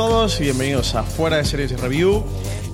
Todos y bienvenidos a Fuera de Series Review.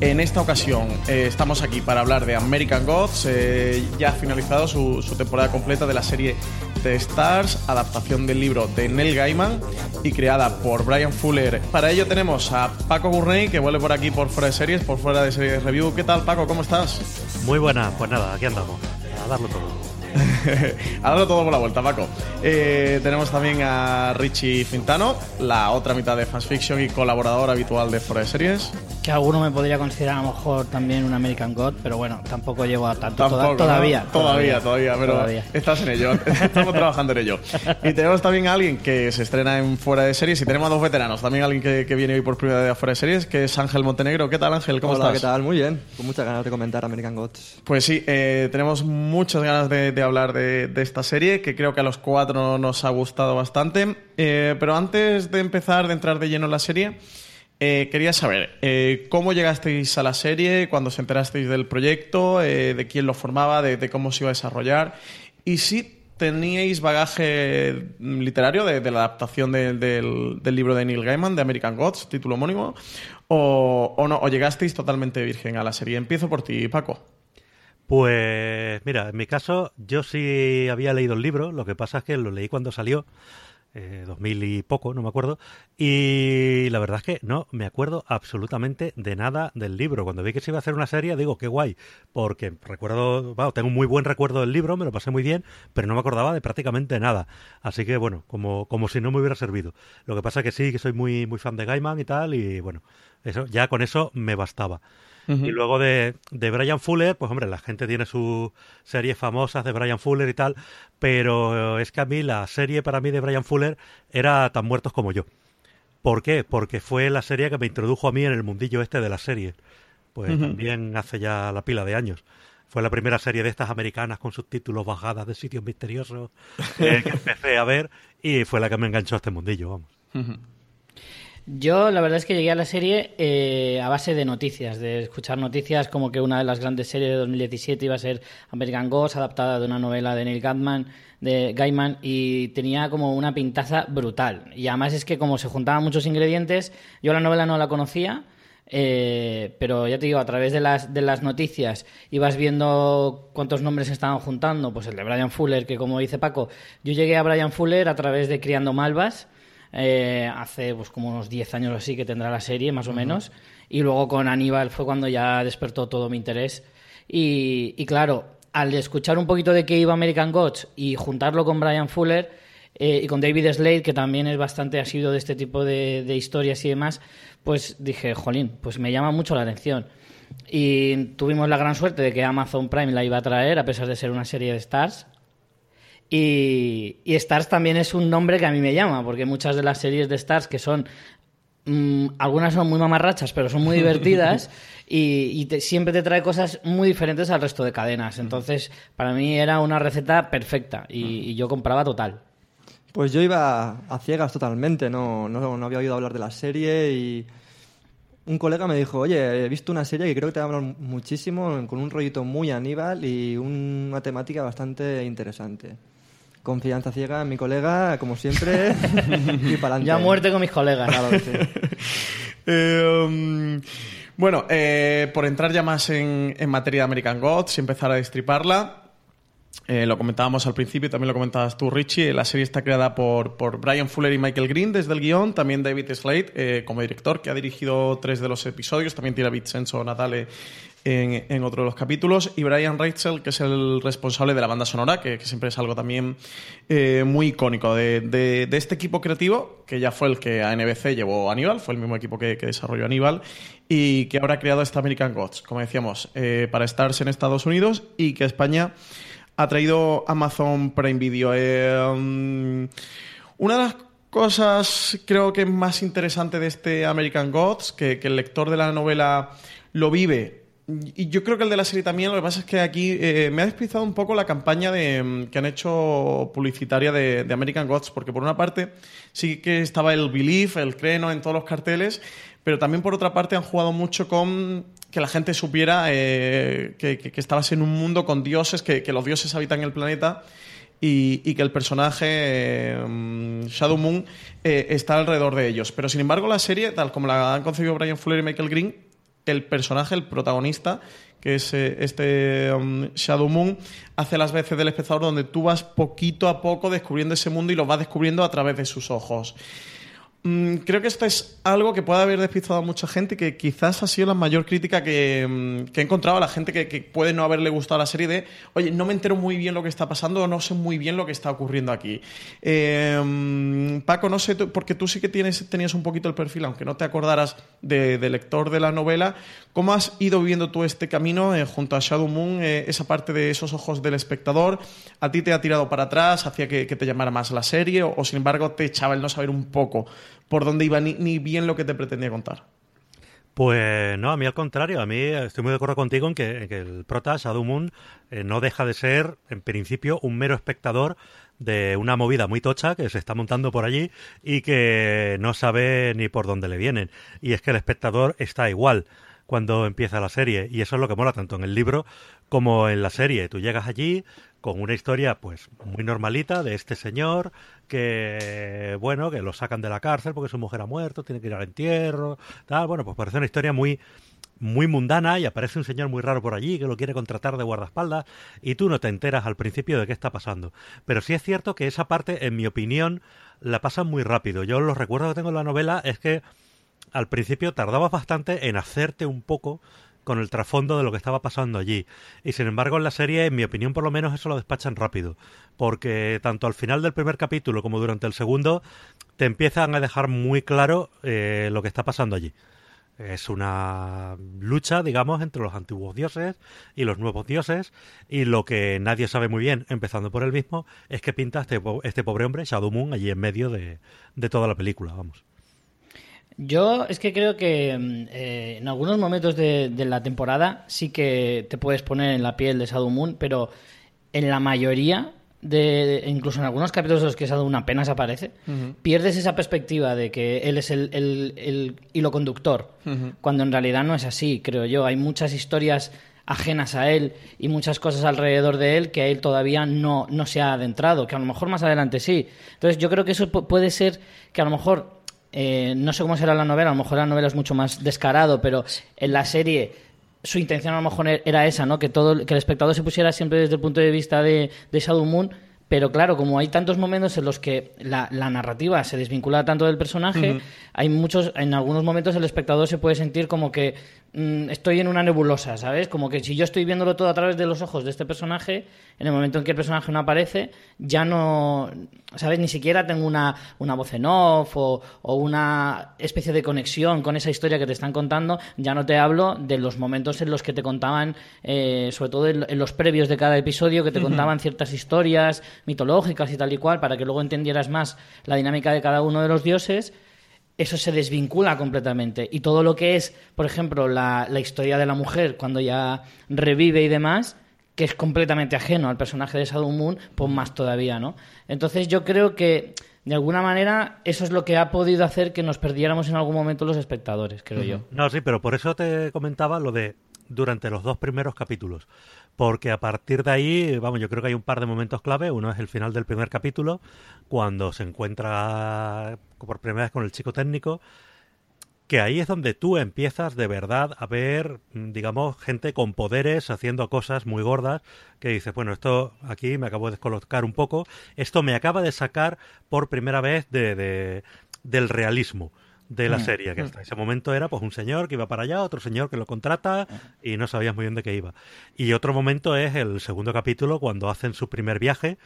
En esta ocasión eh, estamos aquí para hablar de American Gods, eh, ya ha finalizado su, su temporada completa de la serie The Stars, adaptación del libro de Neil Gaiman y creada por Brian Fuller. Para ello tenemos a Paco Gurney, que vuelve por aquí por Fuera de Series, por Fuera de Series Review. ¿Qué tal, Paco? ¿Cómo estás? Muy buena, pues nada, aquí andamos, a darlo todo. a darlo todo por la vuelta, Paco. Eh, tenemos también a Richie Fintano, la otra mitad de Fans Fiction y colaborador habitual de de Series. Que alguno me podría considerar a lo mejor también un American God, pero bueno, tampoco llego a tanto. Tampoco, Toda- ¿no? todavía, todavía, todavía, pero todavía. estás en ello. Estamos trabajando en ello. Y tenemos también a alguien que se estrena en Fuera de Series y tenemos a dos veteranos. También alguien que, que viene hoy por primera vez a Fuera de Series, que es Ángel Montenegro. ¿Qué tal, Ángel? ¿Cómo Hola, estás? ¿qué tal? Muy bien. Con muchas ganas de comentar American Gods. Pues sí, eh, tenemos muchas ganas de, de hablar de, de esta serie, que creo que a los cuatro nos ha gustado bastante. Eh, pero antes de empezar, de entrar de lleno en la serie, eh, quería saber eh, cómo llegasteis a la serie, cuando os enterasteis del proyecto, eh, de quién lo formaba, de, cómo se iba a desarrollar, y si teníais bagaje literario de, la adaptación de- del, del libro de Neil Gaiman, de American Gods, título homónimo, o, o no, o llegasteis totalmente virgen a la serie. Empiezo por ti, Paco. Pues mira, en mi caso yo sí había leído el libro, lo que pasa es que lo leí cuando salió, eh, 2000 y poco, no me acuerdo, y la verdad es que no me acuerdo absolutamente de nada del libro. Cuando vi que se iba a hacer una serie, digo, qué guay, porque recuerdo, bueno, tengo un muy buen recuerdo del libro, me lo pasé muy bien, pero no me acordaba de prácticamente nada. Así que bueno, como, como si no me hubiera servido. Lo que pasa que sí, que soy muy, muy fan de Gaiman y tal, y bueno, eso, ya con eso me bastaba. Y luego de, de Brian Fuller, pues hombre, la gente tiene sus series famosas de Brian Fuller y tal, pero es que a mí la serie para mí de Brian Fuller era Tan Muertos como yo. ¿Por qué? Porque fue la serie que me introdujo a mí en el mundillo este de las series. Pues también hace ya la pila de años. Fue la primera serie de estas americanas con subtítulos bajadas de sitios misteriosos eh, que empecé a ver y fue la que me enganchó a este mundillo, vamos. Yo la verdad es que llegué a la serie eh, a base de noticias, de escuchar noticias como que una de las grandes series de 2017 iba a ser American Gods, adaptada de una novela de Neil Gaiman, de Gaiman y tenía como una pintaza brutal. Y además es que como se juntaban muchos ingredientes, yo la novela no la conocía, eh, pero ya te digo, a través de las, de las noticias ibas viendo cuántos nombres se estaban juntando, pues el de Brian Fuller, que como dice Paco, yo llegué a Brian Fuller a través de Criando Malvas, eh, hace pues como unos 10 años o así que tendrá la serie, más o menos. Y luego con Aníbal fue cuando ya despertó todo mi interés. Y, y claro, al escuchar un poquito de qué iba American Gods y juntarlo con Brian Fuller eh, y con David Slade, que también es bastante asiduo de este tipo de, de historias y demás, pues dije, jolín, pues me llama mucho la atención. Y tuvimos la gran suerte de que Amazon Prime la iba a traer, a pesar de ser una serie de Stars. Y, y Stars también es un nombre que a mí me llama, porque muchas de las series de Stars que son mm, algunas son muy mamarrachas, pero son muy divertidas y, y te- siempre te trae cosas muy diferentes al resto de cadenas. Entonces, para mí era una receta perfecta y, y yo compraba total. Pues yo iba a ciegas totalmente, no, no, no había oído hablar de la serie y un colega me dijo, oye, he visto una serie que creo que te va a hablar muchísimo, con un rollito muy Aníbal y una temática bastante interesante. Confianza ciega en mi colega, como siempre, y para Ya muerte con mis colegas. Claro que sí. Eh, bueno, eh, por entrar ya más en, en materia de American Gods y empezar a destriparla, eh, lo comentábamos al principio, también lo comentabas tú, Richie. La serie está creada por, por Brian Fuller y Michael Green desde el guion. También David Slade eh, como director, que ha dirigido tres de los episodios. También tiene a Vincenzo Natale en, otro de los capítulos. Y Brian Rachel, que es el responsable de la banda sonora, que, siempre es algo también eh, muy icónico de, este equipo creativo, que ya fue el que a NBC llevó Aníbal, fue el mismo equipo que, desarrolló Aníbal, y que ahora ha creado esta American Gods, como decíamos, eh, para estarse en Estados Unidos y que España ha traído Amazon Prime Video. Eh, um, una de las cosas creo que más interesante de este American Gods, que, el lector de la novela lo vive. Y yo creo que el de la serie también, lo que pasa es que aquí eh, me ha despistado un poco la campaña de, que han hecho publicitaria de, American Gods, porque por una parte sí que estaba el belief, el creno en todos los carteles, pero también por otra parte han jugado mucho con que la gente supiera eh, que, que, estabas en un mundo con dioses, que, que los dioses habitan el planeta y, y que el personaje eh, Shadow Moon eh, está alrededor de ellos. Pero sin embargo la serie, tal como la han concebido Brian Fuller y Michael Green, el personaje, el protagonista, que es eh, este um, Shadow Moon, hace las veces del espectador donde tú vas poquito a poco descubriendo ese mundo y lo vas descubriendo a través de sus ojos. Mm, creo que esto es algo que puede haber despistado a mucha gente y que quizás ha sido la mayor crítica que, mm, que he encontrado a la gente que, puede no haberle gustado la serie de, oye, no me entero muy bien lo que está pasando o no sé muy bien lo que está ocurriendo aquí. Eh, Paco, no sé, porque tú sí que tienes, tenías un poquito el perfil, aunque no te acordaras de, lector de la novela, ¿cómo has ido viviendo tú este camino eh, junto a Shadow Moon, eh, esa parte de esos ojos del espectador? ¿A ti te ha tirado para atrás, hacía que, te llamara más la serie o sin embargo te echaba el no saber un poco? Por dónde iba ni, ni, bien lo que te pretendía contar. Pues no, a mí al contrario, a mí estoy muy de acuerdo contigo en que, en que el prota, Shadow Moon, eh, no deja de ser, en principio, un mero espectador de una movida muy tocha que se está montando por allí y que no sabe ni por dónde le vienen. Y es que el espectador está igual cuando empieza la serie y eso es lo que mola tanto en el libro como en la serie. Tú llegas allí con una historia pues muy normalita de este señor que bueno que lo sacan de la cárcel porque su mujer ha muerto tiene que ir al entierro tal. Bueno pues parece una historia muy muy mundana y aparece un señor muy raro por allí que lo quiere contratar de guardaespaldas y tú no te enteras al principio de qué está pasando. Pero sí es cierto que esa parte en mi opinión la pasan muy rápido. Yo los recuerdos que tengo en la novela es que al principio tardabas bastante en hacerte un poco con el trasfondo de lo que estaba pasando allí. Y sin embargo, en la serie, en mi opinión, por lo menos, eso lo despachan rápido. Porque tanto al final del primer capítulo como durante el segundo, te empiezan a dejar muy claro eh, lo que está pasando allí. Es una lucha, digamos, entre los antiguos dioses y los nuevos dioses. Y lo que nadie sabe muy bien, empezando por el mismo, es que pinta este, este pobre hombre, Shadow Moon, allí en medio de, de toda la película, vamos. Yo es que creo que eh, en algunos momentos de, de, la temporada sí que te puedes poner en la piel de Shadow Moon, pero en la mayoría, de, incluso en algunos capítulos de los que Shadow Moon apenas aparece, uh -huh. pierdes esa perspectiva de que él es el, el, el hilo conductor, uh -huh. cuando en realidad no es así, creo yo. Hay muchas historias ajenas a él y muchas cosas alrededor de él que él todavía no, no se ha adentrado, que a lo mejor más adelante sí. Entonces yo creo que eso puede ser que a lo mejor eh, no sé cómo será la novela, a lo mejor la novela es mucho más descarado, pero en la serie su intención a lo mejor era esa, ¿no? Que todo que el espectador se pusiera siempre desde el punto de vista de, de Shadow Moon, pero claro, como hay tantos momentos en los que la, la narrativa se desvincula tanto del personaje, uh -huh. hay muchos, en algunos momentos el espectador se puede sentir como que estoy en una nebulosa, ¿sabes? Como que si yo estoy viéndolo todo a través de los ojos de este personaje, en el momento en que el personaje no aparece, ya no, ¿sabes? Ni siquiera tengo una, una voz en off o, o una especie de conexión con esa historia que te están contando, ya no te hablo de los momentos en los que te contaban, eh, sobre todo en, en, los previos de cada episodio, que te uh -huh. contaban ciertas historias mitológicas y tal y cual, para que luego entendieras más la dinámica de cada uno de los dioses, eso se desvincula completamente. Y todo lo que es, por ejemplo, la, historia de la mujer cuando ya revive y demás, que es completamente ajeno al personaje de Shadow Moon, pues más todavía, ¿no? Entonces yo creo que de alguna manera eso es lo que ha podido hacer que nos perdiéramos en algún momento los espectadores, creo yo. No, sí, pero por eso te comentaba lo de durante los dos primeros capítulos porque a partir de ahí, vamos, yo creo que hay un par de momentos clave. Uno es el final del primer capítulo, cuando se encuentra por primera vez con el chico técnico. que ahí es donde tú empiezas de verdad a ver, mm, digamos, gente con poderes haciendo cosas muy gordas que dices, bueno, esto aquí me acabo de descolocar un poco, esto me acaba de sacar por primera vez de, de- del realismo de la Mm. serie, que hasta ese momento era pues un señor que iba para allá, otro señor que lo contrata y no sabías muy bien de qué iba. Y otro momento es el segundo capítulo cuando hacen su primer viaje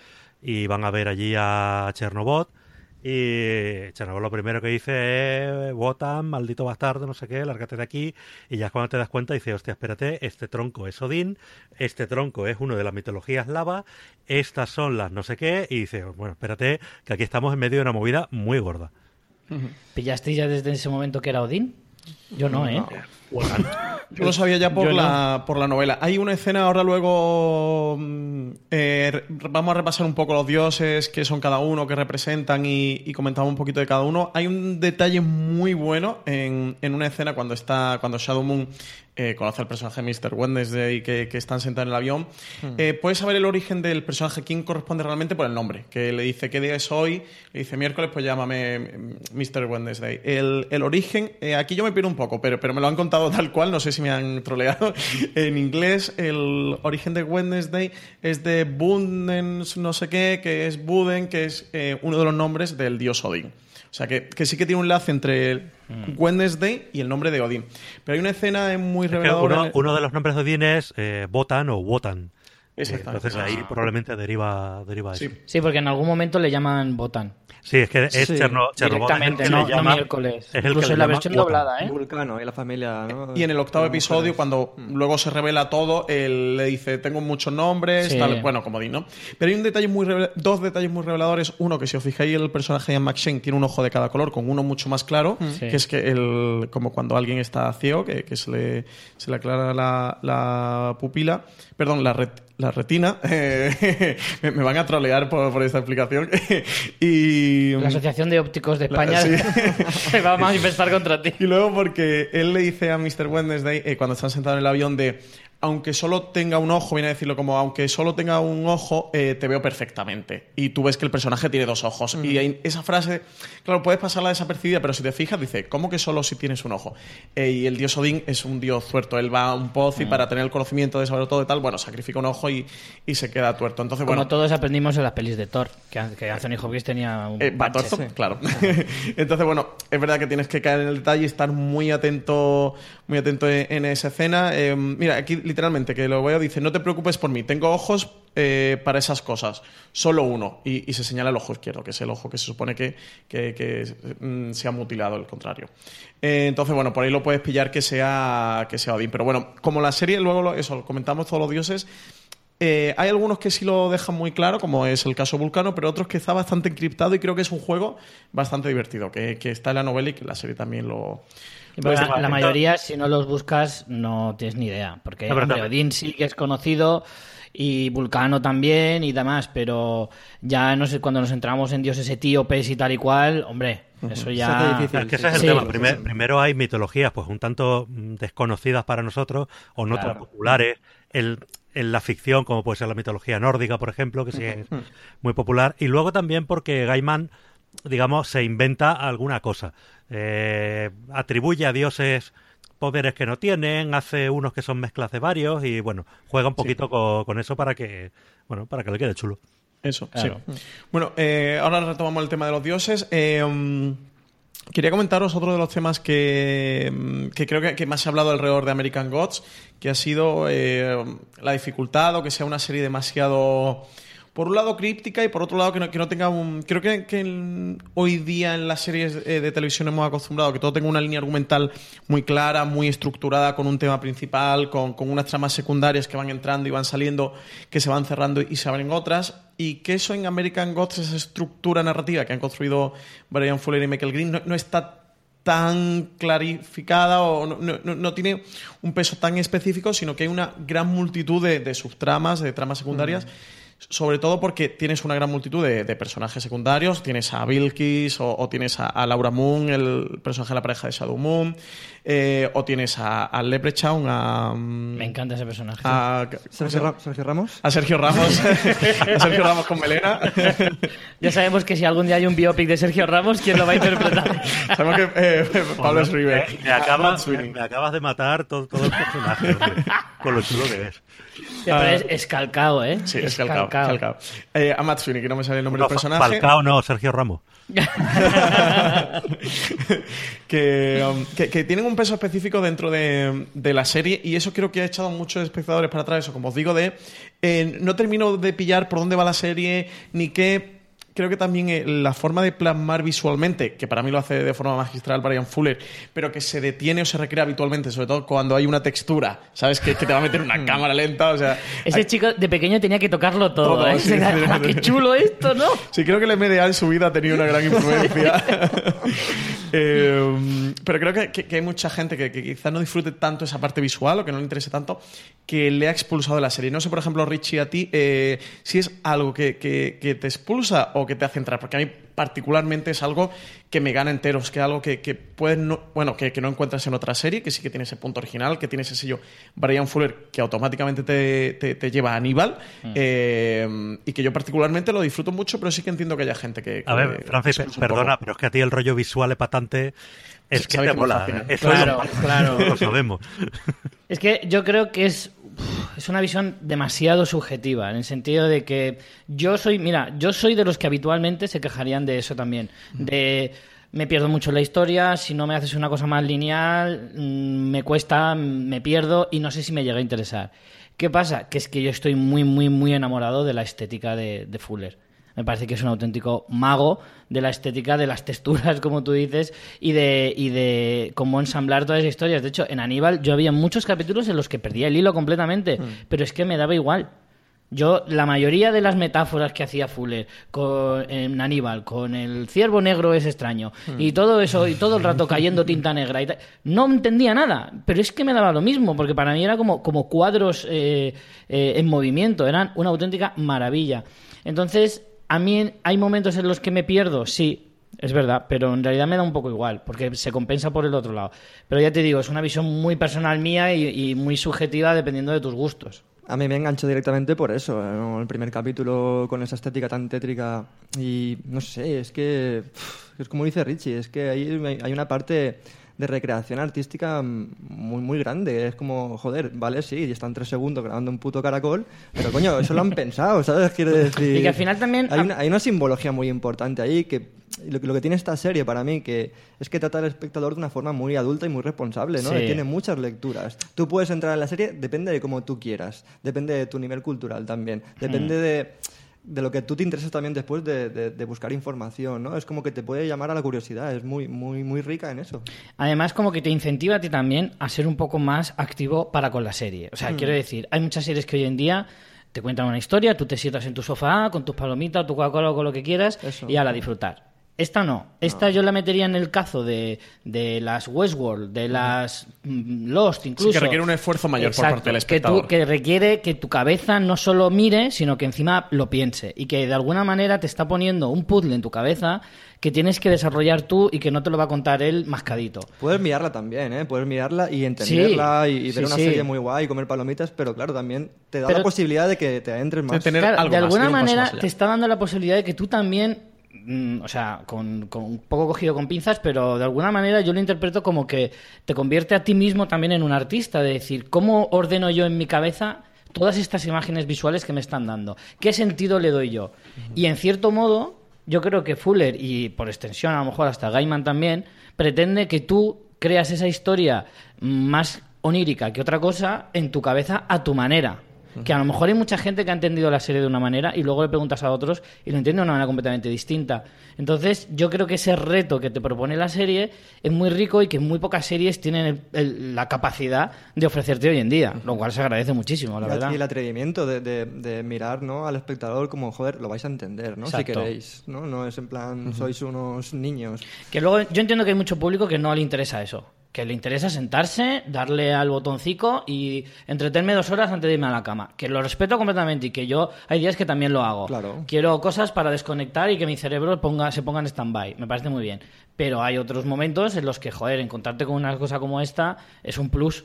y van a ver allí a Chernobot y Chernobot lo primero que dice es Wotan, maldito bastardo, no sé qué, lárgate de aquí y ya cuando te das cuenta dice, hostia, espérate, este tronco es Odín, este tronco es uno de las mitologías lava, estas son las no sé qué y dice, bueno, espérate que aquí estamos en medio de una movida muy gorda. ¿Pillasteis ya desde ese momento que era Odín? Yo no, ¿eh? Yo lo sabía ya por Yo no. la, por la novela. Hay una escena, ahora luego mm, eh, vamos a repasar un poco los dioses, qué son cada uno, qué representan y, y comentamos un poquito de cada uno. Hay un detalle muy bueno en, en una escena cuando está cuando Shadow Moon eh, conoce al personaje de Mr. Wednesday que, que están sentados en el avión. Eh, puedes saber el origen del personaje, quién corresponde realmente por el nombre, que le dice qué día es hoy, le dice miércoles, pues llámame mm, Mr. Wednesday. El, el origen, aquí yo me pierdo un poco, pero, pero me lo han contado tal cual, no sé si me han troleado. en inglés, el origen de Wednesday es de Bunden, no sé qué, que es Buden, que es eh, uno de los nombres del dios Odín. O sea, que, que sí que tiene un lazo entre el Wednesday y el nombre de Odín. Pero hay una escena muy Es que reveladora. uno, uno de los nombres de Odín es eh, Botan o Wotan. Entonces ahí probablemente deriva, deriva Sí. eso. Sí, porque en algún momento le llaman Botán. Sí, es que es Sí. Cherno- Chernobot es el Directamente, que no, le no llama- miércoles. es el Incluso en la versión doblada, ¿eh? Vulcano y la familia, ¿no? Y en el octavo episodio, cuando luego se revela todo, él le dice, tengo muchos nombres, Sí. tal, bueno, como di, ¿no? Pero hay un detalle muy revela- dos detalles muy reveladores. Uno, que si os fijáis, el personaje de Ian McShane tiene un ojo de cada color, con uno mucho más claro, Sí. que es que el, como cuando alguien está ciego, que, que se, le, se le aclara la, la pupila, perdón, la, ret- la retina. eh, me, van a trolear por, por esta explicación. y, La Asociación de Ópticos de La- España sí. se va a manifestar contra ti. Y luego porque él le dice a Mr. Wednesday, eh, cuando están sentados en el avión, de aunque solo tenga un ojo, viene a decirlo como aunque solo tenga un ojo, eh, te veo perfectamente. Y tú ves que el personaje tiene dos ojos. Y ahí- esa frase, claro, puedes pasarla desapercibida, pero si te fijas, dice, ¿cómo que solo si tienes un ojo? Eh, y el dios Odín es un dios tuerto. Él va a un pozo y para tener el conocimiento de saber todo y tal, bueno, sacrifica un ojo y, y se queda tuerto. Entonces, Como bueno, todos aprendimos en las pelis de Thor, que, que Anthony Hopkins tenía un eh, va claro. Entonces, bueno, es verdad que tienes que caer en el detalle y estar muy atento, muy atento en, en esa escena. Eh, mira, aquí literalmente que lo veo, dice, no te preocupes por mí, tengo ojos eh, para esas cosas, solo uno. Y, se señala el ojo izquierdo, que es el ojo que se supone que, mm, se ha mutilado, el contrario. Eh, entonces, bueno, por ahí lo puedes pillar que sea, que sea Odín. Pero bueno, como la serie, luego lo- eso, lo comentamos todos los dioses. Eh, hay algunos que sí lo dejan muy claro, como es el caso Vulcano, pero otros que está bastante encriptado y creo que es un juego bastante divertido, que, que está en la novela y que la serie también lo... Lo- la, la mayoría, si no los buscas, no tienes ni idea. Porque No, hombre, Odín sí que es conocido y Vulcano también y demás, pero ya no sé, cuando nos entramos en dioses etíopes y tal y cual, hombre, eso ya... difícil. Es que ese es el Sí. tema. Primer- primero hay mitologías pues un tanto mm, desconocidas para nosotros o no tan populares. El, en la ficción, como puede ser la mitología nórdica, por ejemplo, que sí es muy popular. Y luego también porque Gaiman, digamos, se inventa alguna cosa. Eh, atribuye a dioses poderes que no tienen, hace unos que son mezclas de varios y bueno, juega un poquito co- con, eso para que, bueno, para que le quede chulo. Eso, Claro. sí. Bueno, eh, ahora retomamos el tema de los dioses. Eh, mm, quería comentaros otro de los temas que, mm, que creo que, que más se ha hablado alrededor de American Gods, que ha sido eh, la dificultad o que sea una serie demasiado por un lado críptica y por otro lado que no, que no tenga un... Creo que, que hoy día en las series eh, de televisión hemos acostumbrado que todo tenga una línea argumental muy clara, muy estructurada, con un tema principal, con, con unas tramas secundarias que van entrando y van saliendo, que se van cerrando y se abren otras. Y que eso en American Gods, esa estructura narrativa que han construido Brian Fuller y Michael Green, no, no está tan clarificada o no- no tiene un peso tan específico, sino que hay una gran multitud de, de subtramas, de tramas secundarias. Sobre todo porque tienes una gran multitud de, de personajes secundarios. Tienes a Bilkis o, o tienes a, a Laura Moon, el personaje de la pareja de Shadow Moon, eh, o tienes a, a Leprechaun, a... mm, Me encanta ese personaje. a, Sergio, Ra- Sergio Ramos. a Sergio Ramos. a Sergio Ramos con melena. Ya sabemos que si algún día hay un biopic de Sergio Ramos, ¿quién lo va a interpretar? Sabemos que eh, Pablo es River. Me, me acabas, me, me acabas de matar todo, todo el personaje, hombre, con lo chulo que es. Pero es escalcao, ¿eh? Sí, es calcao. Eh, a Matt Sweeney, que no me sale el nombre No, del personaje. Falcao no, Sergio Ramos. que, um, que, que tienen un peso específico dentro de, de la serie y eso creo que ha echado a muchos espectadores para atrás. Eso, como os digo, de eh, no termino de pillar por dónde va la serie ni qué. Creo que también eh, la forma de plasmar visualmente, que para mí lo hace de forma magistral Brian Fuller, pero que se detiene o se recrea habitualmente, sobre todo cuando hay una textura, ¿sabes? Que, que te va a meter una cámara lenta, o sea... Ese hay- chico de pequeño tenía que tocarlo todo, Todo, ¿eh? sí, sí, ¡Ah, sí. ¡Qué chulo esto, ¿no? Sí, creo que el MDA en su vida ha tenido una gran influencia. Eh, pero creo que, que- que hay mucha gente que, que quizás no disfrute tanto esa parte visual o que no le interese tanto, que le ha expulsado de la serie. No sé, por ejemplo, Richie, a ti, eh, si es algo que te expulsa o que te hace entrar, porque a mí particularmente es algo que me gana enteros, que es algo que, que puedes no, bueno, que, que no encuentras en otra serie, que sí que tiene ese punto original, que tiene ese sello Brian Fuller que automáticamente te, te- te lleva a Aníbal, eh, y que yo particularmente lo disfruto mucho, pero sí que entiendo que haya gente que... A ver, que Francis, perdona, pero es que a ti el rollo visual epatante es Sí, que sabe te que me mola. Claro, lo, claro. lo sabemos. Es que yo creo que es, es una visión demasiado subjetiva, en el sentido de que yo soy, mira, yo soy de los que habitualmente se quejarían de eso también, de me pierdo mucho la historia, si no me haces una cosa más lineal, mm, me cuesta, me pierdo y no sé si me llega a interesar. ¿Qué pasa? Que es que yo estoy muy, muy, muy enamorado de la estética de, de Fuller. Me parece que es un auténtico mago de la estética, de las texturas, como tú dices, y de, y de cómo ensamblar todas las historias. De hecho, en Aníbal yo había muchos capítulos en los que perdía el hilo completamente, pero es que me daba igual. Yo, la mayoría de las metáforas que hacía Fuller con, en Aníbal, con el ciervo negro es extraño, y todo eso, y todo el rato cayendo tinta negra, y tal, no entendía nada, pero es que me daba lo mismo, porque para mí era como, como cuadros eh, eh, en movimiento, eran una auténtica maravilla. Entonces, a mí hay momentos en los que me pierdo, sí, es verdad, pero en realidad me da un poco igual, porque se compensa por el otro lado. Pero ya te digo, es una visión muy personal mía y, y muy subjetiva dependiendo de tus gustos. A mí me enganchó directamente por eso, ¿no? el primer capítulo con esa estética tan tétrica y no sé, es que es como dice Richie, es que hay, hay una parte de recreación artística muy muy grande, es como, joder, vale, sí, y están tres segundos grabando un puto caracol, pero coño, eso lo han pensado, ¿sabes? Quiero decir... Y que al final también- Hay una, hay una simbología muy importante ahí que... Lo, que- tiene esta serie para mí que es que trata al espectador de una forma muy adulta y muy responsable, ¿no? Sí. Tiene muchas lecturas. Tú puedes entrar en la serie, depende de cómo tú quieras, depende de tu nivel cultural también, depende Hmm. de, de lo que tú te intereses también después de, de- de buscar información, ¿no? Es como que te puede llamar a la curiosidad, es muy, muy, muy rica en eso. Además, como que te incentiva a ti también a ser un poco más activo para con la serie. O Mm. sea, quiero decir, hay muchas series que hoy en día te cuentan una historia, tú te sientas en tu sofá con tus palomitas, tu Coca-Cola o con lo que quieras Eso. y a la disfrutar. Esta no. Esta yo la metería en el cazo de, de las Westworld, de las mm, Lost, incluso. que requiere un esfuerzo mayor por parte del Que, tú- espectador. que requiere que tu cabeza no solo mire, sino que encima lo piense. Y que de alguna manera te está poniendo un puzzle en tu cabeza que tienes que desarrollar tú y que no te lo va a contar él mascadito. Puedes mirarla también, ¿eh? Puedes mirarla y entenderla y, y ver sí, una sí. serie muy guay, comer palomitas, pero claro, también te da Pero- la posibilidad de que te adentres más. tener Claro, algo de alguna manera te está dando la posibilidad de que tú también, o sea, con, con un poco cogido con pinzas, pero de alguna manera yo lo interpreto como que te convierte a ti mismo también en un artista, de decir, ¿cómo ordeno yo en mi cabeza todas estas imágenes visuales que me están dando? ¿Qué sentido le doy yo? Y en cierto modo, yo creo que Fuller, y por extensión a lo mejor hasta Gaiman también, pretende que tú creas esa historia más onírica que otra cosa en tu cabeza a tu manera. Que a lo mejor hay mucha gente que ha entendido la serie de una manera y luego le preguntas a otros y lo entienden de una manera completamente distinta. Entonces, yo creo que ese reto que te propone la serie es muy rico y que muy pocas series tienen el- el- la capacidad de ofrecerte hoy en día, lo cual se agradece muchísimo, la Y verdad. el atrevimiento de, de- de mirar ¿no? al espectador como, joder, lo vais a entender, ¿no? Si queréis, ¿no? No es en plan, sois unos niños. Que luego yo entiendo que hay mucho público que no le interesa eso. Que le interesa sentarse, darle al botoncito y entretenerme dos horas antes de irme a la cama. Que lo respeto completamente y que yo hay días que también lo hago. Claro. Quiero cosas para desconectar y que mi cerebro ponga, se ponga en stand-by. Me parece muy bien. Pero hay otros momentos en los que, joder, encontrarte con una cosa como esta es un plus.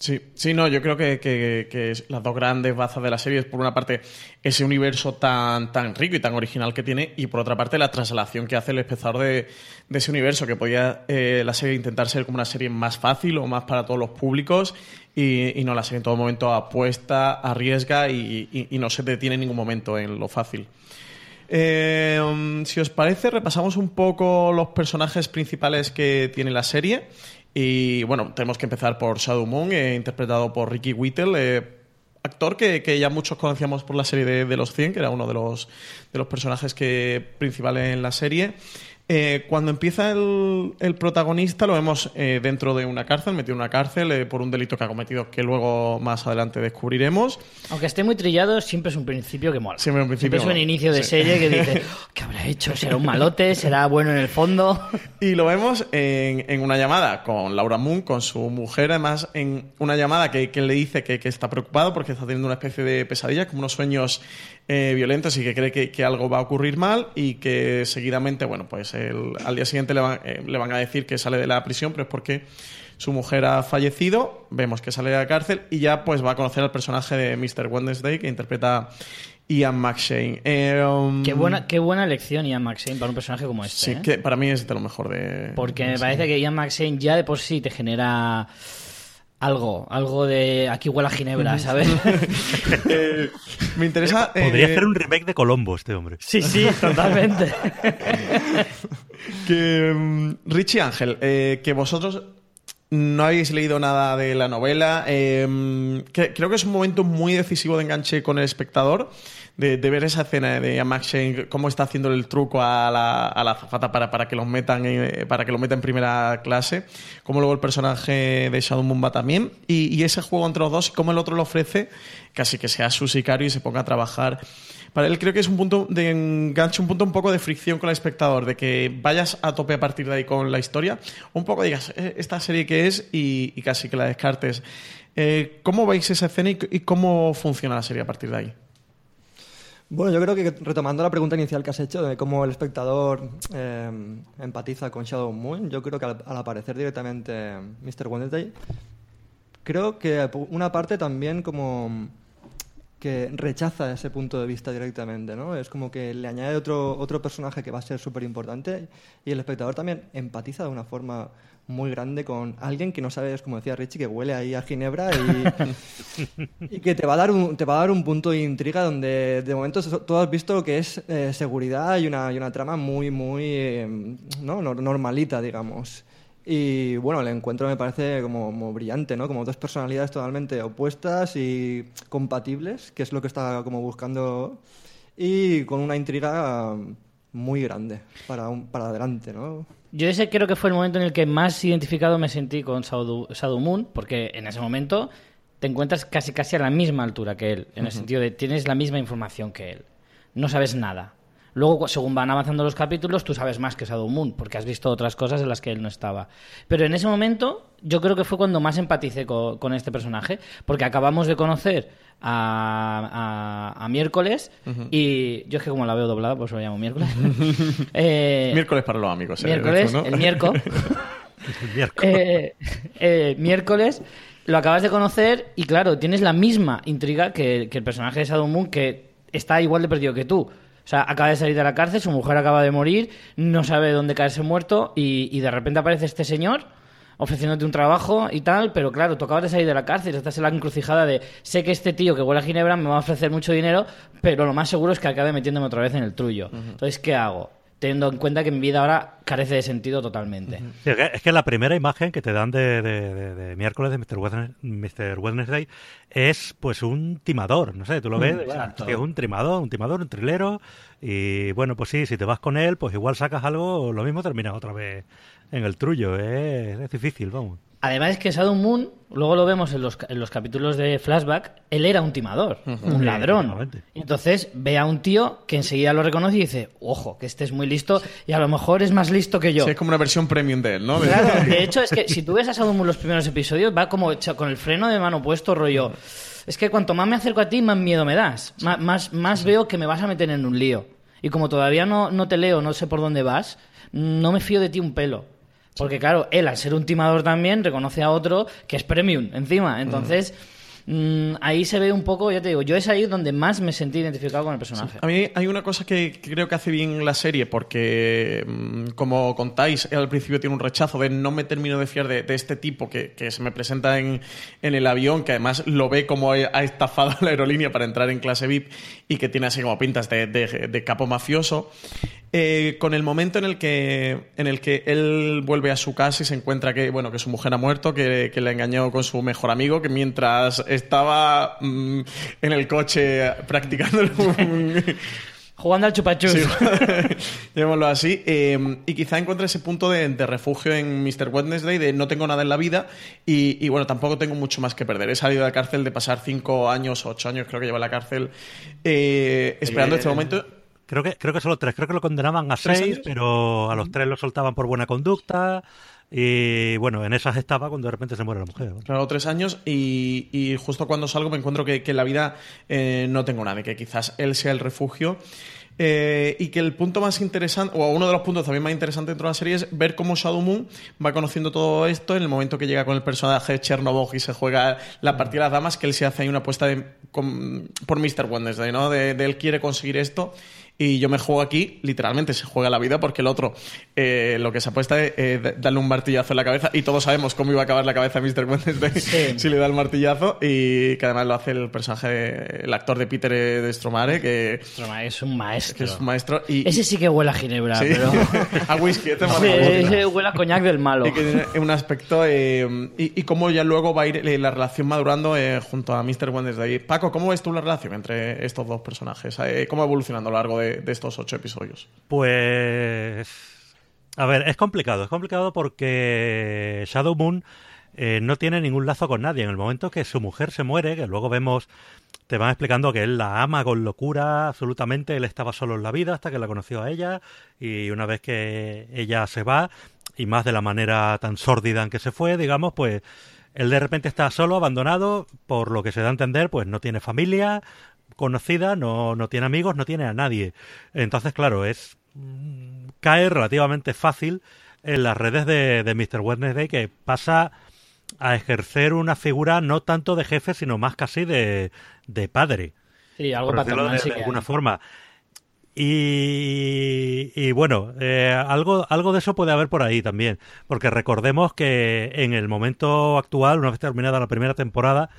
Sí, sí, no, yo creo que, que- que es- las dos grandes bazas de la serie es, por una parte, ese universo tan, tan rico y tan original que tiene, y por otra parte, la traslación que hace el espectador de, de ese universo, que podía eh, la serie intentar ser como una serie más fácil o más para todos los públicos, y, no, la serie en todo momento apuesta, arriesga y, y- no se detiene en ningún momento en lo fácil. Eh, um, si os parece, repasamos un poco los personajes principales que tiene la serie. Y bueno, tenemos que empezar por Shadow Moon, eh, interpretado por Ricky Whittle, eh, actor que, ya muchos conocíamos por la serie de, de Los 100, que era uno de los, de los personajes que, principales en la serie. Eh, cuando empieza el, el protagonista lo vemos eh, dentro de una cárcel, metido en una cárcel eh, por un delito que ha cometido que luego más adelante descubriremos. Aunque esté muy trillado, siempre es un principio que mola. Siempre un principio es un inicio de Sí. serie que dice, "Oh, ¿qué habrá hecho? ¿Será un malote? ¿Será bueno en el fondo? Y lo vemos en, en una llamada con Laura Moon, con su mujer, además en una llamada que, que le dice que, que está preocupado porque está teniendo una especie de pesadilla, como unos sueños eh, violentos y que cree que, que algo va a ocurrir mal y que seguidamente, bueno, pues el- al día siguiente le van, eh, le van a decir que sale de la prisión, pero es porque su mujer ha fallecido, vemos que sale de la cárcel y ya pues va a conocer al personaje de Mr. Wednesday que interpreta Ian McShane. Eh, um, Qué buena, qué buena elección Ian McShane para un personaje como este. Sí, ¿eh? que para mí es de lo mejor de... Porque me parece que Ian McShane ya de por sí te genera algo, algo de aquí huele a Ginebra, ¿sabes? Eh, me interesa. Podría eh, hacer un remake de Colombo este hombre. sí, sí, totalmente. Que, mm, Richie Ángel, eh, que vosotros no habéis leído nada de la novela. eh, mm, que- creo que es un momento muy decisivo de enganche con el espectador. De, ver esa escena de Max Shane, cómo está haciendo el truco a la, a la para, para que los metan eh, para que lo meta en primera clase, cómo luego el personaje de Shadow va también, y, y ese juego entre los dos, y cómo el otro lo ofrece, casi que sea su sicario y se ponga a trabajar para él creo que es un punto de enganche, un punto un poco de fricción con el espectador, de que vayas a tope a partir de ahí con la historia, un poco digas, "Eh, esta serie que es y, y casi que la descartes. Eh, ¿Cómo veis esa escena y cómo funciona la serie a partir de ahí? Bueno, yo creo que retomando la pregunta inicial que has hecho de cómo el espectador eh, empatiza con Shadow Moon, yo creo que al, al aparecer directamente Mr. Wednesday, creo que una parte también como que rechaza ese punto de vista directamente, ¿no? Es como que le añade otro, otro personaje que va a ser súper importante y el espectador también empatiza de una forma muy grande con alguien que no sabes, como decía Richie, que huele ahí a Ginebra y, y que te va, a dar un, te va a dar un punto de intriga donde de momento tú has visto lo que es eh, seguridad y una, y una trama muy, muy eh, ¿no? Nor- normalita, digamos. Y bueno, el encuentro me parece como, como brillante, ¿no? Como dos personalidades totalmente opuestas y compatibles, que es lo que está como buscando, y con una intriga muy grande para, un, para adelante, ¿no? Yo ese creo que fue el momento en el que más identificado me sentí con Shadow, Shadow Moon, porque en ese momento te encuentras casi casi a la misma altura que él, en el sentido de tienes la misma información que él. No sabes nada. Luego, según van avanzando los capítulos, tú sabes más que Shadow Moon, porque has visto otras cosas en las que él no estaba. Pero en ese momento, yo creo que fue cuando más empaticé co- con, este personaje, porque acabamos de conocer a, a- a Miércoles, y yo es que como la veo doblada, pues lo llamo Miércoles. Eh, Miércoles para los amigos. eh, miércoles, ¿no? el miércoles. El miércoles. Eh, eh, miércoles lo acabas de conocer y claro, tienes la misma intriga que, que el personaje de Shadow Moon que está igual de perdido que tú. O sea, acaba de salir de la cárcel, su mujer acaba de morir, no sabe dónde caerse muerto y, y de repente aparece este señor ofreciéndote un trabajo y tal, pero claro, tú acabas de salir de la cárcel, estás en la encrucijada de sé que este tío que huele a Ginebra me va a ofrecer mucho dinero, pero lo más seguro es que acabe metiéndome otra vez en el trullo. Entonces, ¿qué hago? Teniendo en cuenta que mi vida ahora carece de sentido totalmente. Sí, es que- la primera imagen que te dan de, de- de- de miércoles de Mr. Wednesday, Mr. Wednesday es pues un timador, no sé, tú lo ves, Exacto. es un timador, un timador, un trilero y bueno, pues sí, si te vas con él, pues igual sacas algo, lo mismo terminas otra vez en el trullo, es, es difícil, vamos. Además es que Shadow Moon, luego lo vemos en los, en los capítulos de flashback, él era un timador, un ladrón. entonces ve a un tío que enseguida lo reconoce y dice, ojo, que este es muy listo y a lo mejor es más listo que yo. Sí, es como una versión premium de él, ¿no? De- Claro, de hecho es que si tú ves a Shadow Moon los primeros episodios, va como hecho con el freno de mano puesto, rollo. Es que cuanto más me acerco a ti, más miedo me das. Má- Más, más, veo que me vas a meter en un lío. Y como todavía no, no te leo, no sé por dónde vas, no me fío de ti un pelo. Porque claro, él al ser un timador también reconoce a otro que es premium encima. Entonces, ahí se ve un poco, ya te digo, yo es ahí donde más me sentí identificado con el personaje. A mí hay una cosa que, creo que hace bien la serie, porque mm, como contáis, él al principio tiene un rechazo de no me termino de fiar de, este tipo que, se me presenta en, el avión, que además lo ve como ha ha estafado la aerolínea para entrar en clase VIP y que tiene así como pintas de, de- capo mafioso. Eh, con el momento en el que en el que él vuelve a su casa y se encuentra que bueno que su mujer ha muerto que, que le engañó con su mejor amigo que mientras estaba mm, en el coche practicando un, Jugando al chupachus. Sí, llamémoslo así. Eh, y quizá encuentre ese punto de, de refugio en Mr. Wednesday, de no tengo nada en la vida y, y, bueno, tampoco tengo mucho más que perder. He salido de la cárcel de pasar cinco años, ocho años, creo que lleva en la cárcel, eh, esperando este momento. Creo que, creo que solo tres. Creo que lo condenaban a ¿Tres seis, años? pero a los tres lo soltaban por buena conducta. Y bueno, en esas estaba cuando de repente se muere la mujer. Claro, tres años y, y justo cuando salgo me encuentro que, que en la vida eh, no tengo nada, y que quizás él sea el refugio. Eh, y que el punto más interesante, o uno de los puntos también más interesantes dentro de la serie es ver cómo Shadow Moon va conociendo todo esto en el momento que llega con el personaje de Chernobyl y se juega la partida de las damas, que él se hace ahí una apuesta de- con- por Mr. Wednesday, ¿no? De, de él quiere conseguir esto y yo me juego aquí, literalmente se juega la vida porque el otro eh, lo que se apuesta es eh, darle un martillazo en la cabeza y todos sabemos cómo iba a acabar la cabeza de Mr. Wednesday Sí. si le da el martillazo y que además lo hace el personaje, el actor de Peter eh, de Stromare que, Es un maestro. que es un maestro y Ese sí que huele a ginebra, sí, pero... a whisky, este Sí, ese huele a coñac del malo. y que tiene un aspecto eh, y, y cómo ya luego va a ir eh, la relación madurando eh, junto a Mr. Wednesday. Paco, ¿cómo ves tú la relación entre estos dos personajes? ¿Cómo va evolucionando a lo largo de, de estos ocho episodios? Pues. A ver, es complicado. Es complicado porque Shadow Moon eh, no tiene ningún lazo con nadie. En el momento que su mujer se muere, que luego vemos, te van explicando que él la ama con locura, absolutamente. Él estaba solo en la vida hasta que la conoció a ella. Y una vez que ella se va, y más de la manera tan sórdida en que se fue, digamos, pues él de repente está solo, abandonado, por lo que se da a entender, pues no tiene familia conocida, no, no tiene amigos, no tiene a nadie. Entonces, claro, es mm, cae relativamente fácil en las redes de, de Mr. Wednesday que pasa a ejercer una figura no tanto de jefe, sino más casi de, de padre Sí, algo paternal de, sí de que alguna hay. forma. Y, y bueno, eh, algo, algo de eso puede haber por ahí también, porque recordemos que en el momento actual, una vez terminada la primera temporada,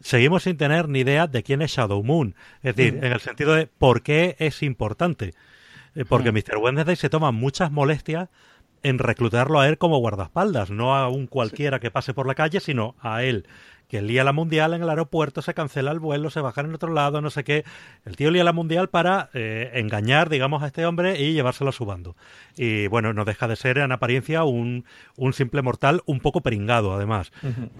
seguimos sin tener ni idea de quién es Shadow Moon, es decir, en el sentido de por qué es importante, Eh, porque Mr. Wednesday se toma muchas molestias en reclutarlo a él como guardaespaldas, no a un cualquiera que pase por la calle, sino a él, que lía la mundial en el aeropuerto, se cancela el vuelo, se baja en otro lado, no sé qué. El tío lía la mundial para eh, engañar, digamos, a este hombre y llevárselo a su bando. Y bueno, no deja de ser en apariencia un, un simple mortal un poco peringado, además.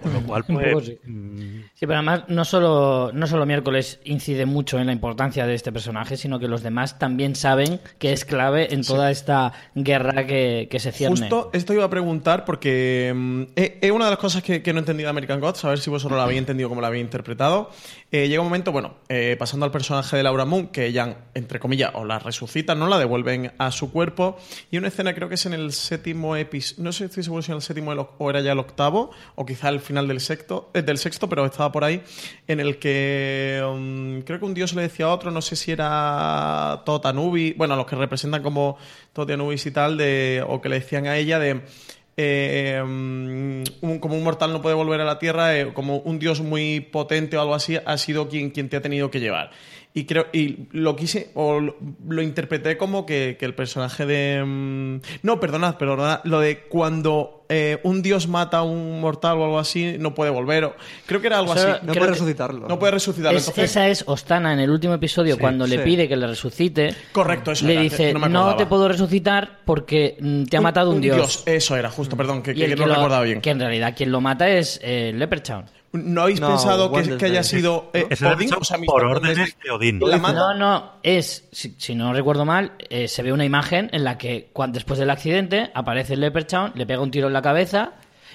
Con lo cual, Un pues, poco sí. mm, Sí, pero además no solo, no solo miércoles incide mucho en la importancia de este personaje, sino que los demás también saben que es clave en toda esta guerra que, que se cierne. Justo esto iba a preguntar porque mm, es es una de las cosas que, que no he entendido de American Gods, a ver si vosotros lo habéis entendido como lo habéis interpretado. Eh, llega un momento, bueno, eh, pasando al personaje de Laura Moon, que ella, entre comillas, o la resucitan, ¿no? La devuelven a su cuerpo. Y una escena, creo que es en el séptimo episodio, no sé si estoy seguro si en el séptimo o era ya el octavo, o quizá el final del sexto, eh, del sexto, pero estaba por ahí, en el que mm, creo que un dios le decía a otro, no sé si era Tot Anubis, bueno, los que representan como Tot Anubis y tal, de, o que le decían a ella de eh, mm, un- como un mortal no puede volver a la tierra, eh, como un dios muy potente o algo así, ha sido quien, quien te ha tenido que llevar. Y creo y lo quise o lo, lo interpreté como que, que el personaje de mm, no perdonad perdonad lo de cuando eh, un dios mata a un mortal o algo así no puede volver o- creo que era algo así No Creo puede que- resucitarlo. no puede resucitarlo Es- entonces esa es Ostana en el último episodio Sí, cuando le pide que le resucite. Correcto, eso Le era, dice, no no, me acordaba". te puedo resucitar porque mm, te ha matado un, dios. eso era justo perdón que, que el no que lo- recordaba bien Que en realidad quien lo mata es eh, Leprechaun. No habéis No, pensado que, haya sido eh, Es Odín o sea, por órdenes de Odín. No, no, es, si, si no recuerdo mal, eh, se ve una imagen en la que cuan- después del accidente aparece el Leprechaun, le pega un tiro en la cabeza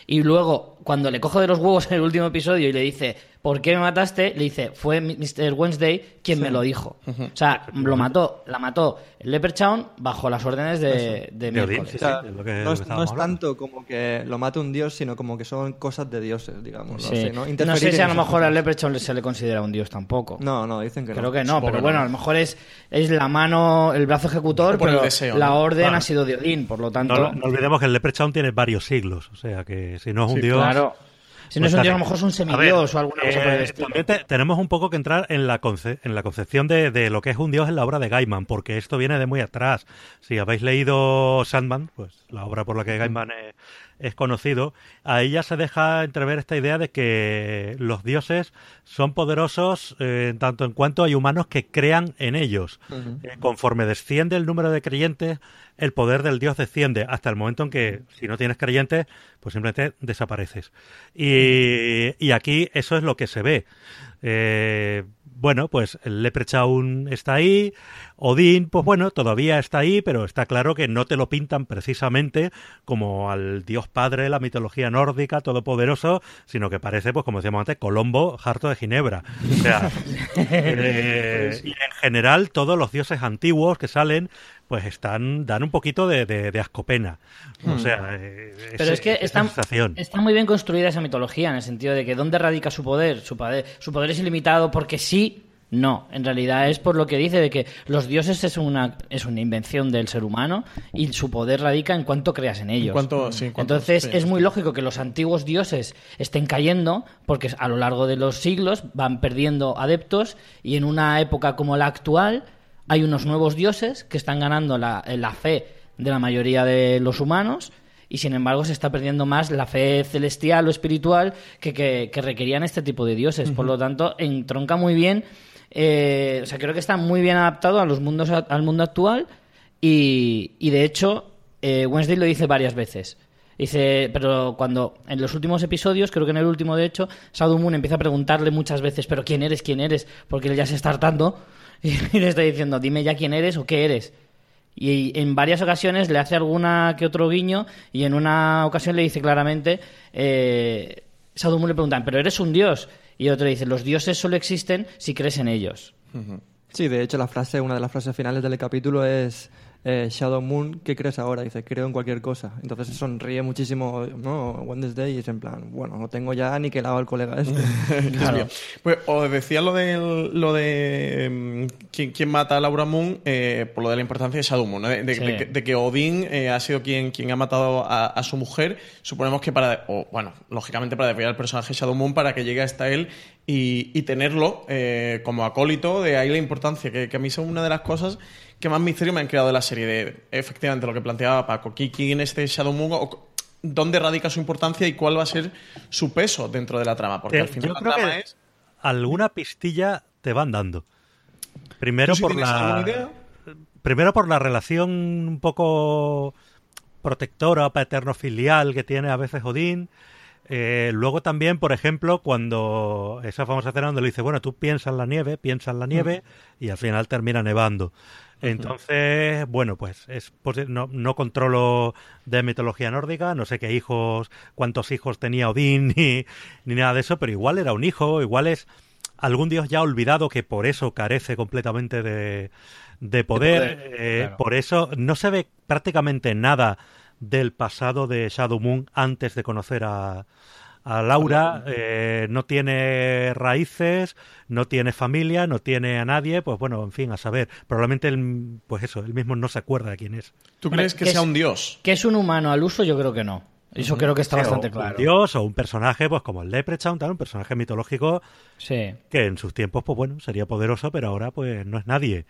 y luego cuando le cojo de los huevos en el último episodio y le dice, ¿por qué me mataste? Le dice, fue Mr. Wednesday quien me lo dijo. O sea, lo mató, la mató el Leprechaun bajo las órdenes de, de De Odín, miércoles. sí, O sea, sí, es lo que no es, no tanto como que lo mate un dios, sino como que son cosas de dioses, digamos. No, sé, ¿no? No Interferir sé si a lo mejor al. Leprechaun se le considera un dios tampoco. No, no, dicen que Creo no. que no, Supongo pero bueno, no. a lo mejor es, es la mano, el brazo ejecutor, pero deseo, la ¿no? orden Claro. ha sido de Odín, por lo tanto. No, no olvidemos que el Leprechaun tiene varios siglos, o sea que si no es un Sí, dios... Claro. Si no pues es un dios, a lo mejor es un semidios ver, o alguna cosa por el eh, estilo. También te- tenemos un poco que entrar en la, conce- en la concepción de, de lo que es un dios en la obra de Gaiman, porque esto viene de muy atrás. Si habéis leído Sandman, pues la obra por la que Gaiman es, es conocido, ahí ya se deja entrever esta idea de que los dioses son poderosos eh, en tanto en cuanto hay humanos que crean en ellos. Eh, conforme desciende el número de creyentes, el poder del dios desciende hasta el momento en que, si no tienes creyentes, pues simplemente desapareces. Y, y aquí eso es lo que se ve. Eh, bueno, pues el Leprechaun está ahí, Odín, pues bueno, todavía está ahí, pero está claro que no te lo pintan precisamente como al dios padre de la mitología nórdica, todopoderoso, sino que parece, pues como decíamos antes, Colombo, harto de Ginebra. O sea, eh, y en general todos los dioses antiguos que salen, pues están, dan un poquito de, de- de ascopena. O sea, eh, Pero es que esa está, sensación. está muy bien construida esa mitología, en el sentido de que ¿dónde radica su poder? Su poder, su poder es ilimitado porque sí. No, en realidad es por lo que dice de que los dioses es una, es una invención del ser humano y su poder radica en cuanto creas en ellos. cuanto- sí, en cuanto- Entonces sí, es sí. muy lógico que los antiguos dioses estén cayendo porque a lo largo de los siglos van perdiendo adeptos y en una época como la actual hay unos nuevos dioses que están ganando la, la fe de la mayoría de los humanos y sin embargo se está perdiendo más la fe celestial o espiritual que, que- que requerían este tipo de dioses. Por lo tanto, entronca muy bien, eh, o sea, creo que está muy bien adaptado a los mundos, al mundo actual y, y de hecho eh, Wednesday lo dice varias veces. Dice, pero cuando en los últimos episodios, creo que en el último de hecho, Shadow Moon empieza a preguntarle muchas veces, pero ¿quién eres? ¿quién eres? Porque él ya se está hartando y le está diciendo, dime ya quién eres o qué eres. Y en varias ocasiones le hace alguna que otro guiño y en una ocasión le dice claramente, eh, Shadow Moon le preguntan, ¿pero eres un dios? Y otro dice, los dioses solo existen si crees en ellos. Sí, de hecho la frase, una de las frases finales del capítulo es eh, Shadow Moon, ¿qué crees ahora? Dice, creo en cualquier cosa. Entonces se sonríe muchísimo, ¿no? Wednesday y es en plan, bueno, no tengo ya ni que lado al colega este. Pues os decía lo de lo de mm, quién, quién mata a Laura Moon eh, por lo de la importancia de Shadow Moon, ¿no? de, de- Sí. de que- de que Odín eh, ha sido quien, quien ha matado a, a su mujer. Suponemos que para, o bueno, lógicamente para desviar al personaje Shadow Moon para que llegue hasta él y, y tenerlo eh, como acólito. De ahí la importancia, que, que a mí son una de las cosas que más misterio me han creado de la serie. De efectivamente lo que planteaba Paco, ¿qui- ¿quién es este Shadow Moon? O, ¿Dónde radica su importancia y cuál va a ser su peso dentro de la trama? Porque Eh, al final yo la creo trama que es. alguna pistilla te van dando. Primero ¿Tú sí por la idea? primero por la relación un poco protectora, paterno-filial que tiene a veces Odín. Eh, luego también, por ejemplo, cuando esa famosa escena donde le dice, bueno, tú piensa en la nieve, piensa en la nieve, y al final termina nevando. Entonces, bueno, pues es posi- no, no controlo de mitología nórdica, no sé qué hijos, cuántos hijos tenía Odín, ni, ni nada de eso, pero igual era un hijo, igual es algún dios ya olvidado que por eso carece completamente de, de poder. poder, eh, claro. Por eso no se ve prácticamente nada del pasado de Shadow Moon antes de conocer a, a Laura. eh, no tiene raíces, no tiene familia, no tiene a nadie. Pues bueno, en fin, a saber. Probablemente él, pues eso, él mismo no se acuerda de quién es. ¿Tú crees que ¿qué sea es- un dios? ¿Que es un humano al uso? Yo creo que no. Eso creo que está Sí, bastante claro. Un dios o un personaje, pues como el Leprechaun, tal, un personaje mitológico Sí. que en sus tiempos, pues bueno, sería poderoso, pero ahora pues no es nadie.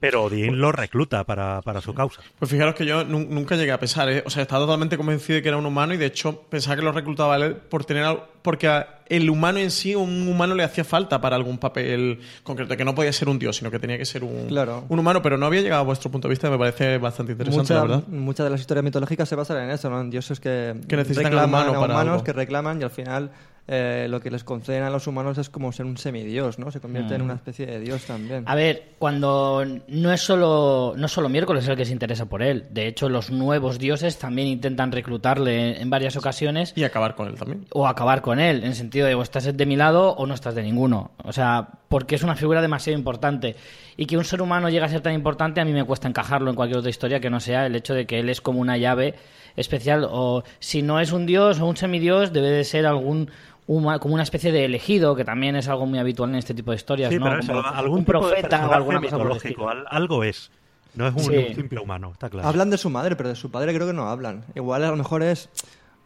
Pero Odín lo recluta para, para su causa. Pues fijaros que yo nu- nunca llegué a pensar, ¿eh? o sea, estaba totalmente convencido de que era un humano y de hecho pensaba que lo reclutaba él por tener algo- porque el humano en sí, un humano le hacía falta para algún papel concreto, que no podía ser un dios, sino que tenía que ser un, Claro. un humano, pero no había llegado a vuestro punto de vista, me parece bastante interesante, Mucha- la verdad. Muchas de las historias mitológicas se basan en eso, ¿no? En dioses que, Que necesitan reclaman humano a para humanos, algo. que reclaman y al final eh, lo que les conceden a los humanos es como ser un semidios, ¿no? Se convierte en una especie de dios también. A ver, cuando no es solo no solo miércoles el que se interesa por él. De hecho, los nuevos dioses también intentan reclutarle en varias ocasiones Y acabar con él también. o acabar con él, en el sentido de o estás de mi lado o no estás de ninguno. O sea, porque es una figura demasiado importante. Y que un ser humano llegue a ser tan importante, a mí me cuesta encajarlo en cualquier otra historia que no sea el hecho de que él es como una llave especial. O si no es un dios o un semidios, debe de ser algún. como una especie de elegido, que también es algo muy habitual en este tipo de historias, Sí, ¿no? pero eso, algún un profeta o alguna cosa mitológico, algo es. No es un, Sí. un simple humano, está claro. Hablan de su madre, pero de su padre creo que no hablan. Igual a lo mejor es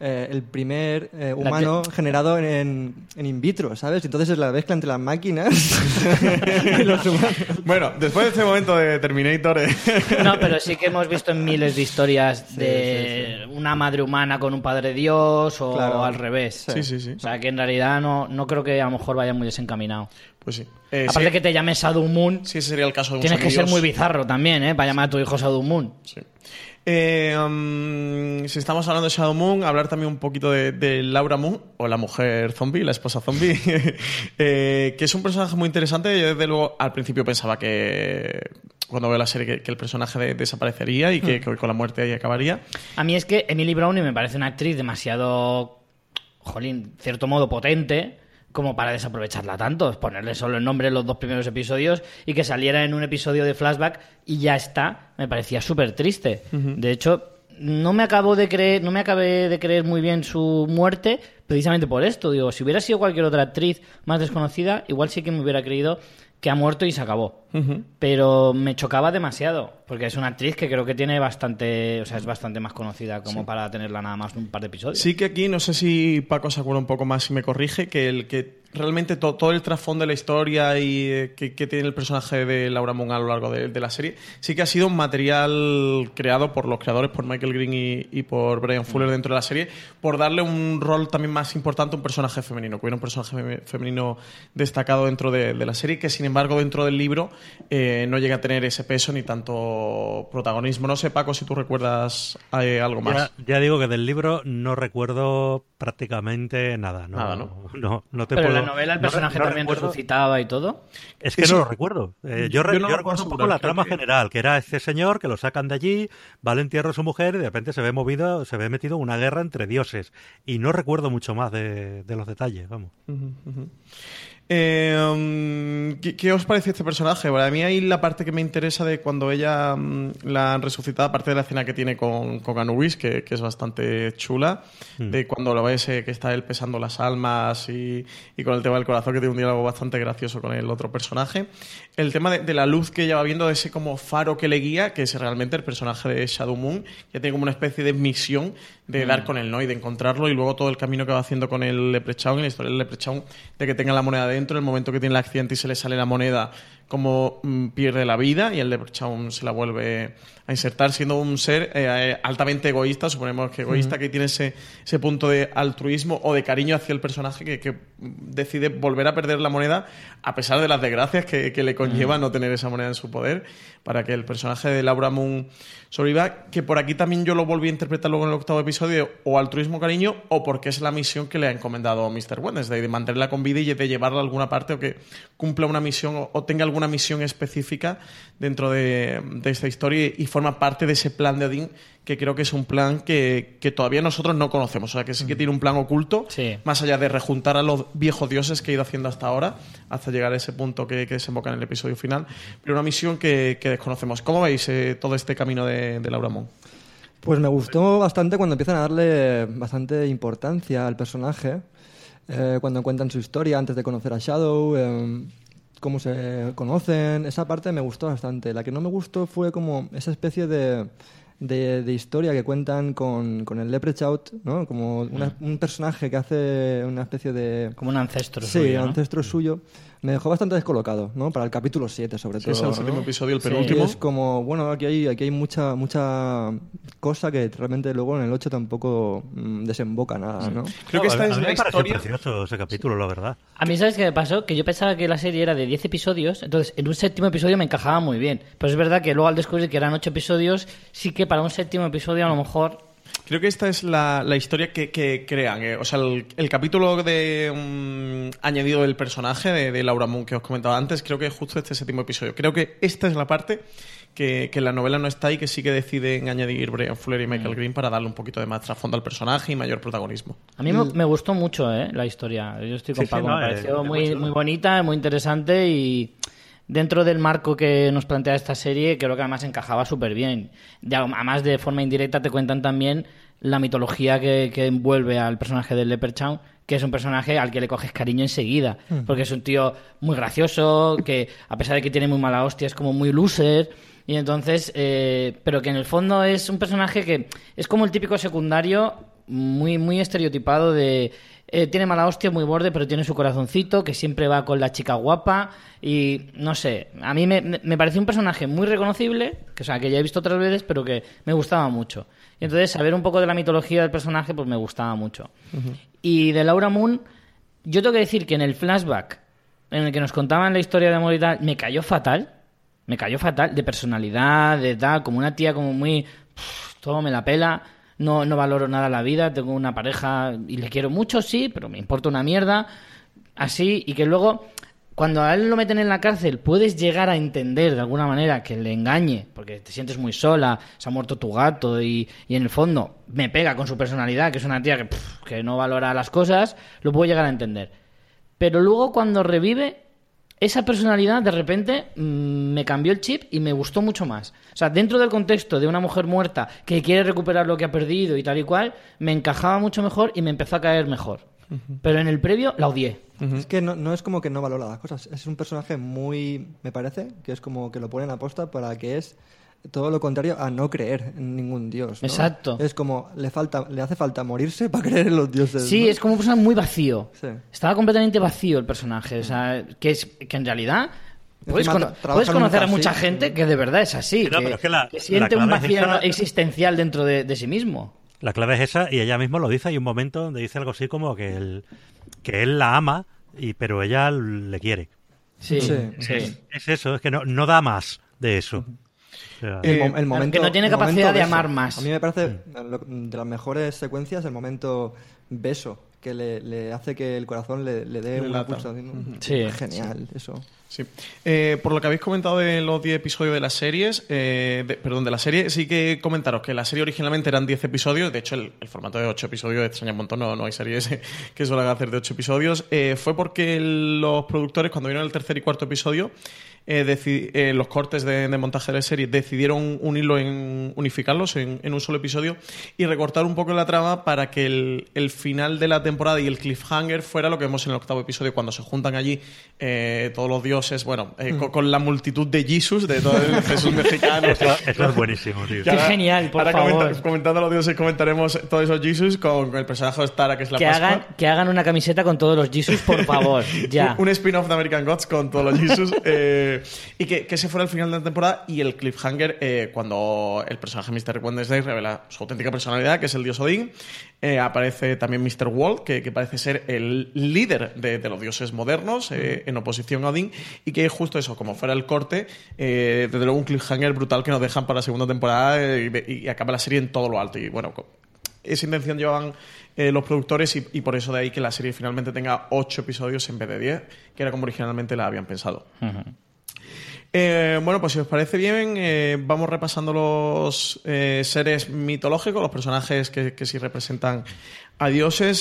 eh, el primer eh, humano generado en, en in vitro, ¿sabes? Entonces es la mezcla entre las máquinas y los humanos. Bueno, después de este momento de Terminator, eh, No, pero sí que hemos visto en miles de historias de una madre humana con un padre dios o Claro. al revés. Sí, sí, sí. O sea, que en realidad no, no creo que a lo mejor vaya muy desencaminado. pues sí. Eh, Aparte sí, que te llames Sadhu Moon, sí, ese sería el caso de un tienes que ser muy bizarro también, ¿eh? Para llamar a tu hijo Sadhu Moon. Sí. Eh, um, si estamos hablando de Shadow Moon, hablar también un poquito de, de Laura Moon, o la mujer zombie, la esposa zombie, eh, que es un personaje muy interesante. Yo, desde luego, al principio pensaba que, cuando veo la serie, que, que el personaje de- desaparecería y que, que con la muerte ahí acabaría. A mí es que Emily Browning me parece una actriz demasiado, jolín, cierto modo potente como para desaprovecharla tanto, ponerle solo el nombre en los dos primeros episodios y que saliera en un episodio de flashback y ya está, me parecía súper triste. De hecho, no me acabo de creer, no me acabé de creer muy bien su muerte precisamente por esto. Digo, si hubiera sido cualquier otra actriz más desconocida, igual sí que me hubiera creído que ha muerto y se acabó. Pero me chocaba demasiado, porque es una actriz que creo que tiene bastante, o sea, es bastante más conocida como para tenerla nada más un par de episodios. Sí que aquí, no sé si Paco se acuerda un poco más y me corrige, que el que realmente to- todo el trasfondo de la historia y eh, que, que tiene el personaje de Laura Moon a lo largo de, de la serie, sí que ha sido un material creado por los creadores, por Michael Green y, y por Brian Fuller dentro de la serie, por darle un rol también más importante a un personaje femenino, que hubiera un personaje fe- femenino destacado dentro de, de la serie, que sin embargo dentro del libro eh, no llega a tener ese peso ni tanto protagonismo. No sé, Paco, si tú recuerdas eh, algo más. Ya, ya digo que del libro no recuerdo prácticamente nada. No, Nada, ¿no? No, no te Pero puedo- la novela el personaje no también recuerdo- resucitaba y todo. Es que Eso- no lo recuerdo. Eh, yo, re- no recuerdo un poco la trama que- general, que era este señor que lo sacan de allí, va al entierro de su mujer y de repente se ve movido, se ve metido en una guerra entre dioses. Y no recuerdo mucho más de, de los detalles, vamos. Eh, um, ¿qué, qué os parece este personaje? Bueno, a mí ahí la parte que me interesa de cuando ella mm, la han resucitado, aparte de la escena que tiene con, con Anubis, que, que es bastante chula, de cuando lo ves eh, que está él pesando las almas y, y con el tema del corazón, que tiene un diálogo bastante gracioso con el otro personaje. El tema de, de la luz que ella va viendo, de ese como faro que le guía, que es realmente el personaje de Shadow Moon, que tiene como una especie de misión de dar con él, ¿no? Y de encontrarlo y luego todo el camino que va haciendo con el Leprechaun y la historia del Leprechaun de que tenga la moneda dentro, el momento que tiene el accidente y se le sale la moneda, como mm, pierde la vida y el Leprechaun se la vuelve a insertar siendo un ser eh, eh, altamente egoísta, suponemos que egoísta, que tiene ese, ese punto de altruismo o de cariño hacia el personaje que, que decide volver a perder la moneda a pesar de las desgracias que, que le conlleva no tener esa moneda en su poder para que el personaje de Laura Moon sobreviva, que por aquí también yo lo volví a interpretar luego en el octavo episodio, o altruismo cariño, o porque es la misión que le ha encomendado Mr. Wednesday, de mantenerla con vida y de llevarla a alguna parte o que cumpla una misión o, o tenga alguna misión específica dentro de, de esta historia y, y forma parte de ese plan de Odín que creo que es un plan que, que todavía nosotros no conocemos. O sea, que sí que tiene un plan oculto, Sí. más allá de rejuntar a los viejos dioses que ha ido haciendo hasta ahora, hasta llegar a ese punto que, que desemboca en el episodio final. Pero una misión que, que desconocemos. ¿Cómo veis eh, todo este camino de, de Laura Moon? Pues me gustó bastante cuando empiezan a darle bastante importancia al personaje, eh, cuando cuentan su historia antes de conocer a Shadow, eh, cómo se conocen, esa parte me gustó bastante. La que no me gustó fue como esa especie de de, de historia que cuentan con, con el Leprechaun, ¿no? Como una- un personaje que hace una especie de... Como un ancestro Sí, suyo, ¿no? ancestro suyo. Me dejó bastante descolocado, ¿no? Para el capítulo 7, sobre Sí, es todo. el séptimo ¿no? episodio, el Sí. penúltimo. Es como, bueno, aquí hay, aquí hay mucha, mucha cosa que realmente luego en el 8 tampoco mm, desemboca nada, ¿no? Creo que No, esta a- es mí la me historia. precioso ese capítulo, la verdad. A mí, ¿sabes qué me pasó? Que yo pensaba que la serie era de 10 episodios, entonces en un séptimo episodio me encajaba muy bien. Pero es verdad que luego al descubrir que eran 8 episodios, sí que para un séptimo episodio a lo mejor... Creo que esta es la, la historia que, que crean. eh. O sea, el, el capítulo de mm, añadido del personaje de, de Laura Moon que os comentaba antes, creo que es justo este séptimo episodio. Creo que esta es la parte que, que en la novela no está y que sí que deciden añadir Brian Fuller y Mm. Michael Green para darle un poquito de más trasfondo al personaje y mayor protagonismo. A mí me, me gustó mucho ¿eh? la historia. Yo estoy con Sí, sí, Paco. no, me eh, pareció es muy, muy bonita, muy interesante y dentro del marco que nos plantea esta serie, creo que además encajaba súper bien. Además, de forma indirecta te cuentan también la mitología que, que envuelve al personaje del Leprechaun, que es un personaje al que le coges cariño enseguida, porque es un tío muy gracioso, que a pesar de que tiene muy mala hostia, es como muy loser. Y entonces, eh, pero que en el fondo es un personaje que es como el típico secundario muy, muy estereotipado de... eh, tiene mala hostia, muy borde, pero tiene su corazoncito, que siempre va con la chica guapa y no sé, a mí me, me pareció un personaje muy reconocible, que, o sea, que ya he visto otras veces, pero que me gustaba mucho. Y entonces saber un poco de la mitología del personaje, pues me gustaba mucho. Y de Laura Moon, yo tengo que decir que en el flashback en el que nos contaban la historia de amor y tal, me cayó fatal. Me cayó fatal, de personalidad, de tal, como una tía como muy... "Pff, todo me la pela, no, no valoro nada la vida, tengo una pareja y le quiero mucho, sí, pero me importa una mierda. Así, y que luego, cuando a él lo meten en la cárcel, puedes llegar a entender de alguna manera que le engañe, porque te sientes muy sola, se ha muerto tu gato y, y en el fondo me pega con su personalidad, que es una tía que, que no valora las cosas, lo puedo llegar a entender. Pero luego cuando revive, esa personalidad de repente mm, me cambió el chip y me gustó mucho más. O sea, dentro del contexto de una mujer muerta que quiere recuperar lo que ha perdido y tal y cual, me encajaba mucho mejor y me empezó a caer mejor. Pero en el previo la odié. Es que no, no es como que no valora las cosas. Es un personaje muy. Me parece que es como que lo ponen a posta para que es todo lo contrario a no creer en ningún dios. ¿no? Exacto. Es como le falta, le hace falta morirse para creer en los dioses. Sí, ¿no? es como un personaje muy vacío. Sí. Estaba completamente vacío el personaje. O sea, que, es, que en realidad. Puedes, conocer a mucha gente que de verdad es así. Que, pero es que la- que siente la un es vacío esa- existencial dentro de, de sí mismo. La clave es esa y ella misma lo dice. Hay un momento donde dice algo así como que él, que él la ama, y pero ella le quiere. Sí, Sí. sí. Es eso, es que no, no da más de eso. El, Eh, el momento, que no tiene capacidad de amar más. A mí me parece Mm. de las mejores secuencias el momento beso, que le, le hace que el corazón le, le dé una pulsación. Sí. Genial, eso. Sí. Eh, por lo que habéis comentado de los 10 episodios de las series, eh, de- perdón, de la serie, sí que comentaros que la serie originalmente eran 10 episodios, de hecho el, el formato de 8 episodios extraña un montón, no, no hay series que suelen hacer de 8 episodios, eh, fue porque los productores cuando vieron el tercer y cuarto episodio, eh, deci- eh, los cortes de, de montaje de la serie decidieron unirlo en, unificarlos en, en un solo episodio y recortar un poco la trama para que el, el final de la temporada y el cliffhanger fuera lo que vemos en el octavo episodio cuando se juntan allí eh, todos los dioses, bueno, eh, con, con la multitud de Jesus, de todo el Jesús mexicano. eso, eso es buenísimo, tío. Qué genial, por ahora favor. comenta- comentando los dioses comentaremos todos esos Jesus con, con el personaje de Stara que es la Que Pascua. hagan, que hagan una camiseta con todos los Jesus, por favor. Ya. Un, un spin-off de American Gods con todos los Jesus. eh, y que, que ese fuera el final de la temporada y el cliffhanger eh, cuando el personaje Mr. Wednesday revela su auténtica personalidad, que es el dios Odín. Eh, aparece también Mr. Walt, que, que parece ser el líder de, de los dioses modernos, eh, en oposición a Odín. Y que justo eso, como fuera el corte, eh, desde luego un cliffhanger brutal que nos dejan para la segunda temporada eh, y, y acaba la serie en todo lo alto. Y bueno, esa intención llevaban eh, los productores y, y por eso de ahí que la serie finalmente tenga 8 episodios en vez de 10, que era como originalmente la habían pensado. Eh, bueno, pues si os parece bien, eh, vamos repasando los eh, seres mitológicos, los personajes que, que sí representan a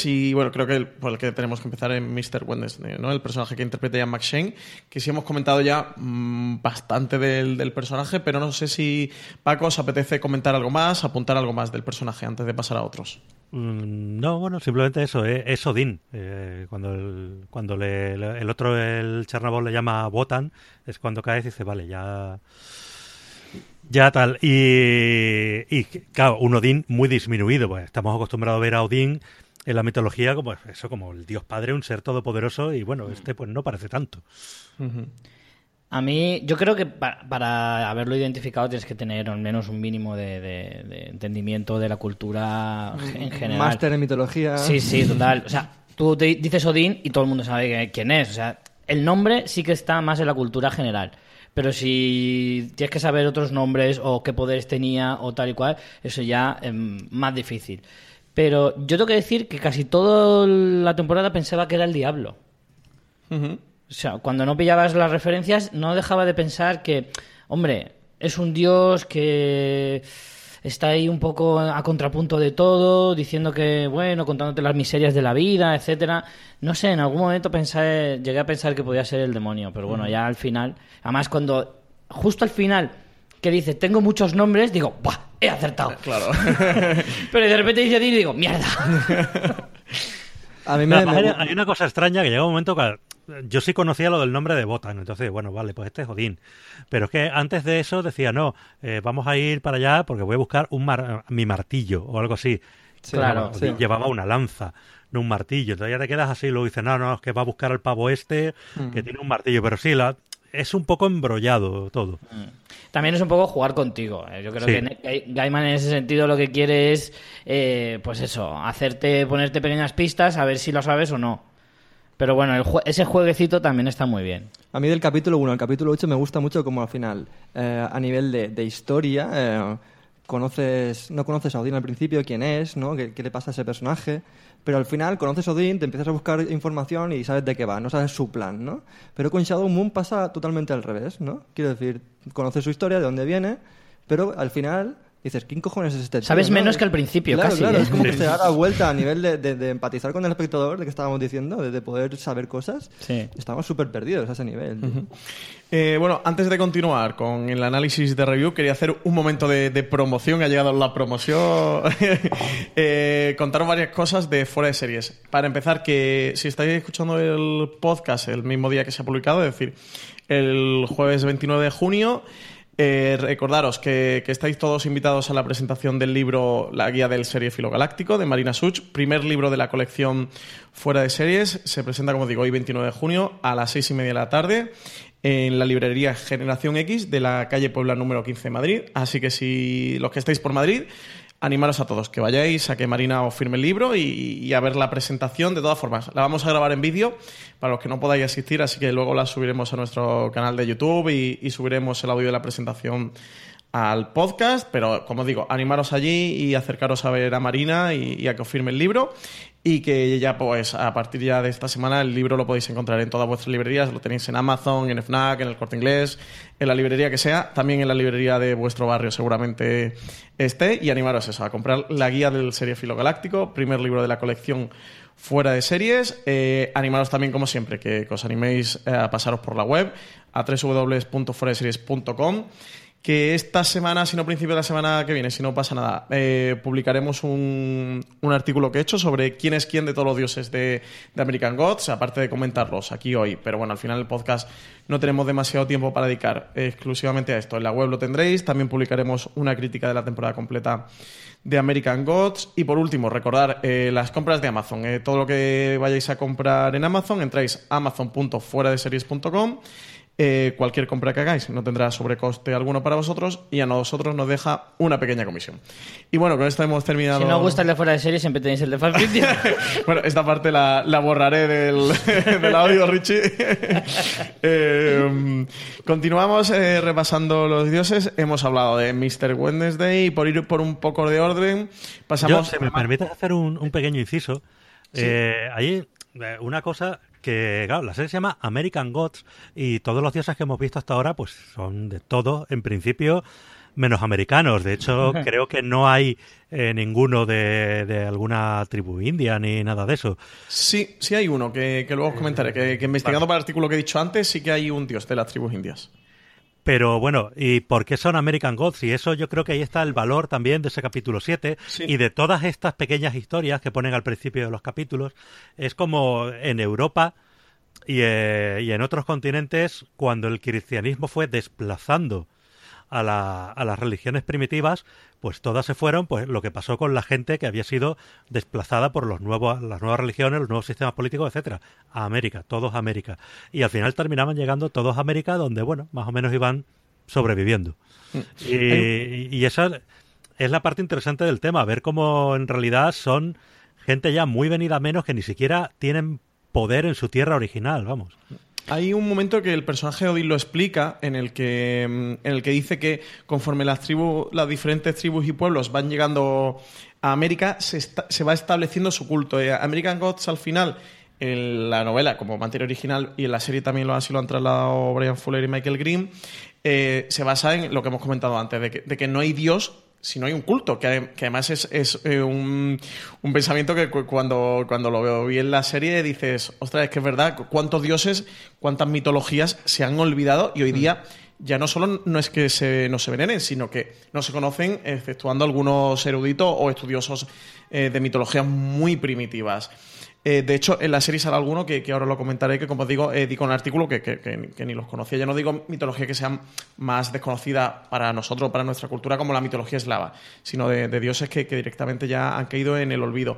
y bueno, creo que el, por el que tenemos que empezar es Mr. Wednesday, ¿no? El personaje que interpreta Ian McShane, que sí hemos comentado ya mm, bastante del, del personaje, pero no sé si Paco os apetece comentar algo más, apuntar algo más del personaje antes de pasar a otros. Mm, No, bueno, simplemente eso, es, es Odín. Eh, cuando el, cuando le- el otro, el Chernabog, le llama Botan, es cuando cae y dice, vale, ya, Ya tal. Y, y claro, un Odín muy disminuido. Pues estamos acostumbrados a ver a Odín en la mitología como eso, como el dios padre, un ser todopoderoso, y bueno, este pues no parece tanto. A mí, yo creo que para, haberlo identificado tienes que tener al menos un mínimo de, entendimiento de la cultura en general. Máster en mitología. Sí, sí, total. O sea, tú dices Odín y todo el mundo sabe quién es. O sea, el nombre sí que está más en la cultura general. Pero si tienes que saber otros nombres o qué poderes tenía o tal y cual, eso ya es más difícil. Pero yo tengo que decir que casi toda la temporada pensaba que era el diablo. O sea, cuando no pillabas las referencias, no dejaba de pensar que, hombre, es un dios que está ahí un poco a contrapunto de todo, diciendo que, bueno, contándote las miserias de la vida, etcétera. No sé, en algún momento pensé, llegué a pensar que podía ser el demonio, pero bueno, ya al final, además cuando, justo al final, que dice, tengo muchos nombres, digo, ¡buah! He acertado. Claro. Pero de repente dice y digo, ¡mierda! A mí me, hay, una cosa extraña que llega un momento que yo sí conocía lo del nombre de Botan, entonces, bueno, vale, pues este es Odín. Pero es que antes de eso decía, no, eh, vamos a ir para allá porque voy a buscar un mi martillo o algo así. claro. Llevaba una lanza, no un martillo. Entonces ya te quedas así y luego dices, no, no, es que va a buscar al pavo este que tiene un martillo. Pero sí, la, es un poco embrollado todo. Mm. También es un poco jugar contigo. ¿eh? Yo creo que Gaiman en ese sentido lo que quiere es, eh, pues eso, hacerte, ponerte pequeñas pistas a ver si lo sabes o no. Pero bueno, ese jueguecito también está muy bien. A mí del capítulo 1 al capítulo 8 me gusta mucho como al final, eh, a nivel de, historia, conoces, no conoces a Odín al principio, quién es, ¿no? ¿Qué, le pasa a ese personaje? Pero al final conoces a Odín, te empiezas a buscar información y sabes de qué va, no sabes su plan, ¿no? Pero con Shadow Moon pasa totalmente al revés, ¿no? Quiero decir, conoces su historia, de dónde viene, pero al final dices, ¿quién cojones es este tío? Sabes menos que al principio, claro, casi. Claro, ¿eh? es como que se da la vuelta a nivel de, empatizar con el espectador, de que estábamos diciendo, de, poder saber cosas. Sí. Estamos súper perdidos a ese nivel. Eh, bueno, antes de continuar con el análisis de review, quería hacer un momento de, promoción. Ha llegado la promoción. eh, contaros varias cosas de fuera de series. Para empezar, que si estáis escuchando el podcast el mismo día que se ha publicado, es decir, el jueves 29 de junio, eh, recordaros que, estáis todos invitados a la presentación del libro La Guía del Filo Galáctico de Marina Such, primer libro de la colección Fuera de Series. Se presenta, como digo, hoy 29 de junio a las seis y media de la tarde en la librería Generación X de la calle Puebla número 15 de Madrid. Así que si los que estáis por Madrid animaros a todos que vayáis a que Marina os firme el libro y, a ver la presentación. De todas formas, la vamos a grabar en vídeo para los que no podáis asistir, así que luego la subiremos a nuestro canal de YouTube y, subiremos el audio de la presentación al podcast, pero como digo, animaros allí y acercaros a ver a Marina y, a que os firme el libro y que ya pues a partir ya de esta semana el libro lo podéis encontrar en todas vuestras librerías, lo tenéis en Amazon, en FNAC, en el Corte Inglés, en la librería que sea, también en la librería de vuestro barrio seguramente esté. Y animaros eso, a comprar la guía del Filo Galáctico, primer libro de la colección fuera de series. Eh, animaros también, como siempre, que, os animéis a pasaros por la web a www.fueradeseries.com que esta semana, si no principio de la semana que viene, si no pasa nada, eh, publicaremos un, un, artículo que he hecho sobre quién es quién de todos los dioses de, American Gods, aparte de comentarlos aquí hoy. Pero bueno, al final el podcast no tenemos demasiado tiempo para dedicar exclusivamente a esto. En la web lo tendréis, también publicaremos una crítica de la temporada completa de American Gods. Y por último, recordar eh, las compras de Amazon. Eh, todo lo que vayáis a comprar en Amazon, entráis a amazon.fueradeseries.com eh, cualquier compra que hagáis no tendrá sobrecoste alguno para vosotros y a nosotros nos deja una pequeña comisión. Y bueno, con esto hemos terminado. Si no gusta el de fuera de serie, siempre tenéis el de Fan bueno, esta parte la, borraré del, del, audio, Richie. Eh, continuamos eh, repasando los dioses. Hemos hablado de Mr. Wednesday y por ir por un poco de orden, pasamos. Yo, si me permites hacer un, un pequeño inciso. ¿Sí? ahí, una cosa que, claro, la serie se llama American Gods y todos los dioses que hemos visto hasta ahora, pues son de todo, en principio, menos americanos. De hecho, creo que no hay eh, ninguno de, alguna tribu india ni nada de eso. Sí, sí hay uno, que, luego os comentaré, que, investigando para el artículo que he dicho antes, sí que hay un dios de las tribus indias. Pero bueno, ¿y por qué son American Gods? Y eso yo creo que ahí está el valor también de ese capítulo 7 y de todas estas pequeñas historias que ponen al principio de los capítulos. Es como en Europa y, eh, y en otros continentes cuando el cristianismo fue desplazando a, la- a las religiones primitivas, pues todas se fueron, pues lo que pasó con la gente que había sido desplazada por los nuevos, las nuevas religiones, los nuevos sistemas políticos, etcétera, a América, todos a América. Y al final terminaban llegando todos a América, donde, bueno, más o menos iban sobreviviendo. Y, y esa es la parte interesante del tema, ver cómo en realidad son gente ya muy venida a menos que ni siquiera tienen poder en su tierra original, vamos. Hay un momento que el personaje de Odin lo explica en el que, mm, en el que dice que conforme las tribus, las diferentes tribus y pueblos van llegando a América, se va estableciendo su culto. Eh, American Gods al final, en la novela como materia original y en la serie también lo así lo han trasladado Brian Fuller y Michael Green, eh, se basa en lo que hemos comentado antes, de que, de que no hay Dios si no hay un culto, que, ade- que además es, es, eh, un, un pensamiento que cu- cuando, cuando lo veo vi en la serie dices, ostras, es que es verdad, cu- cuántos dioses, cuántas mitologías se han olvidado y hoy día ya no solo no es que se, no se veneren, sino que no se conocen, exceptuando algunos eruditos o estudiosos eh, de mitologías muy primitivas. Eh, de hecho, en la serie sale alguno que, que ahora lo comentaré, que como os digo, eh, di con un artículo que, que- ni los conocía. Ya no digo mitología que sea más desconocida para nosotros, para nuestra cultura, como la mitología eslava, sino de, de dioses que, directamente ya han caído en el olvido.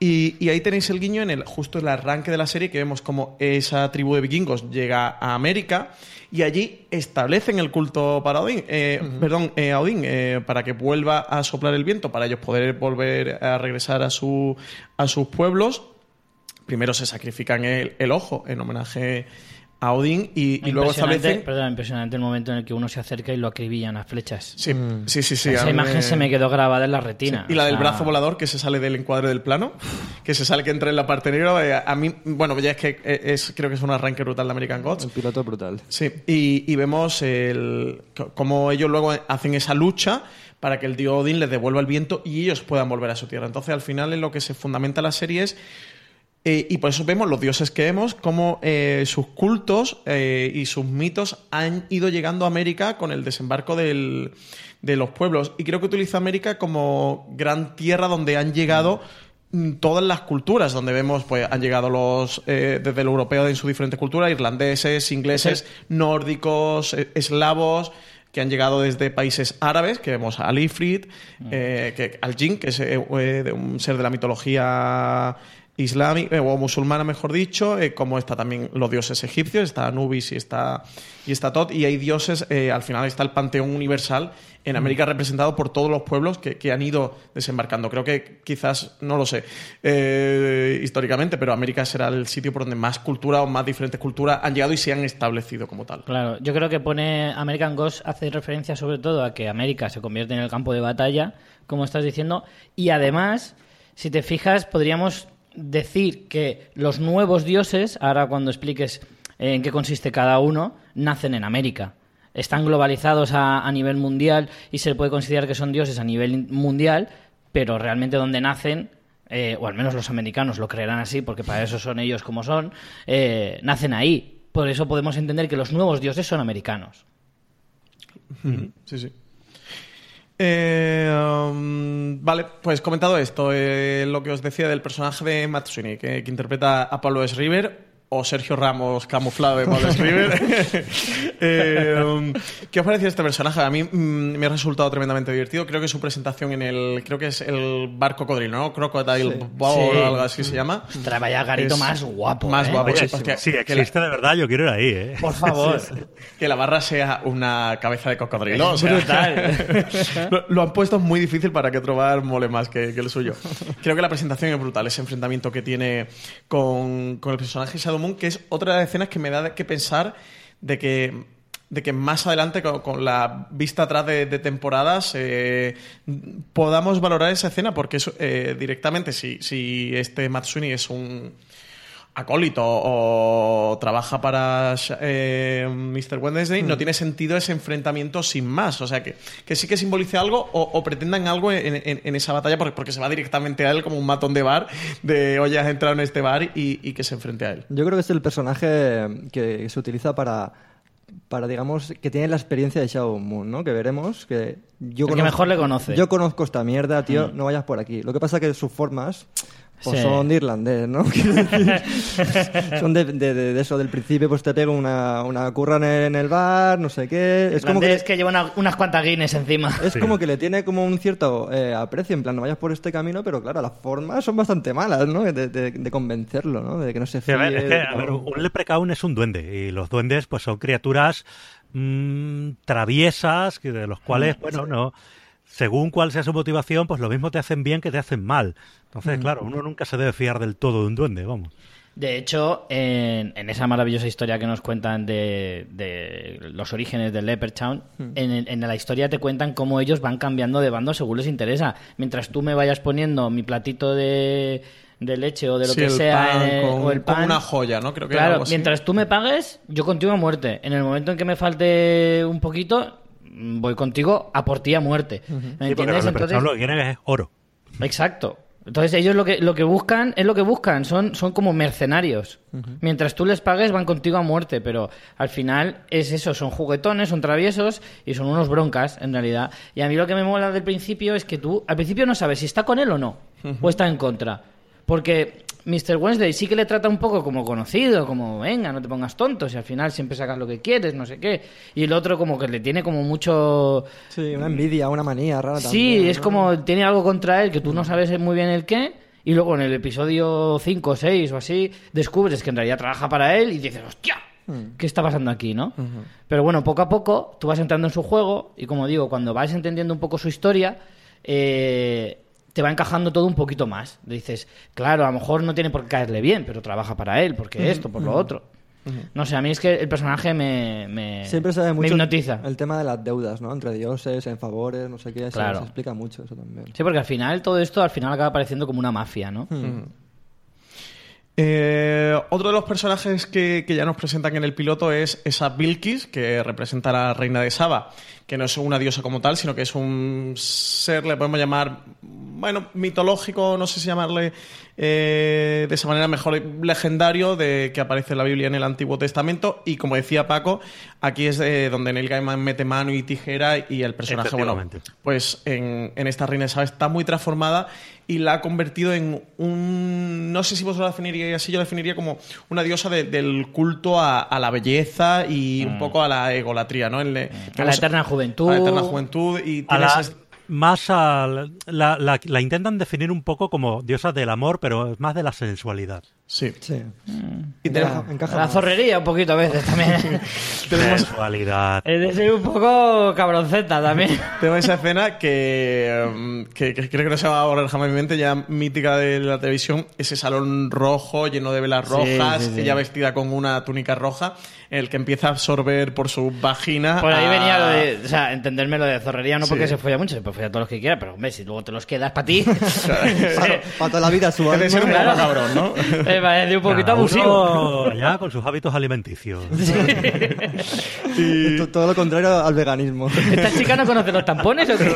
Y, y ahí tenéis el guiño en el justo el arranque de la serie, que vemos como esa tribu de vikingos llega a América y allí establecen el culto para Odín, eh, perdón, eh, a Odín, eh, para que vuelva a soplar el viento, para ellos poder volver a regresar a, su, a sus pueblos primero se sacrifican el, el ojo en homenaje a Odín y, y luego Impresionante- establecen. Perdón, impresionante el momento en el que uno se acerca y lo acribillan las flechas. Sí, sí, sí. sí, Esa imagen me- se me quedó grabada en la retina. Sí, Y la del brazo volador que se sale del encuadre del plano, que se sale que entra en la parte negra. A mí, bueno, ya es que eh, es, creo que es un arranque brutal de American Gods. El piloto brutal. Sí, y, y vemos el, cómo ellos luego hacen esa lucha para que el dios Odín les devuelva el viento y ellos puedan volver a su tierra. Entonces, al final, en lo que se fundamenta la serie es. Eh, y por eso vemos los dioses que vemos, cómo eh, sus cultos eh, y sus mitos han ido llegando a América con el desembarco del- de los pueblos. Y creo que utiliza América como gran tierra donde han llegado mm, todas las culturas, donde vemos, pues han llegado los, eh, desde el europeo en su diferente cultura, irlandeses, ingleses, nórdicos, eslavos, que han llegado desde países árabes, que vemos a Alifrid, eh, que, al Jin, que es eh, de un ser de la mitología islámica, o musulmana, mejor dicho, eh, como está también los dioses egipcios, está Anubis y está, y está Tot, y hay dioses, eh, al final está el panteón universal en América representado por todos los pueblos que, que han ido desembarcando. Creo que quizás, no lo sé, eh, históricamente, pero América será el sitio por donde más cultura o más diferentes culturas han llegado y se han establecido como tal. Claro, yo creo que pone American Ghost hace referencia sobre todo a que América se convierte en el campo de batalla, como estás diciendo, y además, si te fijas, podríamos decir que los nuevos dioses, ahora cuando expliques en qué consiste cada uno, nacen en América. Están globalizados a, a nivel mundial y se puede considerar que son dioses a nivel mundial, pero realmente donde nacen eh, o al menos los americanos lo creerán así, porque para eso son ellos como son, eh, nacen ahí. Por eso podemos entender que los nuevos dioses son americanos. Sí, sí. Eh, um, vale, pues comentado esto, eh, lo que os decía del personaje de Sweeney, que, que interpreta a Pablo S. River, o Sergio Ramos camuflado de Pablo S. River. Eh, um, ¿Qué os parecía este personaje? A mí mm, me ha resultado tremendamente divertido. Creo que su presentación en el. Creo que es el bar cocodrilo, ¿no? Crocodile Bowl Sí. o algo así se llama. Trae vaya garito Es más guapo. Más ¿eh? guapo, Oye, sí, si, porque- si que la- existe de verdad, yo quiero ir ahí, ¿eh? Por favor. que la barra sea una cabeza de cocodrilo. o Es sea, brutal. lo, lo han puesto muy difícil para que otro bar mole más que, que el suyo. Creo que la presentación es brutal, ese enfrentamiento que tiene con, con el personaje Shadow Que es otra de las escenas que me da que pensar de que de que más adelante, con, la vista atrás de, de temporadas, eh, podamos valorar esa escena, porque eso, eh, directamente, si, si este Matsuni es un acólito o trabaja para eh, Mr. Wednesday, no tiene sentido ese enfrentamiento sin más. O sea, que, que sí que simbolice algo o, o pretendan algo en, en- en esa batalla porque, porque se va directamente a él como un matón de bar, de oye, has entrado en este bar y, y que se enfrente a él. Yo creo que es el personaje que se utiliza para, para digamos, que tiene la experiencia de Shadow Moon, ¿no? Que veremos que yo El que mejor le conoce. Yo conozco esta mierda, tío, no vayas por aquí. Lo que pasa que sus formas pues Sí. son de irlandés, ¿no? Son de, de- de- de eso del principio, pues te pega una, una curra en el, en el bar, no sé qué. Es como que, Es que lleva una- unas cuantas Guinness encima. es Sí. como que le tiene como un cierto eh, aprecio, en plan, no vayas por este camino, pero claro, las formas son bastante malas, ¿no? De, de- de convencerlo, ¿no? De que no se Sí, a ver, fíe. es que, a ver, un leprecaun es un duende y los duendes pues son criaturas mm, traviesas de los cuales, bueno, no según cuál sea su motivación, pues lo mismo te hacen bien que te hacen mal. Entonces, claro, uno nunca se debe fiar del todo de un duende, vamos. De hecho, en, en esa maravillosa historia que nos cuentan de, de los orígenes del Leprechaun, en, en la historia te cuentan cómo ellos van cambiando de bando según les interesa. Mientras tú me vayas poniendo mi platito de, de leche o de lo Sí, que el sea, pan en el- con- o el con pan. una joya, ¿no? Creo que era claro, algo así. mientras tú me pagues, yo contigo a muerte. En el momento en que me falte un poquito, mm, voy contigo a por ti a muerte. ¿Me Sí, porque entiendes? Entonces, lo que quieren es oro. Exacto. Entonces ellos lo que, lo que buscan es lo que buscan, son, son como mercenarios. Mientras tú les pagues van contigo a muerte, pero al final es eso, son juguetones, son traviesos y son unos broncas en realidad. Y a mí lo que me mola del principio es que tú al principio no sabes si está con él o no, o está en contra. Porque Mr. Wednesday sí que le trata un poco como conocido, como venga, no te pongas tonto, y al final siempre sacas lo que quieres, no sé qué. Y el otro como que le tiene como mucho Sí, una envidia, una manía rara Sí, también, es ¿no? como tiene algo contra él que tú no sabes muy bien el qué. Y luego en el episodio 5 o 6 o así, descubres que en realidad trabaja para él y dices, hostia, ¿qué está pasando aquí, no? Pero bueno, poco a poco tú vas entrando en su juego y como digo, cuando vas entendiendo un poco su historia, eh, te va encajando todo un poquito más. Dices, claro, a lo mejor no tiene por qué caerle bien, pero trabaja para él, porque esto, por lo otro. No sé, a mí es que el personaje me, me, Siempre se ve me mucho hipnotiza. el tema de las deudas, ¿no? Entre dioses, en favores, no sé qué. Claro. Se, explica mucho eso también. Sí, porque al final todo esto al final acaba pareciendo como una mafia, ¿no? Eh, otro de los personajes que, que ya nos presentan en el piloto es esa Bilkis, que representa a la reina de Saba, que no es una diosa como tal, sino que es un ser, le podemos llamar, bueno, mitológico, no sé si llamarle eh, de esa manera mejor, legendario, de que aparece en la Biblia en el Antiguo Testamento. Y como decía Paco, aquí es eh, donde Neil Gaiman mete mano y tijera y el personaje, bueno, pues en, en esta reina Saba está muy transformada y la ha convertido en un. No sé si vosotros la definiríais así, yo la definiría como una diosa de- del culto a, a la belleza y un poco a la egolatría, ¿no? Mm. A la eterna juventud. A la eterna juventud y A tienes la- es- más a la, la- la- la intentan definir un poco como diosa del amor, pero es más de la sensualidad. Sí. Sí. Y Encaja- tenemos, encaja La más. zorrería un poquito a veces también. Es de ser un poco cabronceta también. tenemos esa escena que, mm, que- que creo que no se va a borrar jamás de mi mente, ya mítica de la televisión, ese salón rojo lleno de velas rojas, sí, sí. ella vestida con una túnica roja, en el que empieza a absorber por su vagina. Por ahí a- venía lo de, o sea, entenderme lo de zorrería no Sí. porque se folla mucho, se puede follar todos los que quiera, pero hombre, si luego te los quedas para ti, Para, para toda la vida su Debe ser un alma. poco cabrón, ¿no? Me parece un poquito Cada abusivo. ya con sus hábitos alimenticios. To- Todo lo contrario al veganismo. ¿Esta chica no conoce los tampones o qué?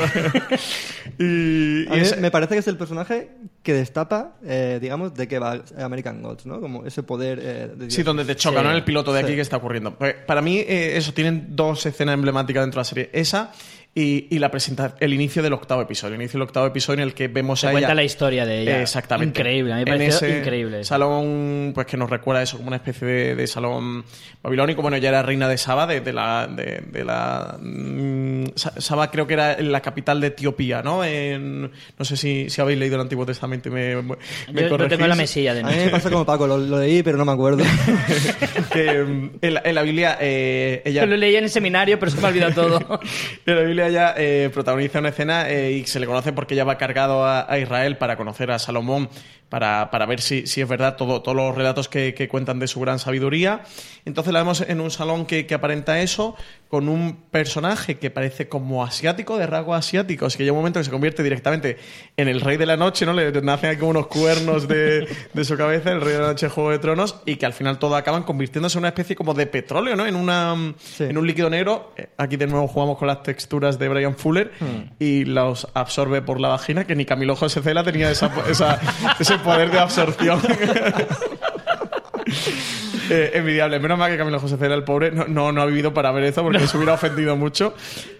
Y, y A mí es- me parece que es el personaje que destapa, eh, digamos, de que va American Gods, ¿no? Como ese poder eh, de Sí, donde te choca, Sí. ¿no? En el piloto de aquí Sí. que está ocurriendo. Pues, Para mí, eh, eso, tienen dos escenas emblemáticas dentro de la serie. Esa y, y la presenta el inicio del octavo episodio. El inicio del octavo episodio en el que vemos Se a cuenta ella. la historia de ella. Exactamente. Increíble, a mí me En pareció ese increíble. Salón, pues que nos recuerda eso como una especie de, de salón babilónico. Bueno, ella era reina de Saba, de, de la. De, de la mm, Sa- Saba creo que era la capital de Etiopía, ¿no? En- no sé si, si habéis leído el Antiguo Testamento y me, me Yo, yo tengo la mesilla de A mí me pasa como Paco, lo, lo leí, pero no me acuerdo. que mm, en, la, en la Biblia eh, ella Lo leí en el seminario, pero se me ha olvidado todo. En la Biblia ella eh, protagoniza una escena eh, y se le conoce porque ella va cargado a Israel para conocer a Salomón, para, para ver si, si es verdad todo, todos los relatos que, que cuentan de su gran sabiduría. Entonces la vemos en un salón que, que aparenta eso, con un personaje que parece como asiático, de rasgos asiáticos, que llega un momento que se convierte directamente en el rey de la noche, ¿no? Le nacen aquí unos cuernos de, de su cabeza, el rey de la noche de Juego de Tronos, y que al final todo acaban convirtiéndose en una especie como de petróleo, ¿no? En, una, Sí. en un líquido negro. Eh, Aquí de nuevo jugamos con las texturas de Brian Fuller y los absorbe por la vagina, que ni Camilo José Cela tenía esa, esa- ese poder de absorción. Eh, envidiable. Menos mal que Camilo José Cera, el pobre, no, no, no ha vivido para ver eso porque se hubiera ofendido mucho.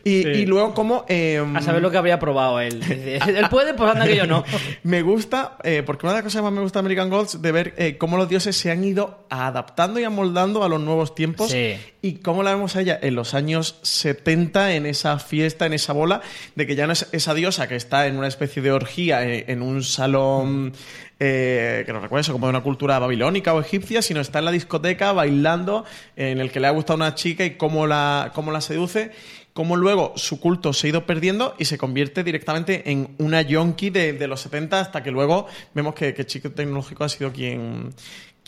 Y, Sí. y luego, como. eh, A saber lo que habría probado él. Él puede, pues anda que yo no. me gusta, eh, porque una de las cosas que más me gusta de American Gods de ver eh, cómo los dioses se han ido adaptando y amoldando a los nuevos tiempos Sí. y cómo la vemos a ella en los años 70 en esa fiesta, en esa bola, de que ya no es esa diosa que está en una especie de orgía eh, en un salón eh, que no recuerdo eso, como de una cultura babilónica o egipcia, sino está en la discoteca bailando en el que le ha gustado una chica y cómo la, cómo la seduce cómo luego su culto se ha ido perdiendo y se convierte directamente en una yonki de, de los 70 hasta que luego vemos que, que Chico Tecnológico ha sido quien,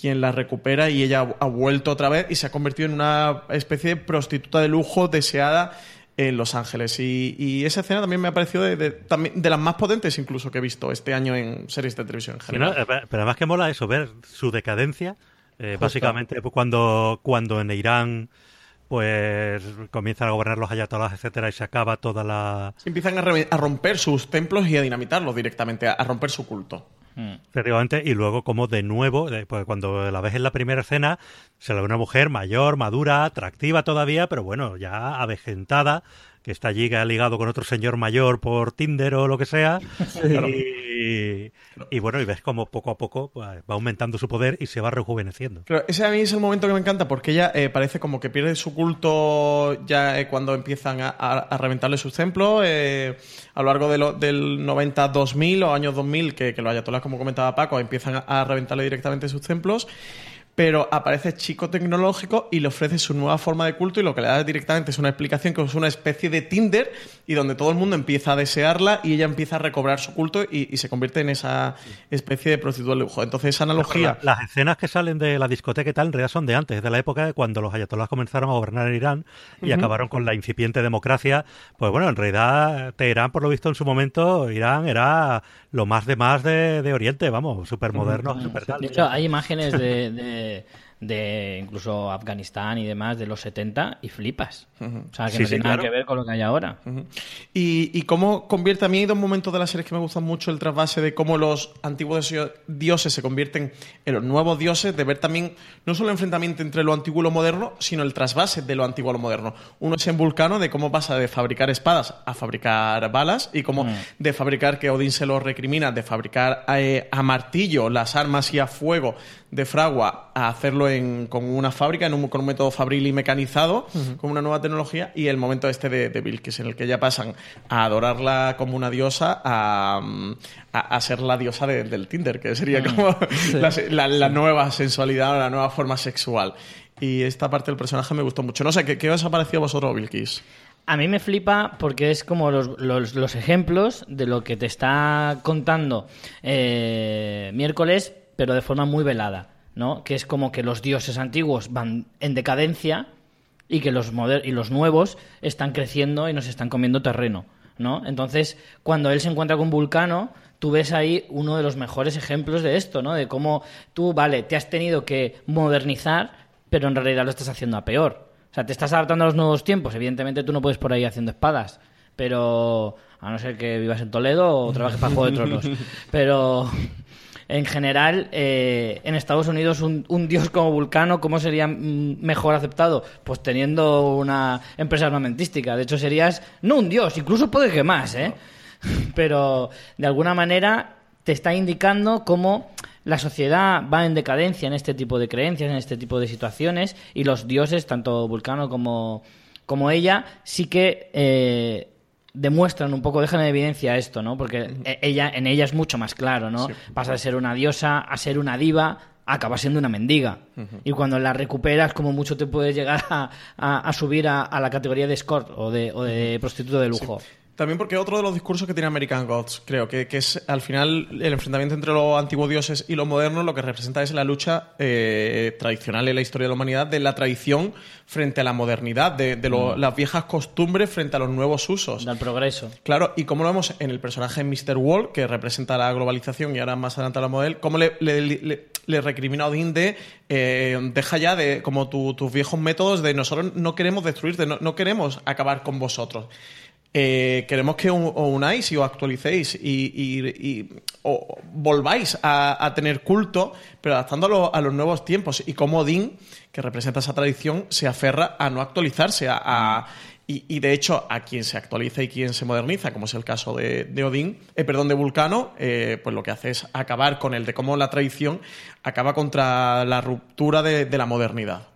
quien la recupera y ella ha vuelto otra vez y se ha convertido en una especie de prostituta de lujo deseada en Los Ángeles. Y, y esa escena también me ha parecido de, de- las más potentes incluso que he visto este año en series de televisión en general. ¿no? Eh, Pero además que mola eso, ver su decadencia. eh, básicamente, pues, cuando, cuando en Irán pues comienzan a gobernar los ayatolás, etcétera, y se acaba toda la... Empiezan a, a romper sus templos y a dinamitarlos directamente, a, a romper su culto. Efectivamente, y luego como de nuevo, eh, pues cuando la ves en la primera escena, se la ve una mujer mayor, madura, atractiva todavía, pero bueno, ya avejentada, que está allí, que ha ligado con otro señor mayor por Tinder o lo que sea, y, y bueno, y ves como poco a poco pues, va aumentando su poder y se va rejuveneciendo. Claro, ese a mí es el momento que me encanta porque ella eh, parece como que pierde su culto ya eh, cuando empiezan a, a- a reventarle sus templos. eh, a lo largo de lo- del 90-2000 o años 2000, que, que los ayatolás, como comentaba Paco, empiezan a, a reventarle directamente sus templos. Pero aparece Chico Tecnológico y le ofrece su nueva forma de culto y lo que le da directamente es una explicación que es una especie de Tinder y donde todo el mundo empieza a desearla y ella empieza a recobrar su culto y, y se convierte en esa especie de prostituta de lujo. Entonces esa analogía... La- Las escenas que salen de la discoteca y tal en realidad son de antes, de la época de cuando los ayatolás comenzaron a gobernar en Irán y acabaron con la incipiente democracia. Pues bueno, en realidad Teherán, por lo visto en su momento, Irán era lo más de más de, de Oriente, vamos, súper moderno, súper tal. De hecho, hay imágenes de, de, Yeah. De incluso Afganistán y demás de los 70 y flipas. O sea, que Sí, no sí, tiene nada claro. que ver con lo que hay ahora. Y, y cómo convierte, a mí hay dos momentos de la serie que me gustan mucho, el trasvase de cómo los antiguos dio- dioses se convierten en los nuevos dioses, de ver también no solo el enfrentamiento entre lo antiguo y lo moderno, sino el trasvase de lo antiguo a lo moderno. Uno es en Vulcano, de cómo pasa de fabricar espadas a fabricar balas, y cómo de fabricar, que Odín se lo recrimina, de fabricar eh, a martillo las armas y a fuego de Fragua a hacerlo en, con una fábrica, en un, con un método fabril y mecanizado, con una nueva tecnología, y el momento este de, de Bilkis, en el que ya pasan a adorarla como una diosa a, mm, a, a ser la diosa de- del Tinder, que sería como la, la- la nueva sensualidad o la nueva forma sexual. Y esta parte del personaje me gustó mucho. No sé, ¿qué, qué os ha parecido a vosotros, Bilkis? A mí me flipa porque es como los, los- los ejemplos de lo que te está contando eh, miércoles, pero de forma muy velada, ¿no? Que es como que los dioses antiguos van en decadencia y que los, moder- y los nuevos están creciendo y nos están comiendo terreno, ¿no? Entonces, cuando él se encuentra con Vulcano, tú ves ahí uno de los mejores ejemplos de esto, ¿no? De cómo tú, vale, te has tenido que modernizar, pero en realidad lo estás haciendo a peor. O sea, te estás adaptando a los nuevos tiempos. Evidentemente tú no puedes por ahí haciendo espadas, pero a no ser que vivas en Toledo o trabajes para Juego de Tronos. Pero en general, eh, en Estados Unidos un, dios como Vulcano, ¿cómo sería mejor aceptado? Pues teniendo una empresa armamentística. De hecho, serías no un dios, incluso puede que más, ¿eh? Pero de alguna manera te está indicando cómo la sociedad va en decadencia en este tipo de creencias, en este tipo de situaciones, y los dioses, tanto Vulcano como, como ella, sí que eh, demuestran un poco, dejan en evidencia esto, ¿no? Porque e- ella, en ella es mucho más claro, ¿no? Pasa de ser una diosa a ser una diva, a acabar siendo una mendiga. Y cuando la recuperas, como mucho te puedes llegar a, a- a subir a, a la categoría de escort o de, o de prostituto de lujo. También porque otro de los discursos que tiene American Gods, creo, que, que es al final el enfrentamiento entre los antiguos dioses y lo moderno, lo que representa es la lucha eh, tradicional en la historia de la humanidad de la tradición frente a la modernidad, de, de lo- las viejas costumbres frente a los nuevos usos. Del progreso. Claro, y como lo vemos en el personaje Mr. Wall, que representa la globalización y ahora más adelante la model, cómo le, le, le- le recrimina a Odín de eh, deja ya de como tu- tus viejos métodos de nosotros no queremos destruirte, no, no queremos acabar con vosotros. Eh, queremos que os unáis y os actualicéis y, volváis a, tener culto, pero adaptándolo a los nuevos tiempos. Y como Odín, que representa esa tradición, se aferra a no actualizarse, a, y, de hecho a quien se actualiza y quien se moderniza, como es el caso de, de Odín, eh, perdón, de Vulcano, eh, pues lo que hace es acabar con el de cómo la tradición acaba contra la ruptura de la modernidad.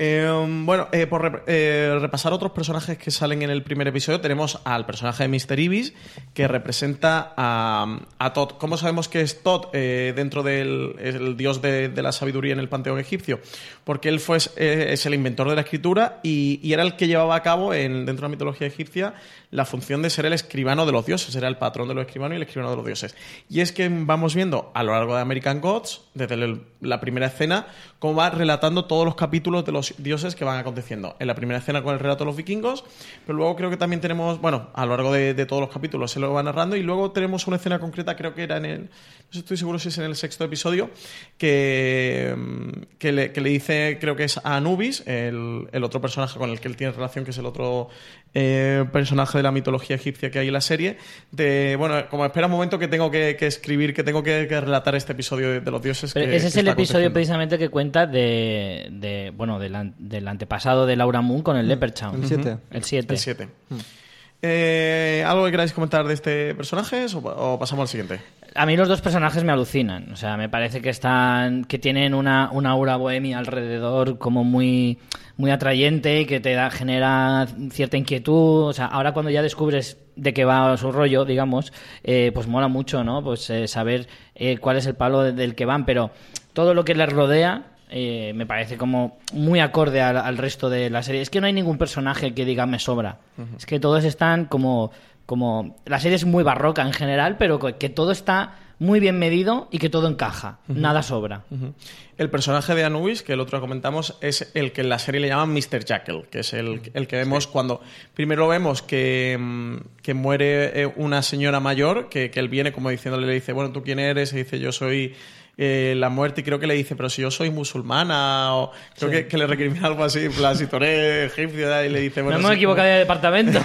Eh, bueno, por eh, repasar otros personajes que salen en el primer episodio, tenemos al personaje de Mr. Ibis, que representa a, a Tot. ¿Cómo sabemos que es Tot eh, dentro del dios de, la sabiduría en el panteón egipcio? Porque él fue, es el inventor de la escritura y, y era el que llevaba a cabo en, dentro de la mitología egipcia la función de ser el escribano de los dioses, era el patrón de los escribanos y el escribano de los dioses. Y es que vamos viendo a lo largo de American Gods, desde la primera escena, cómo va relatando todos los capítulos de los dioses que van aconteciendo. En la primera escena con el relato de los vikingos, pero luego creo que también tenemos, bueno, a lo largo de, de todos los capítulos se lo va narrando y luego tenemos una escena concreta, creo que era en el, no estoy seguro si es en el sexto episodio, que, mm, que, le, que le dice, creo que es a Anubis, el, el otro personaje con el que él tiene relación, que es el otro eh, personaje de la mitología egipcia que hay en la serie, de, bueno, como espera un momento que tengo que, que escribir, que tengo que, que relatar este episodio de, de los dioses. Pero que- ese que es el episodio precisamente que cuenta de, de bueno, del, an- del antepasado de Laura Moon con el Leprechaun. El 7. El 7. El 7. Eh, ¿Algo que queráis comentar de este personaje o, o pasamos al siguiente? A mí los dos personajes me alucinan. O sea, me parece que están. que tienen una, una aura bohemia alrededor como muy, muy atrayente y que te da, genera cierta inquietud. O sea, ahora cuando ya descubres de qué va su rollo, digamos, eh, pues mola mucho, ¿no? Pues eh, saber eh, cuál es el palo de- del que van, pero todo lo que les rodea. eh, me parece como muy acorde al, al resto de la serie. Es que no hay ningún personaje que diga me sobra. Es que todos están como como la serie es muy barroca en general, pero que todo está muy bien medido y que todo encaja, nada sobra. El personaje de Anubis, que el otro comentamos, es el que en la serie le llaman Mr. Jackal, que es el, el que vemos cuando primero vemos que, mm, que muere eh, una señora mayor, que, que él viene como diciéndole, le dice, bueno, ¿tú quién eres? Y dice, yo soy eh, la muerte, y creo que le dice, pero si yo soy musulmana, o creo que, que le recrimina algo así, en plan, si tú eres egipcio, y le dice, bueno, no hemos sí, equivocado de departamento.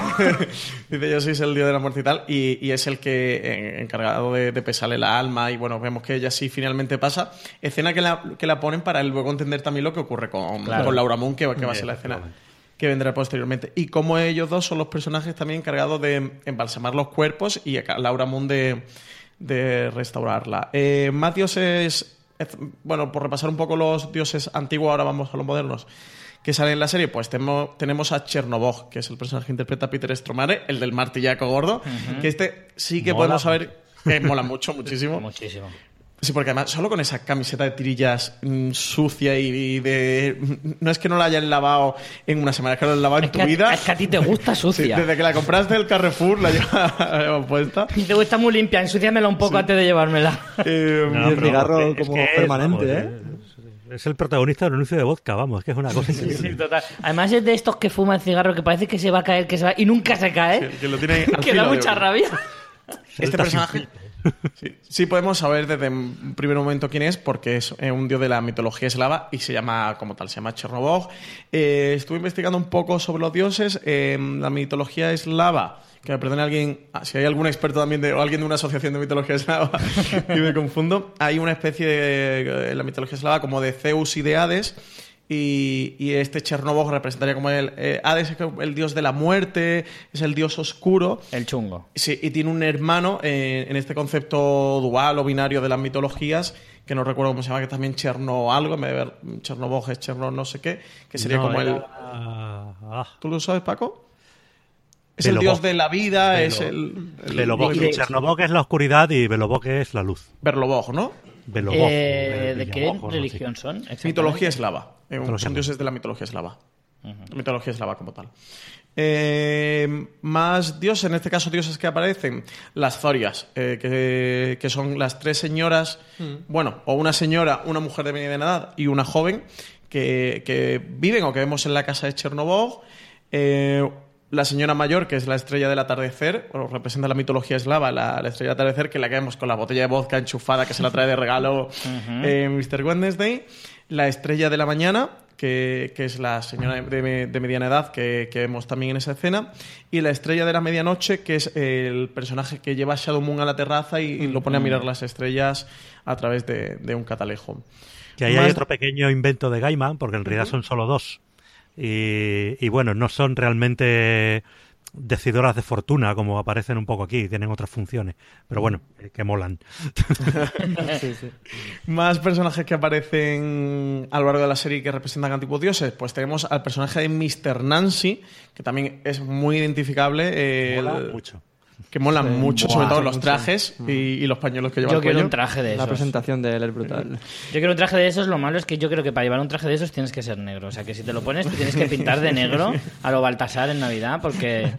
Dice, yo soy el dios de la muerte y tal, y, y es el que eh, encargado de, de pesarle la alma, y bueno, vemos que ella sí finalmente pasa. Escena que la, que la ponen para luego entender también lo que ocurre con, Claro. con Laura Moon, que, va- que va a ser la escena que vendrá posteriormente. Y como ellos dos son los personajes también encargados de embalsamar los cuerpos y a Laura Moon de, de restaurarla. Eh, más dioses, es- bueno, por repasar un poco los dioses antiguos, ahora vamos a los modernos que salen en la serie, pues tenemos, tenemos a Chernobog, que es el personaje que interpreta a Peter Stromare, el del martillaco gordo, que este sí que Mola podemos saber que mola mucho, muchísimo. Muchísimo. Sí, porque además, solo con esa camiseta de tirillas mm, sucia y, y de... No es que no la hayan lavado en una semana, es que la han lavado en Es tu a- vida. es que a ti te gusta Sí, sucia. desde que la compraste del Carrefour la llevas puesta. Y te gusta muy limpia, ensúciamela un poco antes de llevármela. Eh, No, Y el pero cigarro es como que es, permanente, vamos, ¿eh? Es, es el protagonista del anuncio de vodka, vamos, es que es una cosa increíble. Sí, total. Además es de estos que fuman cigarro que parece que se va a caer, que se va... y nunca se cae. que lo tiene al que da mucha rabia. Este personaje... Sí, podemos saber desde un primer momento quién es, porque es eh, un dios de la mitología eslava y se llama, como tal, se llama Chernobog. Eh, estuve investigando un poco sobre los dioses. eh, la mitología eslava, que me perdone alguien, ah, si hay algún experto también de, o alguien de una asociación de mitología eslava y me confundo, hay una especie de, en la mitología eslava como de Zeus y de Hades. Y, y este Chernobog representaría como el eh, Hades es el dios de la muerte, es el dios oscuro. El chungo. Sí, y tiene un hermano eh, en este concepto dual o binario de las mitologías, que no recuerdo cómo se llama, que también Cherno algo, en vez de ver Chernobog es Cherno no sé qué, que sería No, como era- el... ah, ¿Tú lo sabes, Paco? Es Belobog. el dios de la vida, Belo- es el... el Belobog. Chernobog es la oscuridad y Belobog es la luz. Berlobog, ¿no? Belobog. Eh, ¿De qué religión son? Mitología eslava. Eh, Mitología son eslava. dioses de la mitología eslava. Mitología eslava como tal. Eh, más dioses, en este caso dioses que aparecen, las Zorias, eh, que, que son las tres señoras, bueno, o una señora, una mujer de mediana edad y una joven, que, que viven o que vemos en la casa de Chernobog. Eh, la señora mayor, que es la estrella del atardecer, o representa la mitología eslava, la, la estrella del atardecer, que la que vemos con la botella de vodka enchufada que se la trae de regalo eh, Mr. Wednesday. La estrella de la mañana, que, que es la señora de, de mediana edad que, que vemos también en esa escena, y la estrella de la medianoche, que es el personaje que lleva a Shadow Moon a la terraza y, y lo pone a mirar las estrellas a través de, de un catalejo. Que ahí Más- hay otro pequeño invento de Gaiman, porque en realidad son solo dos. Y, y bueno, no son realmente decidoras de fortuna como aparecen un poco aquí, tienen otras funciones. Pero bueno, eh, que molan. Sí, sí. Más personajes que aparecen a lo largo de la serie que representan antiguos dioses, pues tenemos al personaje de Mr. Nancy, que también es muy identificable. eh, Mola el- mucho. Que molan Sí, mucho, buah, sobre todo mucho. los trajes y, y los pañuelos que lleva Yo quiero cuello. un traje de La esos. presentación de él es brutal. Yo quiero un traje de esos, lo malo es que yo creo que para llevar un traje de esos tienes que ser negro. O sea, que si te lo pones, te tienes que pintar de negro a lo Baltasar en Navidad porque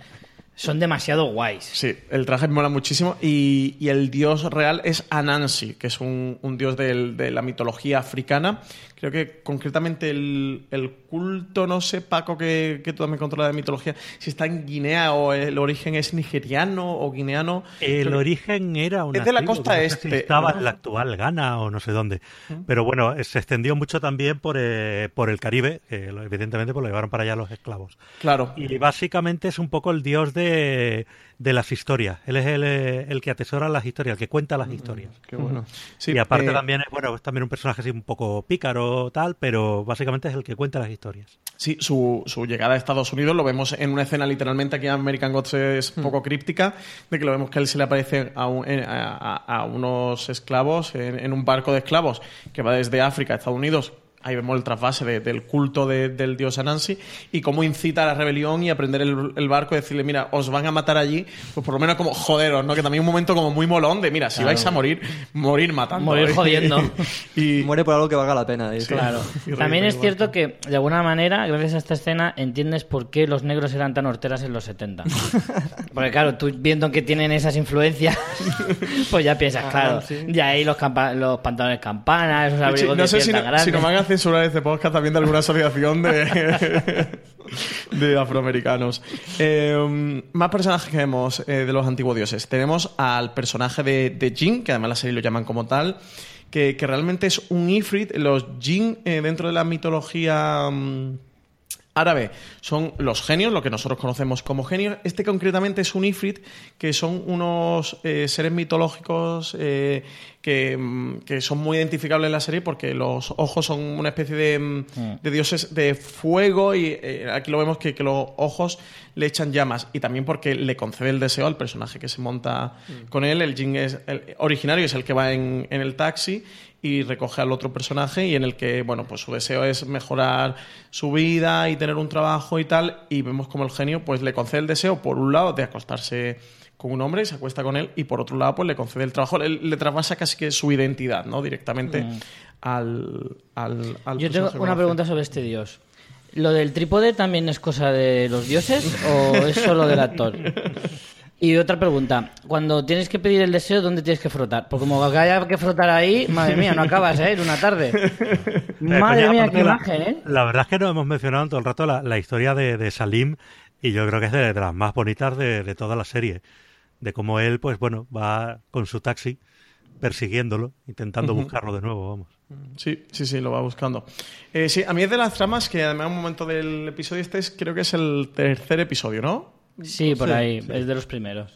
son demasiado guays. Sí, el traje mola muchísimo. Y, y el dios real es Anansi, que es un, un dios del- de la mitología africana. Creo que concretamente el, el culto, no sé, Paco, que, que tú también controlas de mitología, si está en Guinea o el origen es nigeriano o guineano. El Creo origen era una Es de la tribu, costa no este, si estaba en la actual Ghana o no sé dónde. Pero bueno, eh, se extendió mucho también por, eh, por el Caribe, que evidentemente pues lo llevaron para allá los esclavos. Claro. Y básicamente es un poco el dios de, de las historias. Él es el, eh, el que atesora las historias, el que cuenta las historias. Qué bueno. Sí, y aparte eh, también es, bueno, es también un personaje así un poco pícaro tal, pero básicamente es el que cuenta las historias. Sí, su, su llegada a Estados Unidos lo vemos en una escena literalmente aquí en American Gods es poco críptica, de que lo vemos que él se le aparece a, un- en- a- a- a unos esclavos en, en un barco de esclavos que va desde África a Estados Unidos. Ahí vemos el trasvase de- del culto de- del dios Anansi y cómo incita a la rebelión y a prender el, el barco y decirle, mira, os van a matar allí, pues por lo menos como joderos, ¿no? Que también un momento como muy molón de, mira, si vais a morir, morir matando. Morir ¿eh? jodiendo. y, Muere por algo que valga la pena. Claro. Y También es cierto que, de alguna manera, gracias a esta escena, entiendes por qué los negros eran tan horteras en los 70. Porque, claro, tú viendo que tienen esas influencias, pues ya piensas, Ah, claro. sí. Y ahí los, campa- los pantalones campana, esos Sí, abrigos no de sé si, no- si grandes. nos van a censurar este podcast también de alguna asociación de, de afroamericanos. Eh, más personajes que vemos eh, de los antiguos dioses. Tenemos al personaje de, de Jin, que además la serie lo llaman como tal, que, que realmente es un Ifrit. Los Jin eh, dentro de la mitología... mm, árabe son los genios, lo que nosotros conocemos como genios. Este concretamente es un Ifrit, que son unos eh, seres mitológicos eh, que, mm, que son muy identificables en la serie porque los ojos son una especie de, mm, de dioses de fuego y eh, aquí lo vemos que, que los ojos le echan llamas y también porque le concede el deseo al personaje que se monta con él. El Jin es el originario, es el que va en, en el taxi y recoge al otro personaje y en el que, bueno, pues su deseo es mejorar su vida y tener un trabajo y tal, y vemos como el genio pues le concede el deseo, por un lado, de acostarse con un hombre y se acuesta con él, y por otro lado, pues le concede el trabajo, le, le traspasa casi que su identidad, ¿no? Directamente al, al, al Yo tengo una pregunta sobre este dios. ¿Lo del trípode también es cosa de los dioses o es solo del actor? Y otra pregunta, cuando tienes que pedir el deseo, ¿dónde tienes que frotar? Porque como haya que frotar ahí, madre mía, no acabas, ¿eh? En una tarde. Madre Eh, mía, coño, qué la- imagen, ¿eh? La verdad es que no hemos mencionado en todo el rato la, la historia de, de Salim y yo creo que es de, de las más bonitas de, de toda la serie. De cómo él, pues bueno, va con su taxi persiguiéndolo, intentando buscarlo de nuevo, vamos. Sí, sí, sí, lo va buscando. Eh, sí, a mí es de las tramas que además en un momento del episodio este es, creo que es el tercer episodio, ¿no? Sí, por ahí, es de los primeros.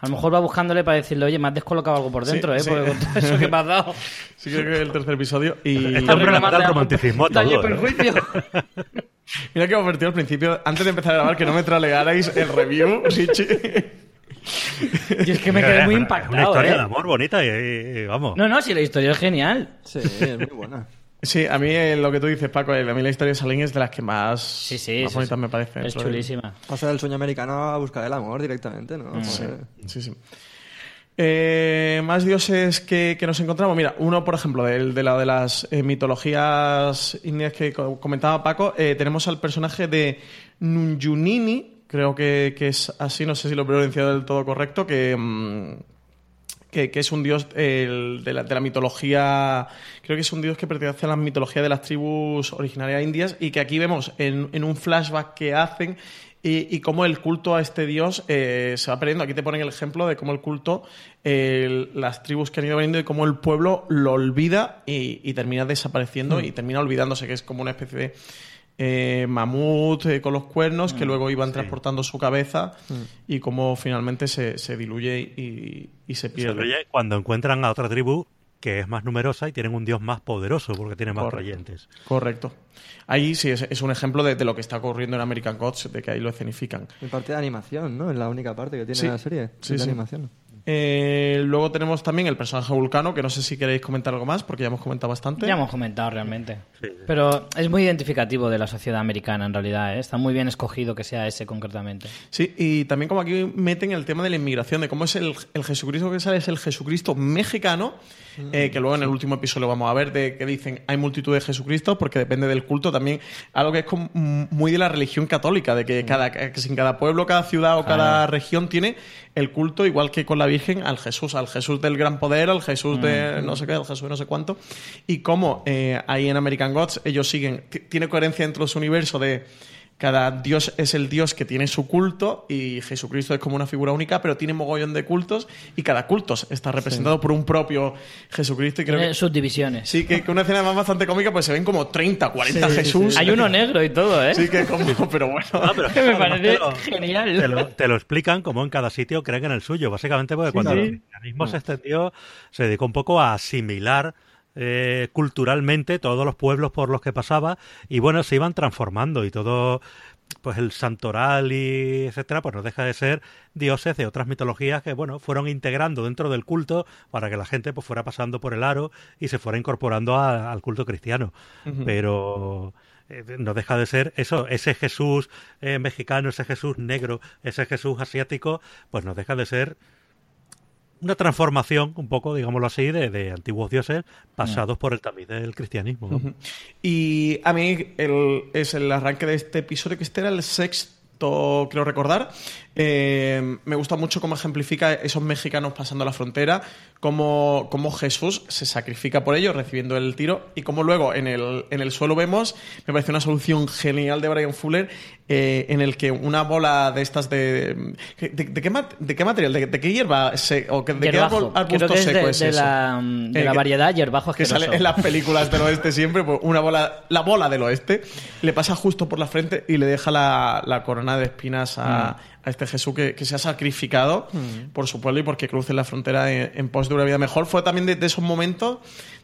A lo mejor va buscándole para decirle, oye, me has descolocado algo por Sí, dentro, ¿eh? sí. Porque con todo eso que me has dado. Sí, creo que es el tercer episodio. Y Está un problema del Daño romanticismo todo. ¿eh? perjuicio. mira que hemos vertido al principio, antes de empezar a grabar, que no me tralearais el review, Richie. Y es que me Es quedé muy impactado, Una historia ¿eh? de amor bonita y, y- y vamos. No, no, si la historia es genial. Sí, es muy buena. Sí, a mí eh, lo que tú dices, Paco, eh, a mí la historia de Salín es de las que más, Sí, sí. más sí, bonitas sí. me parece. Es del- chulísima. Pasa del sueño americano a buscar el amor directamente, ¿no? Joder. Sí, sí. Eh, más dioses que, que nos encontramos. Mira, uno, por ejemplo, de, la de las eh, mitologías indias que co- comentaba Paco, eh, tenemos al personaje de Nunjunini, creo que, que es así, no sé si lo he pronunciado del todo correcto, que, mm, que, que es un dios el, de, la, de la mitología, creo que es un dios que pertenece a la mitología de las tribus originarias indias y que aquí vemos en, en un flashback que hacen y, y cómo el culto a este dios eh, se va perdiendo. Aquí te ponen el ejemplo de cómo el culto, las tribus que han ido veniendo y cómo el pueblo lo olvida y, y termina desapareciendo y termina olvidándose, que es como una especie de eh, mamut eh, con los cuernos que luego iban transportando su cabeza y cómo finalmente se, se diluye y, y se Se pierde. cuando encuentran a otra tribu que es más numerosa y tienen un dios más poderoso porque tiene más Correcto. creyentes. Correcto. Ahí sí es, es un ejemplo de, de lo que está ocurriendo en American Gods, de que ahí lo escenifican. En parte de animación, ¿no? Es la única parte que tiene Sí. la serie. Sí, de sí. animación. Eh, luego tenemos también el personaje vulcano, que no sé si queréis comentar algo más, porque ya hemos comentado bastante. Ya hemos comentado realmente. Sí. Pero es muy identificativo de la sociedad americana en realidad. ¿eh? Está muy bien escogido que sea ese concretamente. Sí, y también como aquí meten el tema de la inmigración, de cómo es el, el Jesucristo que sale, es el Jesucristo mexicano, eh, que luego en el último episodio vamos a ver, de que dicen hay multitud de Jesucristo, porque depende del culto también, algo que es como muy de la religión católica, de que, cada, que en cada pueblo, cada ciudad o cada región tiene el culto, igual que con la Virgen, al Jesús, al Jesús del gran poder, al Jesús de no sé qué, al Jesús de no sé cuánto, y como eh, ahí en American Gods ellos siguen, tiene coherencia dentro de su universo de cada dios es el dios que tiene su culto y Jesucristo es como una figura única, pero tiene mogollón de cultos y cada culto está representado por un propio Jesucristo. Y creo Tiene que, subdivisiones. sí, que, que una escena más bastante cómica, pues se ven como 30, 40 Sí, sí, Jesús. Hay uno negro y todo, ¿eh? Sí, que como, pero bueno. Ah, pero es Que me parece te lo- genial. Te lo, te lo explican como en cada sitio creen en el suyo, básicamente porque cuando el cristianismo se extendió se dedicó un poco a asimilar eh, culturalmente todos los pueblos por los que pasaba y bueno, se iban transformando y todo pues el santoral y etcétera, pues no deja de ser dioses de otras mitologías que bueno, fueron integrando dentro del culto para que la gente pues fuera pasando por el aro y se fuera incorporando a- al culto cristiano. Pero eh, no deja de ser eso, ese Jesús eh, mexicano, ese Jesús negro, ese Jesús asiático, pues no deja de ser una transformación, un poco, digámoslo así, de, de antiguos dioses pasados por el tamiz del cristianismo. ¿no? Y a mí el- es el arranque de este episodio, que este era el sexto, creo recordar. Eh, me gusta mucho cómo ejemplifica esos mexicanos pasando la frontera, cómo, cómo Jesús se sacrifica por ellos recibiendo el tiro y cómo luego en el, en el suelo vemos, me parece una solución genial de Brian Fuller, eh, en el que una bola de estas de... ¿De, de qué, de qué material? ¿De, de qué hierba? Se, o ¿De qué Hierbajo. árbol- arbusto es de, seco es de eso? la, de Eh, la que- variedad hierbajo que sale en las películas del oeste siempre, pues una bola, la bola del oeste, le pasa justo por la frente y le deja la, la corona de espinas a, a este Jesús que, que se ha sacrificado por su pueblo y porque cruce la frontera en, en pos de una vida mejor. Fue también de, de esos momentos,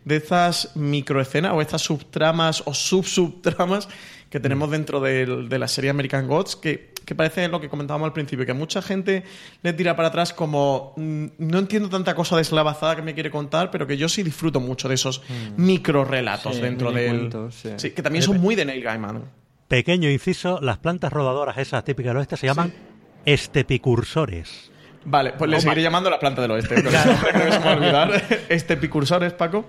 de estas microescenas o estas subtramas o sub-subtramas que tenemos dentro del- de la serie American Gods, que, que parece lo que comentábamos al principio, que mucha gente le tira para atrás como mm, no entiendo tanta cosa deslavazada que me quiere contar, pero que yo sí disfruto mucho de esos micro relatos Sí, dentro del... minicuentos, sí. Sí, que también son muy de Neil Gaiman. Pequeño inciso, las plantas rodadoras esas típicas del oeste se llaman estepicursores. Vale, pues le seguiré llamando la planta del oeste. Pero se me va a olvidar. Este picursor es Paco.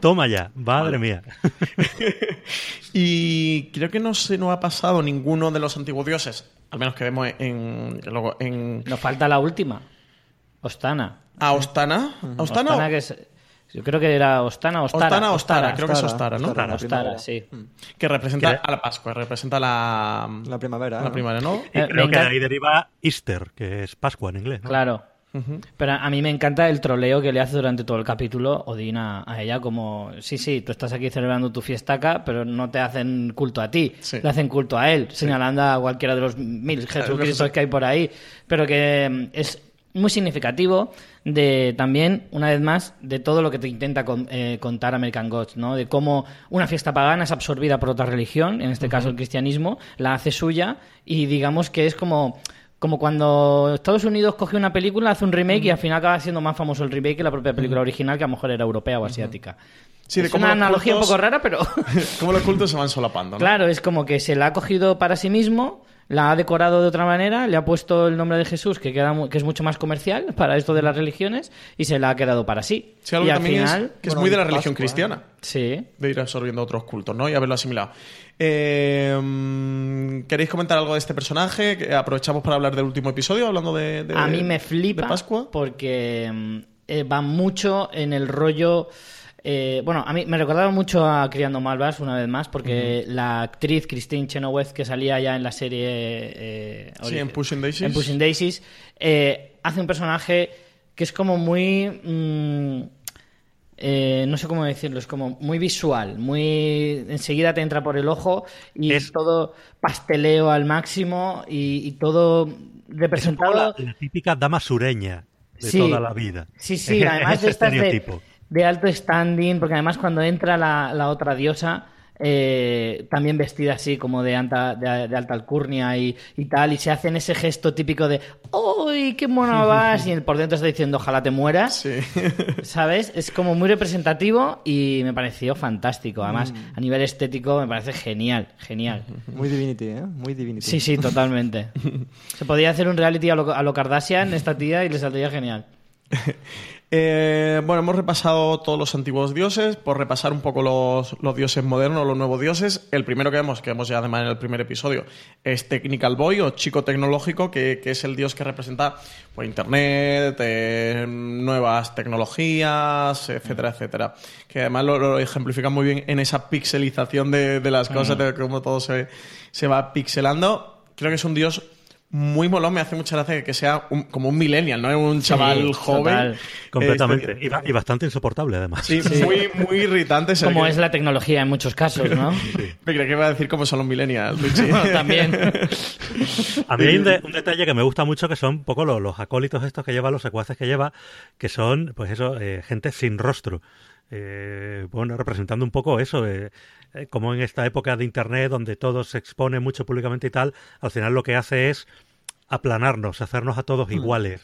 Toma ya, madre mía. Y creo que no se nos ha pasado ninguno de los antiguos dioses, al menos que vemos en, en Nos falta la última. Ostana. a Ostana. ¿A Ostana? Ostana, que es- yo creo que era Ostana, Ostara. Ostana, Ostara, creo que es Ostara, Ostara, ¿no? Ostara. Ostara, sí. Que representa Que- a la Pascua, representa la, La primavera. la ¿no? primavera, ¿no? Y Eh, creo me que de ahí deriva Easter, que es Pascua en inglés. ¿no? Claro. Pero a mí me encanta el troleo que le hace durante todo el capítulo Odín a, a ella como, sí, sí, tú estás aquí celebrando tu fiestaca, pero no te hacen culto a ti, Sí. le hacen culto a él, señalando a cualquiera de los mil Jesucristos que hay por ahí, pero que mm, es muy significativo de también, una vez más, de todo lo que te intenta con- eh, contar American Gods, ¿no? De cómo una fiesta pagana es absorbida por otra religión, en este caso el cristianismo, la hace suya y digamos que es como como cuando Estados Unidos coge una película, hace un remake y al final acaba siendo más famoso el remake que la propia película original, que a lo mejor era europea o asiática. Sí, es una analogía un poco rara, pero Cómo los cultos se van solapando, ¿no? claro, es como que se la ha cogido para sí mismo, la ha decorado de otra manera, le ha puesto el nombre de Jesús, que, queda mu- que es mucho más comercial para esto de las religiones, y se la ha quedado para sí. Sí, algo y que al también es- final, que es bueno, muy de la religión Pascua, cristiana. sí. de ir absorbiendo otros cultos, ¿no? Y haberlo asimilado. Eh, ¿Queréis comentar algo de este personaje? Aprovechamos para hablar del último episodio, hablando de, de- a mí me flipa de Pascua. porque mm, eh, va mucho en el rollo eh, bueno, a mí me recordaba mucho a Criando Malvas una vez más, porque la actriz Christine Chenoweth, que salía ya en la serie. eh, Sí, en Pushing Daisies. en Pushing Daisies, eh, hace un personaje que es como muy. mm, eh, no sé cómo decirlo, es como muy visual, muy enseguida te entra por el ojo y Es- todo pasteleo al máximo y, y todo Es representado. la, la típica dama sureña de Sí. toda la vida. Sí, sí, además de estas de, estereotipo. De alto standing, porque además cuando entra la, la otra diosa, eh, también vestida así como de, alta, de, de alta alcurnia y, y tal, y se hacen ese gesto típico de ¡Uy, qué mona vas! Y por dentro está diciendo ¡Ojalá te mueras! Sí. ¿Sabes? Es como muy representativo y me pareció fantástico. Además, a nivel estético me parece genial, genial. Muy Divinity, ¿eh? Muy Divinity. Sí, sí, totalmente. Se podría hacer un reality a lo, a lo Kardashian, esta tía, y le saldría genial. Eh, bueno, hemos repasado todos los antiguos dioses. Por repasar un poco los, los dioses modernos, los nuevos dioses. El primero que vemos, que vemos ya además en el primer episodio, es Technical Boy o Chico Tecnológico, que, que es el dios que representa pues, Internet, eh, nuevas tecnologías, etcétera, etcétera. Que además lo, lo ejemplifica muy bien en esa pixelización de, de las cosas, de cómo todo se, se va pixelando. Creo que es un dios muy molón, me hace mucha gracia que sea un- como un millennial, ¿no? Un chaval Sí, joven. total. Completamente. Este- Y, ba- y bastante insoportable, además. Sí, muy, muy irritante. Como que- es la tecnología en muchos casos, ¿no? Me creía que iba a decir cómo son los millennials. Bueno, también. A mí hay un, de- un detalle que me gusta mucho que son un poco los, los acólitos estos que lleva, los secuaces que lleva, que son, pues eso, eh, gente sin rostro. Eh, bueno, representando un poco eso, eh, eh, como en esta época de Internet donde todo se expone mucho públicamente y tal, al final lo que hace es aplanarnos, hacernos a todos iguales.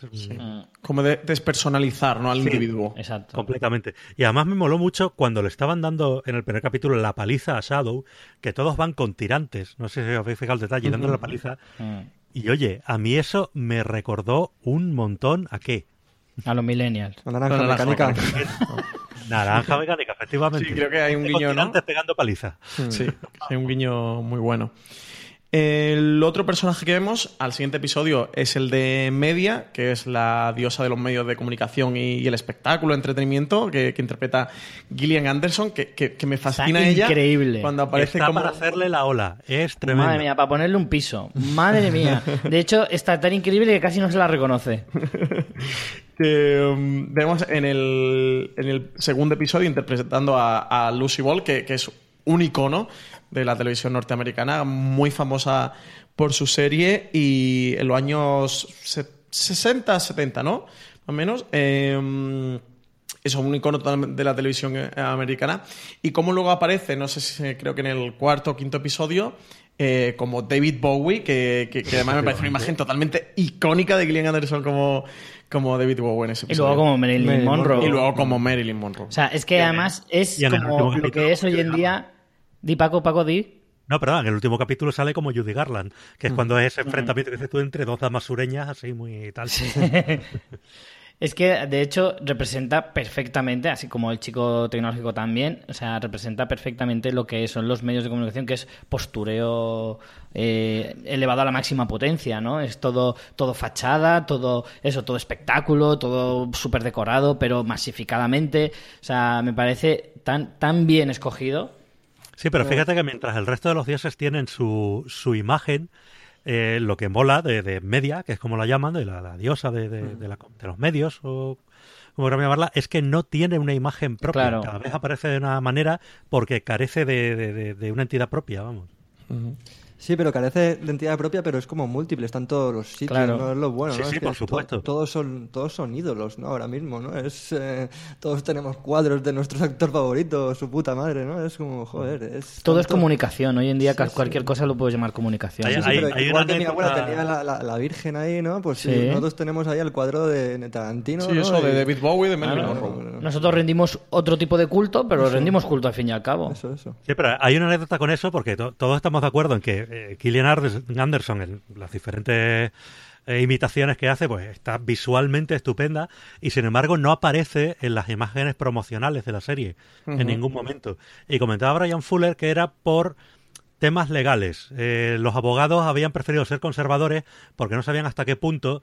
Como de despersonalizar, ¿no? Al individuo. Exacto. Completamente. Y además me moló mucho cuando le estaban dando en el primer capítulo la paliza a Shadow, que todos van con tirantes. No sé si os habéis fijado el detalle, dándole la paliza. Mm. Y oye, a mí eso me recordó un montón a qué. A los millennials. Naranja La naranja mecánica. Naranja mecánica, efectivamente. Sí, creo que hay un Con guiño, ¿no? pegando paliza. Sí, hay un guiño muy bueno. El otro personaje que vemos al siguiente episodio es el de Media, que es la diosa de los medios de comunicación y, y el espectáculo, entretenimiento, que, que interpreta Gillian Anderson, que, que- que me fascina Está ella. increíble. Cuando aparece Está como... para hacerle la ola. Es tremendo. Madre mía, para ponerle un piso. Madre mía. De hecho, está tan increíble que casi no se la reconoce. que um, vemos en el, en el segundo episodio interpretando a, a Lucy Ball, que, que es un icono de la televisión norteamericana, muy famosa por su serie y en los años se- 60, 70, ¿no? Más o menos. Eh, eso, un icono de la televisión eh, americana. Y cómo luego aparece, no sé si creo que en el cuarto o quinto episodio, eh, como David Bowie, que, que- que además me parece una imagen totalmente icónica de Gillian Anderson como, como David Bowie en ese Y episodio. luego como Marilyn, Marilyn Monroe. Monroe. Y luego como Marilyn Monroe. O sea, es que además es y como lo que es hoy en día. Di Paco, Paco, di. No, perdón, en el último capítulo sale como Judy Garland, que es Mm. cuando es ese enfrentamiento que dices tú entre dos damas sureñas, así muy tal. Es que, de hecho, representa perfectamente, así como el chico tecnológico también, o sea, representa perfectamente lo que son los medios de comunicación, que es postureo eh, elevado a la máxima potencia, ¿no? Es todo, todo fachada, todo eso, todo espectáculo, todo súper decorado, pero masificadamente. O sea, me parece tan, tan bien escogido. Sí, pero fíjate que mientras el resto de los dioses tienen su, su imagen, eh, lo que mola de, de media, que es como la llaman, de la, la diosa de, de- de la- de los medios, o como queramos llamarla, es que no tiene una imagen propia. Claro. Cada vez aparece de una manera porque carece de una entidad propia, vamos. Sí, pero carece de entidad propia, pero es como múltiple, está en todos los sitios, Claro. ¿no? Es lo bueno, Sí, ¿no? sí, Es por supuesto. to- todos, son, todos son ídolos, ¿no? Ahora mismo, ¿no? Es, eh, todos tenemos cuadros de nuestro actor favorito, su puta madre, ¿no? Es como, joder, es... Todo es comunicación. Hoy en día Sí, ca- sí. cualquier cosa lo puedes llamar comunicación. Hay- Sí, sí, hay- pero hay igual una que mi abuela tenía la, la- la Virgen ahí, ¿no? Pues sí, Sí. nosotros tenemos ahí el cuadro de Tarantino, sí, ¿no? eso, de Y- David Bowie, de Marilyn Claro. Monroe. Nosotros rendimos otro tipo de culto, pero rendimos culto al fin y al cabo. Eso, eso. Sí, pero hay una anécdota con eso porque to- todos estamos de acuerdo en que eh, Anderson, en las diferentes eh, imitaciones que hace, pues está visualmente estupenda y sin embargo no aparece en las imágenes promocionales de la serie en ningún momento. Y comentaba Brian Fuller que era por temas legales. Eh, los abogados habían preferido ser conservadores porque no sabían hasta qué punto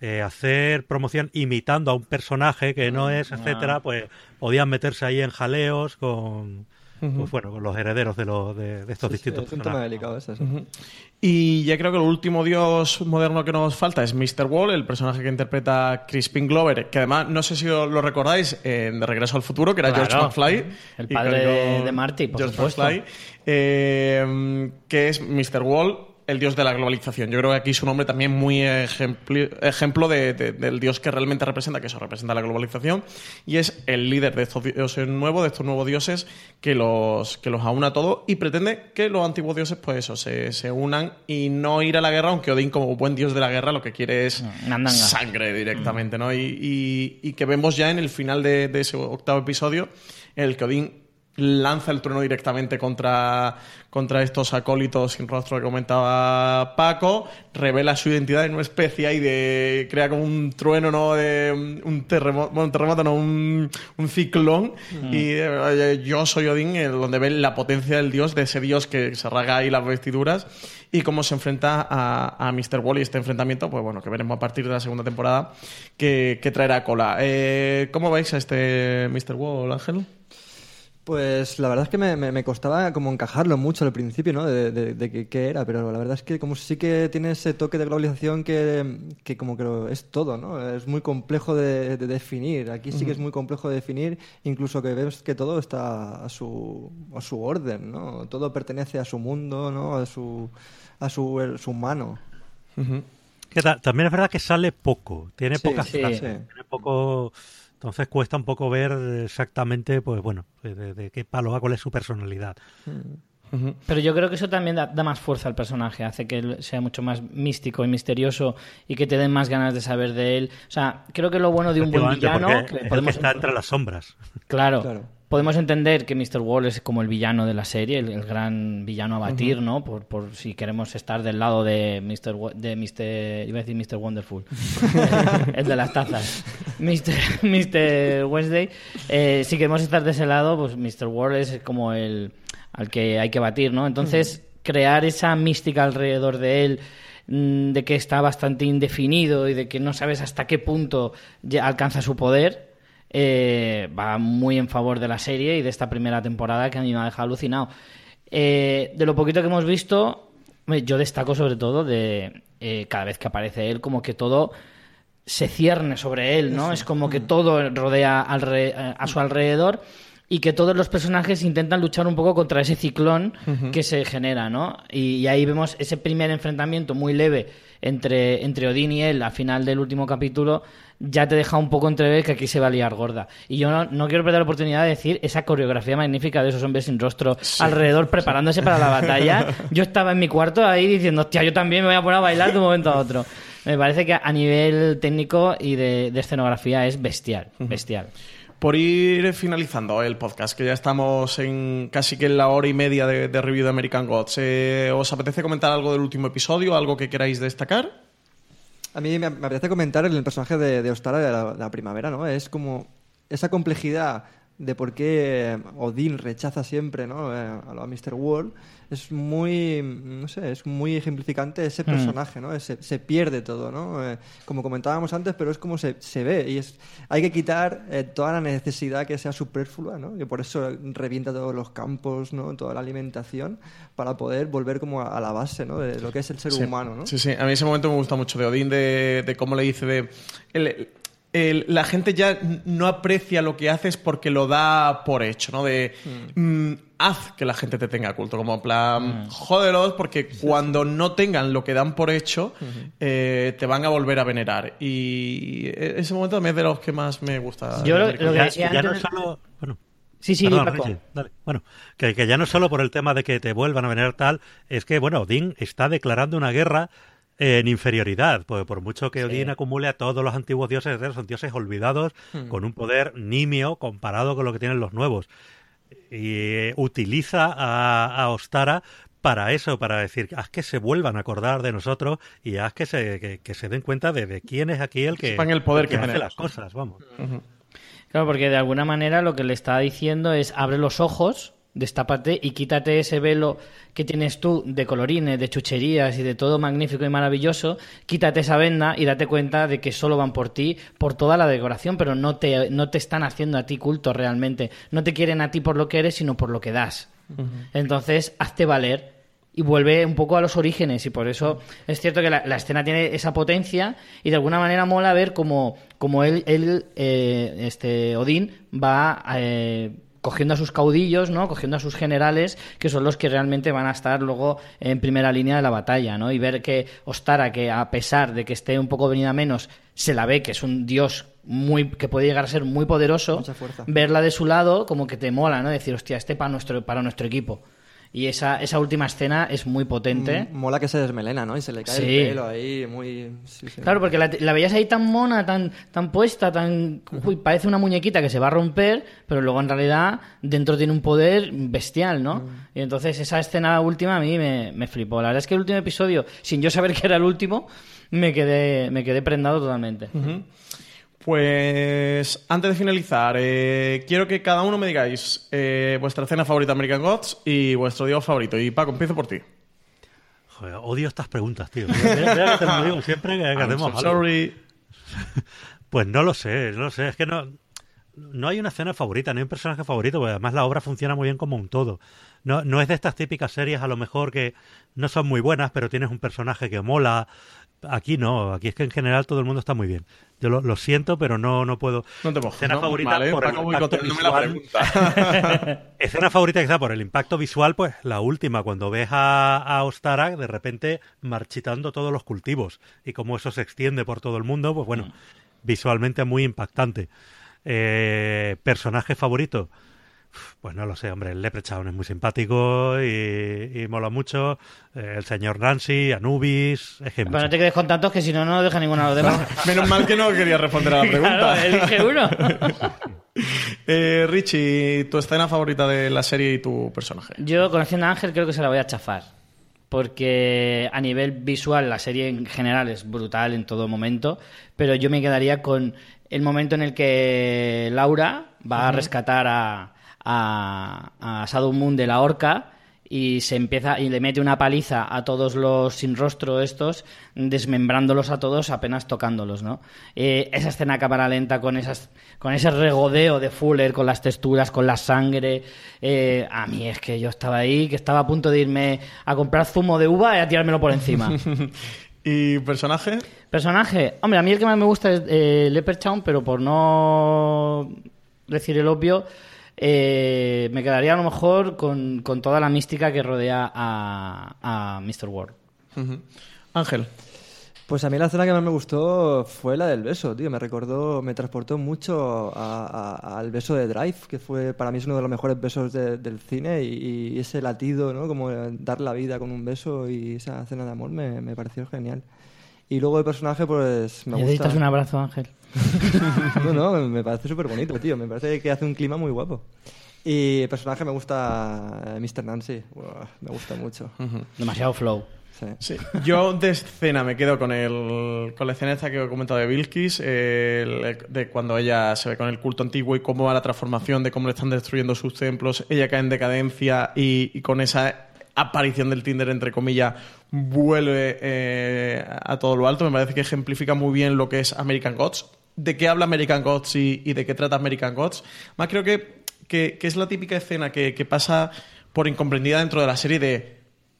eh, hacer promoción imitando a un personaje que no es, etcétera, pues podían meterse ahí en jaleos con, pues bueno, con los herederos de, los, de, estos distintos es un tema delicado ese. Y ya creo que el último dios moderno que nos falta es Mr. Wall, el personaje que interpreta Crispin Glover, que además, no sé si lo recordáis, en De Regreso al Futuro, que era Claro. George McFly. El padre de Marty, por George supuesto. McFly, eh, que es Mr. Wall, el dios de la globalización. Yo creo que aquí su nombre también muy ejemplo de- de- del dios que realmente representa, que eso representa la globalización, y es el líder de estos dioses nuevos, de estos nuevos dioses, que los, que los aúna a todos y pretende que los antiguos dioses, pues eso, se, se unan y no ir a la guerra, aunque Odín, como buen dios de la guerra, lo que quiere es mandanga. sangre directamente, ¿no? Y, y- y que vemos ya en el final de, de ese octavo episodio, en el que Odín lanza el trueno directamente contra, contra estos acólitos sin rostro que comentaba Paco, revela su identidad en una especie ahí de... crea como un trueno, ¿no? De un- un terremoto, bueno, un terremoto, no, un, un ciclón, y eh, yo soy Odín, eh, donde ve la potencia del dios, de ese dios que se rasga ahí las vestiduras, y cómo se enfrenta a, a Mr. Wall y este enfrentamiento, pues bueno, que veremos a partir de la segunda temporada que, que traerá cola. Eh, ¿Cómo veis a este Mr. Wall, Ángel? Pues la verdad es que me, me- me costaba como encajarlo mucho al principio, ¿no? De, de- de que- qué era, pero la verdad es que como sí que tiene ese toque de globalización que, que como que lo- es todo, ¿no? Es muy complejo de, de definir. Aquí sí que es muy complejo de definir, incluso que ves que todo está a su, a su orden, ¿no? Todo pertenece a su mundo, ¿no? A su, a su, el- su mano. Que ta- también es verdad que sale poco, tiene Sí, pocas Sí. tiene poco, entonces cuesta un poco ver exactamente, pues bueno, de, qué palo va, cuál es su personalidad. Pero yo creo que eso también da, da más fuerza al personaje, hace que él sea mucho más místico y misterioso y que te den más ganas de saber de él. O sea, creo que lo bueno de un buen villano, que podemos que está entre las sombras. Claro. Claro. Podemos entender que Mr. Wall es como el villano de la serie, el, el gran villano a batir, ¿no? Por, por si queremos estar del lado de Mr. De Mr. iba a decir Mr. Wonderful. el de las tazas. Mr. Mr. Wednesday. Eh, si queremos estar de ese lado, pues Mr. Wall es como el al que hay que batir, ¿no? Entonces, crear esa mística alrededor de él mm, de que está bastante indefinido y de que no sabes hasta qué punto alcanza su poder, eh, va muy en favor de la serie y de esta primera temporada que a mí me ha dejado alucinado. Eh, de lo poquito que hemos visto, yo destaco sobre todo de eh, cada vez que aparece él, como que todo se cierne sobre él, ¿no? Es como que todo rodea alre- eh, a su alrededor y que todos los personajes intentan luchar un poco contra ese ciclón que se genera, ¿no? Y, y ahí vemos ese primer enfrentamiento muy leve entre, entre Odín y él al final del último capítulo, ya te deja un poco entrever que aquí se va a liar gorda. Y yo no, no quiero perder la oportunidad de decir esa coreografía magnífica de esos hombres sin rostro alrededor preparándose para la batalla. Yo estaba en mi cuarto ahí diciendo, hostia, yo también me voy a poner a bailar de un momento a otro. Me parece que a nivel técnico y de, de escenografía es bestial, bestial. Por ir finalizando el podcast, que ya estamos en casi que en la hora y media de, review de American Gods, eh, ¿os apetece comentar algo del último episodio? ¿Algo que queráis destacar? A mí me, apetece comentar el personaje de, Ostara la, de la primavera, ¿no? Es como esa complejidad de por qué Odín rechaza siempre ¿no? Eh, a a Mr. Wall es muy, no sé, es muy ejemplificante ese personaje, ¿no? Se, se pierde todo, ¿no? Eh, como comentábamos antes, pero es como se, se ve y es hay que quitar eh, toda la necesidad que sea superflua, ¿no? Que por eso revienta todos los campos, ¿no? Toda la alimentación para poder volver como a, a la base, ¿no? De lo que es el ser Sí. humano, ¿no? Sí, sí. A mí ese momento me gusta mucho de Odín, de, de cómo le dice de... el- la gente ya no aprecia lo que haces porque lo da por hecho, ¿no? De mm, haz que la gente te tenga culto, como en plan, jódelos porque cuando no tengan lo que dan por hecho, eh, te van a volver a venerar. Y ese momento también es de los que más me gusta. Yo lo- lo que Ya, no solo... Bueno, Sí, sí, Perdón. Richie, dale. Bueno, que, que ya no solo por el tema de que te vuelvan a venerar tal, es que, bueno, Odín está declarando una guerra en inferioridad, pues por mucho que Odín acumule a todos los antiguos dioses, son dioses olvidados con un poder nimio comparado con lo que tienen los nuevos. Y eh, utiliza a, a Ostara para eso, para decir, haz que se vuelvan a acordar de nosotros y haz que se, que, que se den cuenta de, de quién es aquí el que, el poder el que hace las cosas, vamos. Claro, porque de alguna manera lo que le está diciendo es abre los ojos destápate y quítate ese velo que tienes tú de colorines, de chucherías y de todo magnífico y maravilloso, quítate esa venda y date cuenta de que solo van por ti, por toda la decoración, pero no te, no te están haciendo a ti culto realmente. No te quieren a ti por lo que eres, sino por lo que das. Entonces, hazte valer y vuelve un poco a los orígenes y por eso es cierto que la, la escena tiene esa potencia y de alguna manera mola ver cómo, cómo él, él eh, este Odín va eh, cogiendo a sus caudillos, ¿no? Cogiendo a sus generales, que son los que realmente van a estar luego en primera línea de la batalla, ¿no? Y ver que Ostara, que a pesar de que esté un poco venida menos, se la ve que es un dios muy que puede llegar a ser muy poderoso, Mucha fuerza. verla de su lado como que te mola, ¿no? Decir, hostia, este para nuestro para nuestro equipo. Y esa, esa última escena es muy potente. Mm, Mola que se desmelena, ¿no? Y se le cae Sí. el pelo ahí, muy... sí, sí. Claro, porque la, la veías ahí tan mona, tan, tan puesta, tan. uy, parece una muñequita que se va a romper, pero luego en realidad dentro tiene un poder bestial, ¿no? Y entonces esa escena última a mí me, me flipó. La verdad es que el último episodio, sin yo saber que era el último, me quedé, me quedé prendado totalmente. Pues antes de finalizar, eh, quiero que cada uno me digáis eh, vuestra escena favorita American Gods y vuestro dios favorito. Y Paco, empiezo por ti. Joder, odio estas preguntas, tío. Mira, mira digo siempre que, hacemos so sorry. Pues no lo sé, no lo sé. Es que no, no hay una escena favorita, no hay un personaje favorito, porque además la obra funciona muy bien como un todo. No, no es de estas típicas series a lo mejor que no son muy buenas, pero tienes un personaje que mola. Aquí no, aquí es que en general todo el mundo está muy bien. Yo lo, lo siento, pero no, no puedo. No te mojes, Escena ¿no? favorita Vale, por el impacto visual. Escena favorita quizá por el impacto visual, pues la última, cuando ves a, a Ostara de repente marchitando todos los cultivos y cómo eso se extiende por todo el mundo, pues bueno, visualmente muy impactante. Eh, ¿Personaje favorito? Pues no lo sé, hombre, el Leprechaun es muy simpático y, y mola mucho. El señor Nancy, Anubis, es que Pero no te quedes con tantos que si no, no deja ninguno de los demás. Menos mal que no quería responder a la pregunta. Claro, elige uno. Eh, Richie, tu escena favorita de la serie y tu personaje. Yo, conociendo a Ángel, creo que se la voy a chafar. Porque a nivel visual, la serie en general es brutal en todo momento. Pero yo me quedaría con el momento en el que Laura va a rescatar a, a, a Shadow Moon de la horca y se empieza y le mete una paliza a todos los sin rostro estos, desmembrándolos a todos apenas tocándolos, ¿no? Eh, esa escena a cámara lenta con esas, con ese regodeo de Fuller, con las texturas, con la sangre, eh, a mí es que yo estaba ahí, que estaba a punto de irme a comprar zumo de uva y a tirármelo por encima. ¿Y personaje? Personaje, hombre, a mí el que más me gusta es eh, Leprechaun, pero por no decir el obvio, eh, me quedaría a lo mejor con, con toda la mística que rodea a, a Mr. World. Ujú. Ángel. Pues a mí la escena que más me gustó fue la del beso, tío. Me recordó, me transportó mucho al beso de Drive, que fue para mí es uno de los mejores besos de- del cine y, y ese latido, ¿no? Como dar la vida con un beso y esa escena de amor me, me pareció genial. Y luego el personaje, pues me ¿Necesitas gusta. un abrazo, Ángel? No, no, me- parece súper bonito, tío. Me parece que hace un clima muy guapo. Y el personaje me gusta eh, Mr. Nancy. Buah, me gusta mucho. Demasiado flow. Sí. Sí. Yo de escena me quedo con el con la escena esta que he comentado de Vilkis, el- de cuando ella se ve con el culto antiguo y cómo va la transformación, de cómo le están destruyendo sus templos, ella cae en decadencia y, y con esa aparición del Tinder, entre comillas, vuelve eh, a todo lo alto. Me parece que ejemplifica muy bien lo que es American Gods, de qué habla American Gods y, de qué trata American Gods. Más creo que, que, es la típica escena que, que pasa por incomprendida dentro de la serie de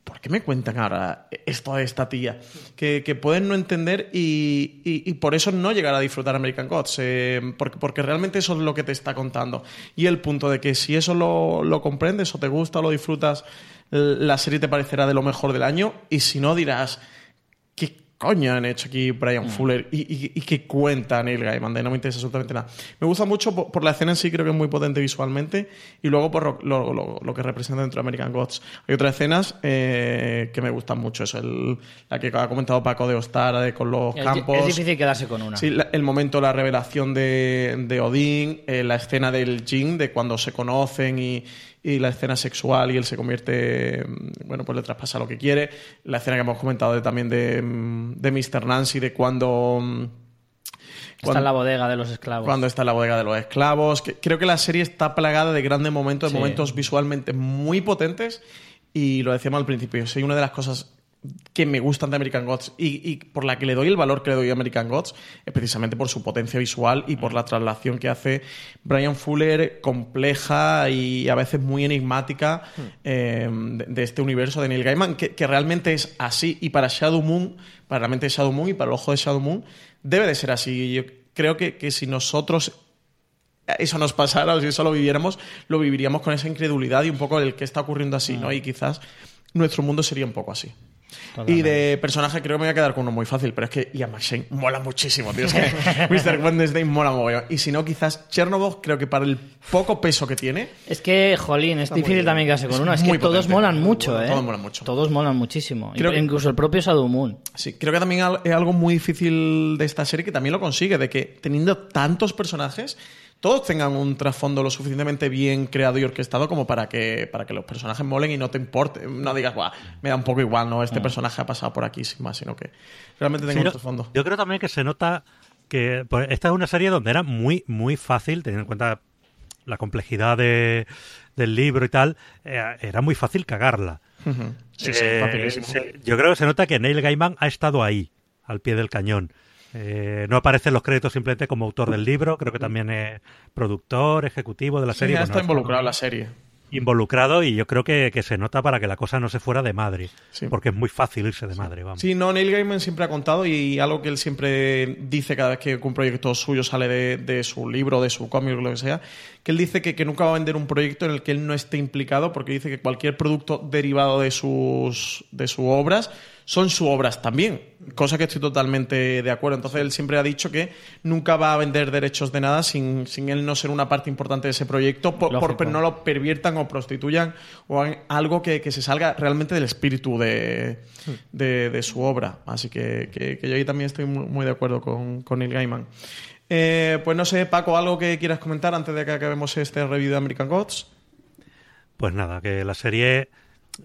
¿por qué me cuentan ahora esto de esta tía? Que, pueden no entender y, y- por eso no llegar a disfrutar American Gods, eh, porque, porque realmente eso es lo que te está contando. Y el punto de que si eso lo, lo comprendes o te gusta o lo disfrutas, la serie te parecerá de lo mejor del año y si no dirás, ¿qué coño han hecho aquí Brian Fuller? ¿Y, y, y qué cuenta Neil Gaiman? De no me interesa absolutamente nada. Me gusta mucho por, por la escena en sí, creo que es muy potente visualmente, y luego por lo, lo- lo- lo que representa dentro de American Gods. Hay otras escenas eh, que me gustan mucho, eso, el- la que ha comentado Paco de Ostara, de con los Es, campos. es difícil quedarse con una. Sí, la- el momento, la revelación de, de Odín, eh, la escena del Jin, de cuando se conocen y, y la escena sexual y él se convierte, mm, bueno, pues le traspasa lo que quiere. La escena que hemos comentado de- también de, mm, de Mr. Nancy, de cuando, mm, Está en la bodega de los esclavos. Cuando está en la bodega de los esclavos. Que- Creo que la serie está plagada de grandes momentos, de Sí. momentos visualmente muy potentes. Y lo decíamos al principio, soy una de las cosas que me gustan de American Gods y, y por la que le doy el valor que le doy a American Gods es precisamente por su potencia visual y por la traslación que hace Brian Fuller compleja y a veces muy enigmática eh, de, de este universo de Neil Gaiman que, que realmente es así y para Shadow Moon para la mente de Shadow Moon y para el ojo de Shadow Moon debe de ser así yo creo que, que si nosotros eso nos pasara o si eso lo viviéramos, lo viviríamos con esa incredulidad y un poco el que está ocurriendo así, ¿no? Y quizás nuestro mundo sería un poco así. Y de personaje creo que me voy a quedar con uno muy fácil, pero es que Ian McShane mola muchísimo, tío. Es que Mr. Wednesday mola mogollón. Y si no, quizás Chernobyl, creo que para el poco peso que tiene, Es que, jolín, es difícil también quedarse con uno. Es que todos potente. molan mucho, Bueno, ¿eh? todos molan mucho. Todos molan muchísimo. Creo Incluso el propio Shadow Moon. Sí, creo que también es algo muy difícil de esta serie que también lo consigue, de que teniendo tantos personajes, todos tengan un trasfondo lo suficientemente bien creado y orquestado como para que, para que los personajes molen y no te importe, no digas, Buah, me da un poco igual, ¿no? Este personaje ha pasado por aquí sin más, sino que realmente tenga Sí, un yo- trasfondo. Yo creo también que se nota que pues, esta es una serie donde era muy, muy fácil, teniendo en cuenta la complejidad de- del libro y tal, eh, era muy fácil cagarla. Sí, sí, Eh, se- yo creo que se nota que Neil Gaiman ha estado ahí, al pie del cañón. Eh, no aparecen los créditos simplemente como autor del libro, creo que también es productor, ejecutivo de la Sí, serie. ya Bueno, está involucrado en la serie. involucrado y yo creo que, que se nota para que la cosa no se fuera de madre, Sí. porque es muy fácil irse de madre, vamos. Sí, no, Neil Gaiman siempre ha contado y algo que él siempre dice cada vez que un proyecto suyo sale de, de su libro, de su cómic o lo que sea, que él dice que, que nunca va a vender un proyecto en el que él no esté implicado porque dice que cualquier producto derivado de sus, de sus obras son sus obras también, cosa que estoy totalmente de acuerdo. Entonces él siempre ha dicho que nunca va a vender derechos de nada sin, sin él no ser una parte importante de ese proyecto, por, por- no lo perviertan o prostituyan o hagan algo que, que se salga realmente del espíritu de, de, de su obra. Así que, que- que yo ahí también estoy muy, muy de acuerdo con, con Neil Gaiman. Eh, pues no sé, Paco, algo que quieras comentar antes de que acabemos este review de American Gods. Pues nada, que la serie,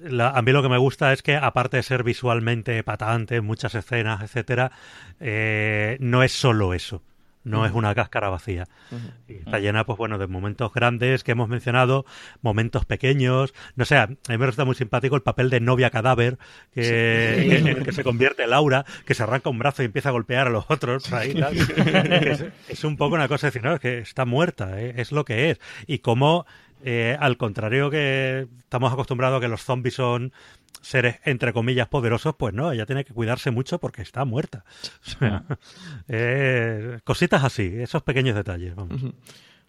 la- a mí lo que me gusta es que aparte de ser visualmente patante, muchas escenas, etcétera, eh, no es solo eso. No es una cáscara vacía. Y está llena, pues bueno, de momentos grandes que hemos mencionado, momentos pequeños. No sé, a mí me resulta muy simpático el papel de novia cadáver, que, que- en el que se convierte Laura, que se arranca un brazo y empieza a golpear a los otros. ahí, tal. Es, es un poco una cosa de decir, no, es que está muerta, ¿eh? es lo que es. Y como, eh, al contrario que estamos acostumbrados a que los zombies son seres entre comillas poderosos, pues no, ella tiene que cuidarse mucho porque está muerta. O sea, eh, cositas así, esos pequeños detalles. vamos.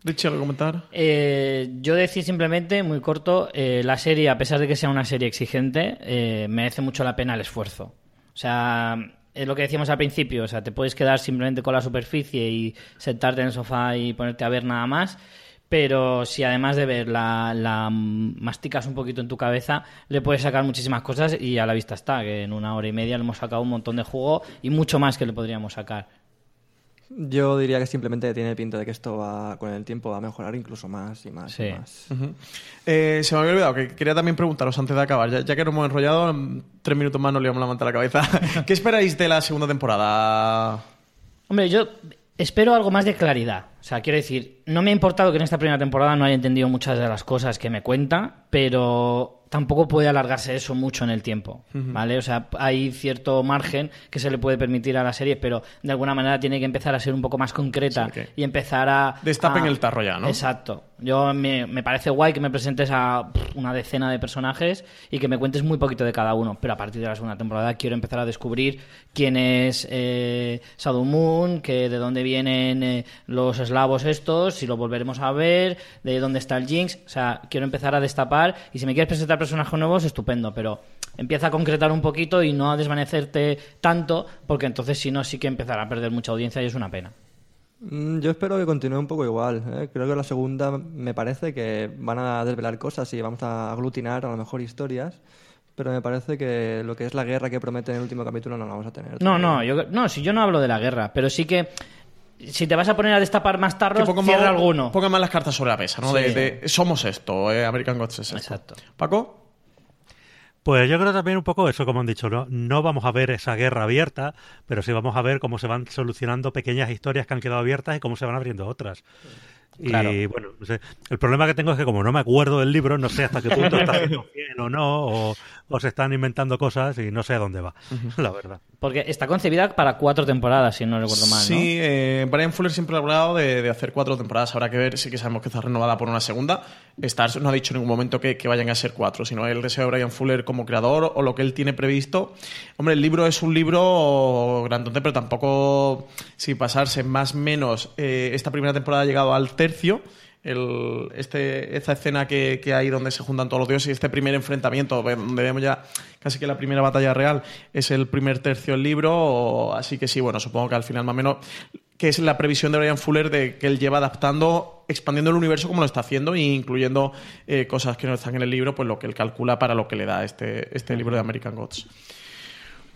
Richie, ¿algo que comentar? Eh, yo decir simplemente, muy corto, eh, la serie, a pesar de que sea una serie exigente, eh, merece mucho la pena el esfuerzo. O sea, es lo que decíamos al principio, o sea, te puedes quedar simplemente con la superficie y sentarte en el sofá y ponerte a ver nada más, pero si además de ver la, la masticas un poquito en tu cabeza, le puedes sacar muchísimas cosas y a la vista está, que en una hora y media le hemos sacado un montón de jugo y mucho más que le podríamos sacar. Yo diría que simplemente tiene pinta de que esto va con el tiempo va a mejorar incluso más y más Sí. y más. Eh, se me había olvidado que quería también preguntaros antes de acabar, ya, ya que nos hemos enrollado, en tres minutos más nos liamos la manta a la cabeza. ¿Qué esperáis de la segunda temporada? Hombre, yo espero algo más de claridad. O sea, quiero decir, no me ha importado que en esta primera temporada no haya entendido muchas de las cosas que me cuenta, pero tampoco puede alargarse eso mucho en el tiempo, ¿vale? O sea, hay cierto margen que se le puede permitir a la serie, pero de alguna manera tiene que empezar a ser un poco más concreta Sí, y empezar a... destapen a- el tarro ya, ¿no? Exacto. Yo me, me parece guay que me presentes a una decena de personajes y que me cuentes muy poquito de cada uno, pero a partir de la segunda temporada quiero empezar a descubrir quién es eh, Shadow Moon, que de dónde vienen eh, los eslavos estos, si lo volveremos a ver, de dónde está el Jinx. O sea, quiero empezar a destapar y si me quieres presentar personajes nuevos, estupendo, pero empieza a concretar un poquito y no a desvanecerte tanto, porque entonces si no sí que empezará a perder mucha audiencia y es una pena. Mm, Yo espero que continúe un poco igual. ¿eh? Creo que la segunda me parece que van a desvelar cosas y vamos a aglutinar a lo mejor historias, pero me parece que lo que es la guerra que promete en el último capítulo no la vamos a tener. No, no, yo, no, si yo no hablo de la guerra, pero sí que si te vas a poner a destapar más tarros, pongan cierra más- alguno. Pongan más las cartas sobre la mesa, ¿no? Sí. De, de somos esto, eh, American Gods es esto. Exacto. ¿Paco? Pues yo creo también un poco eso, como han dicho, ¿no? No vamos a ver esa guerra abierta, pero sí vamos a ver cómo se van solucionando pequeñas historias que han quedado abiertas y cómo se van abriendo otras. Y bueno, no sé. el problema que tengo es que como no me acuerdo del libro, no sé hasta qué punto está haciendo bien o no, o, se están inventando cosas y no sé a dónde va, la verdad. Porque está concebida para cuatro temporadas, si no recuerdo mal. Sí, eh, Brian Fuller siempre ha hablado de, hacer cuatro temporadas. Habrá que ver, sí que sabemos que está renovada por una segunda. Stars no ha dicho en ningún momento que, vayan a ser cuatro, sino el deseo de Brian Fuller como creador o lo que él tiene previsto. Hombre, el libro es un libro grandote, pero tampoco, si pasarse más o menos, eh, esta primera temporada ha llegado al tercio el, este, esta escena que, hay donde se juntan todos los dioses y este primer enfrentamiento, donde vemos ya casi que la primera batalla real es el primer tercio del libro, así que sí, bueno, supongo que al final más o menos que es la previsión de Brian Fuller de que él lleva adaptando, expandiendo el universo como lo está haciendo e incluyendo eh, cosas que no están en el libro, pues lo que él calcula para lo que le da este, este libro de American Gods.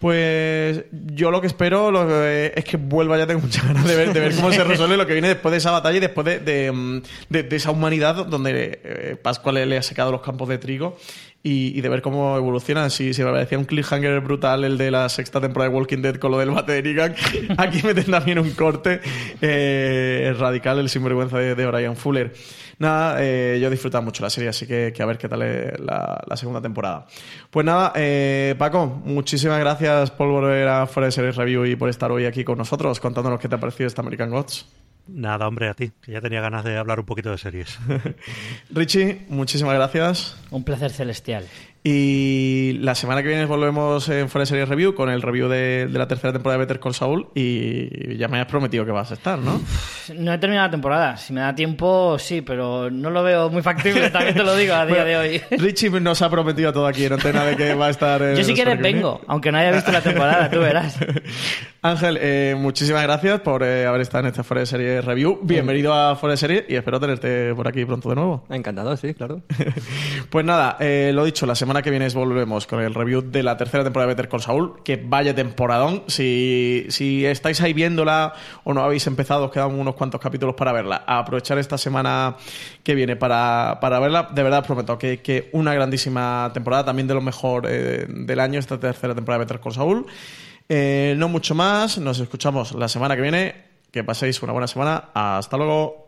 Pues yo lo que espero es que vuelva, ya tengo muchas ganas de ver, de ver cómo se resuelve lo que viene después de esa batalla y después de, de, mm, esa humanidad donde eh, Pascual le ha secado los campos de trigo y, de ver cómo evoluciona. Si, si me parecía un cliffhanger brutal el de la sexta temporada de Walking Dead con lo del bate de Negan, aquí meten también un corte eh, radical, el sinvergüenza de, de Brian Fuller. Nada, eh, yo he disfrutado mucho la serie, así que, a ver qué tal es la, segunda temporada. Pues nada, eh, Paco, muchísimas gracias por volver a Fuera de Series Review y por estar hoy aquí con nosotros contándonos qué te ha parecido esta American Gods. Nada, hombre, a ti, que ya tenía ganas de hablar un poquito de series. Richie, muchísimas gracias. Un placer celestial. Y la semana que viene volvemos en Fuera Series Review con el review de, la tercera temporada de Better Call Saul y ya me has prometido que vas a estar, ¿no? No he terminado la temporada. Si me da tiempo, sí, pero no lo veo muy factible, también te lo digo a día de hoy. Richie nos ha prometido todo aquí en antena de que va a estar... Yo si quieres vengo, aunque no haya visto la temporada, tú verás. Ángel, eh, muchísimas gracias por eh, haber estado en este Fuera de Series Review. Bienvenido a Fuera de Series y espero tenerte por aquí pronto de nuevo. Encantado, sí, claro. pues nada, eh, lo dicho, la semana que viene volvemos con el review de la tercera temporada de Better Call Saul. Que vaya temporadón. Si, si estáis ahí viéndola o no habéis empezado, os quedan unos cuantos capítulos para verla. A aprovechar esta semana que viene para, verla. De verdad, prometo que, que, una grandísima temporada. También de lo mejor eh, del año, esta tercera temporada de Better Call Saul. Eh, no mucho más. Nos escuchamos la semana que viene. Que paséis una buena semana. Hasta luego.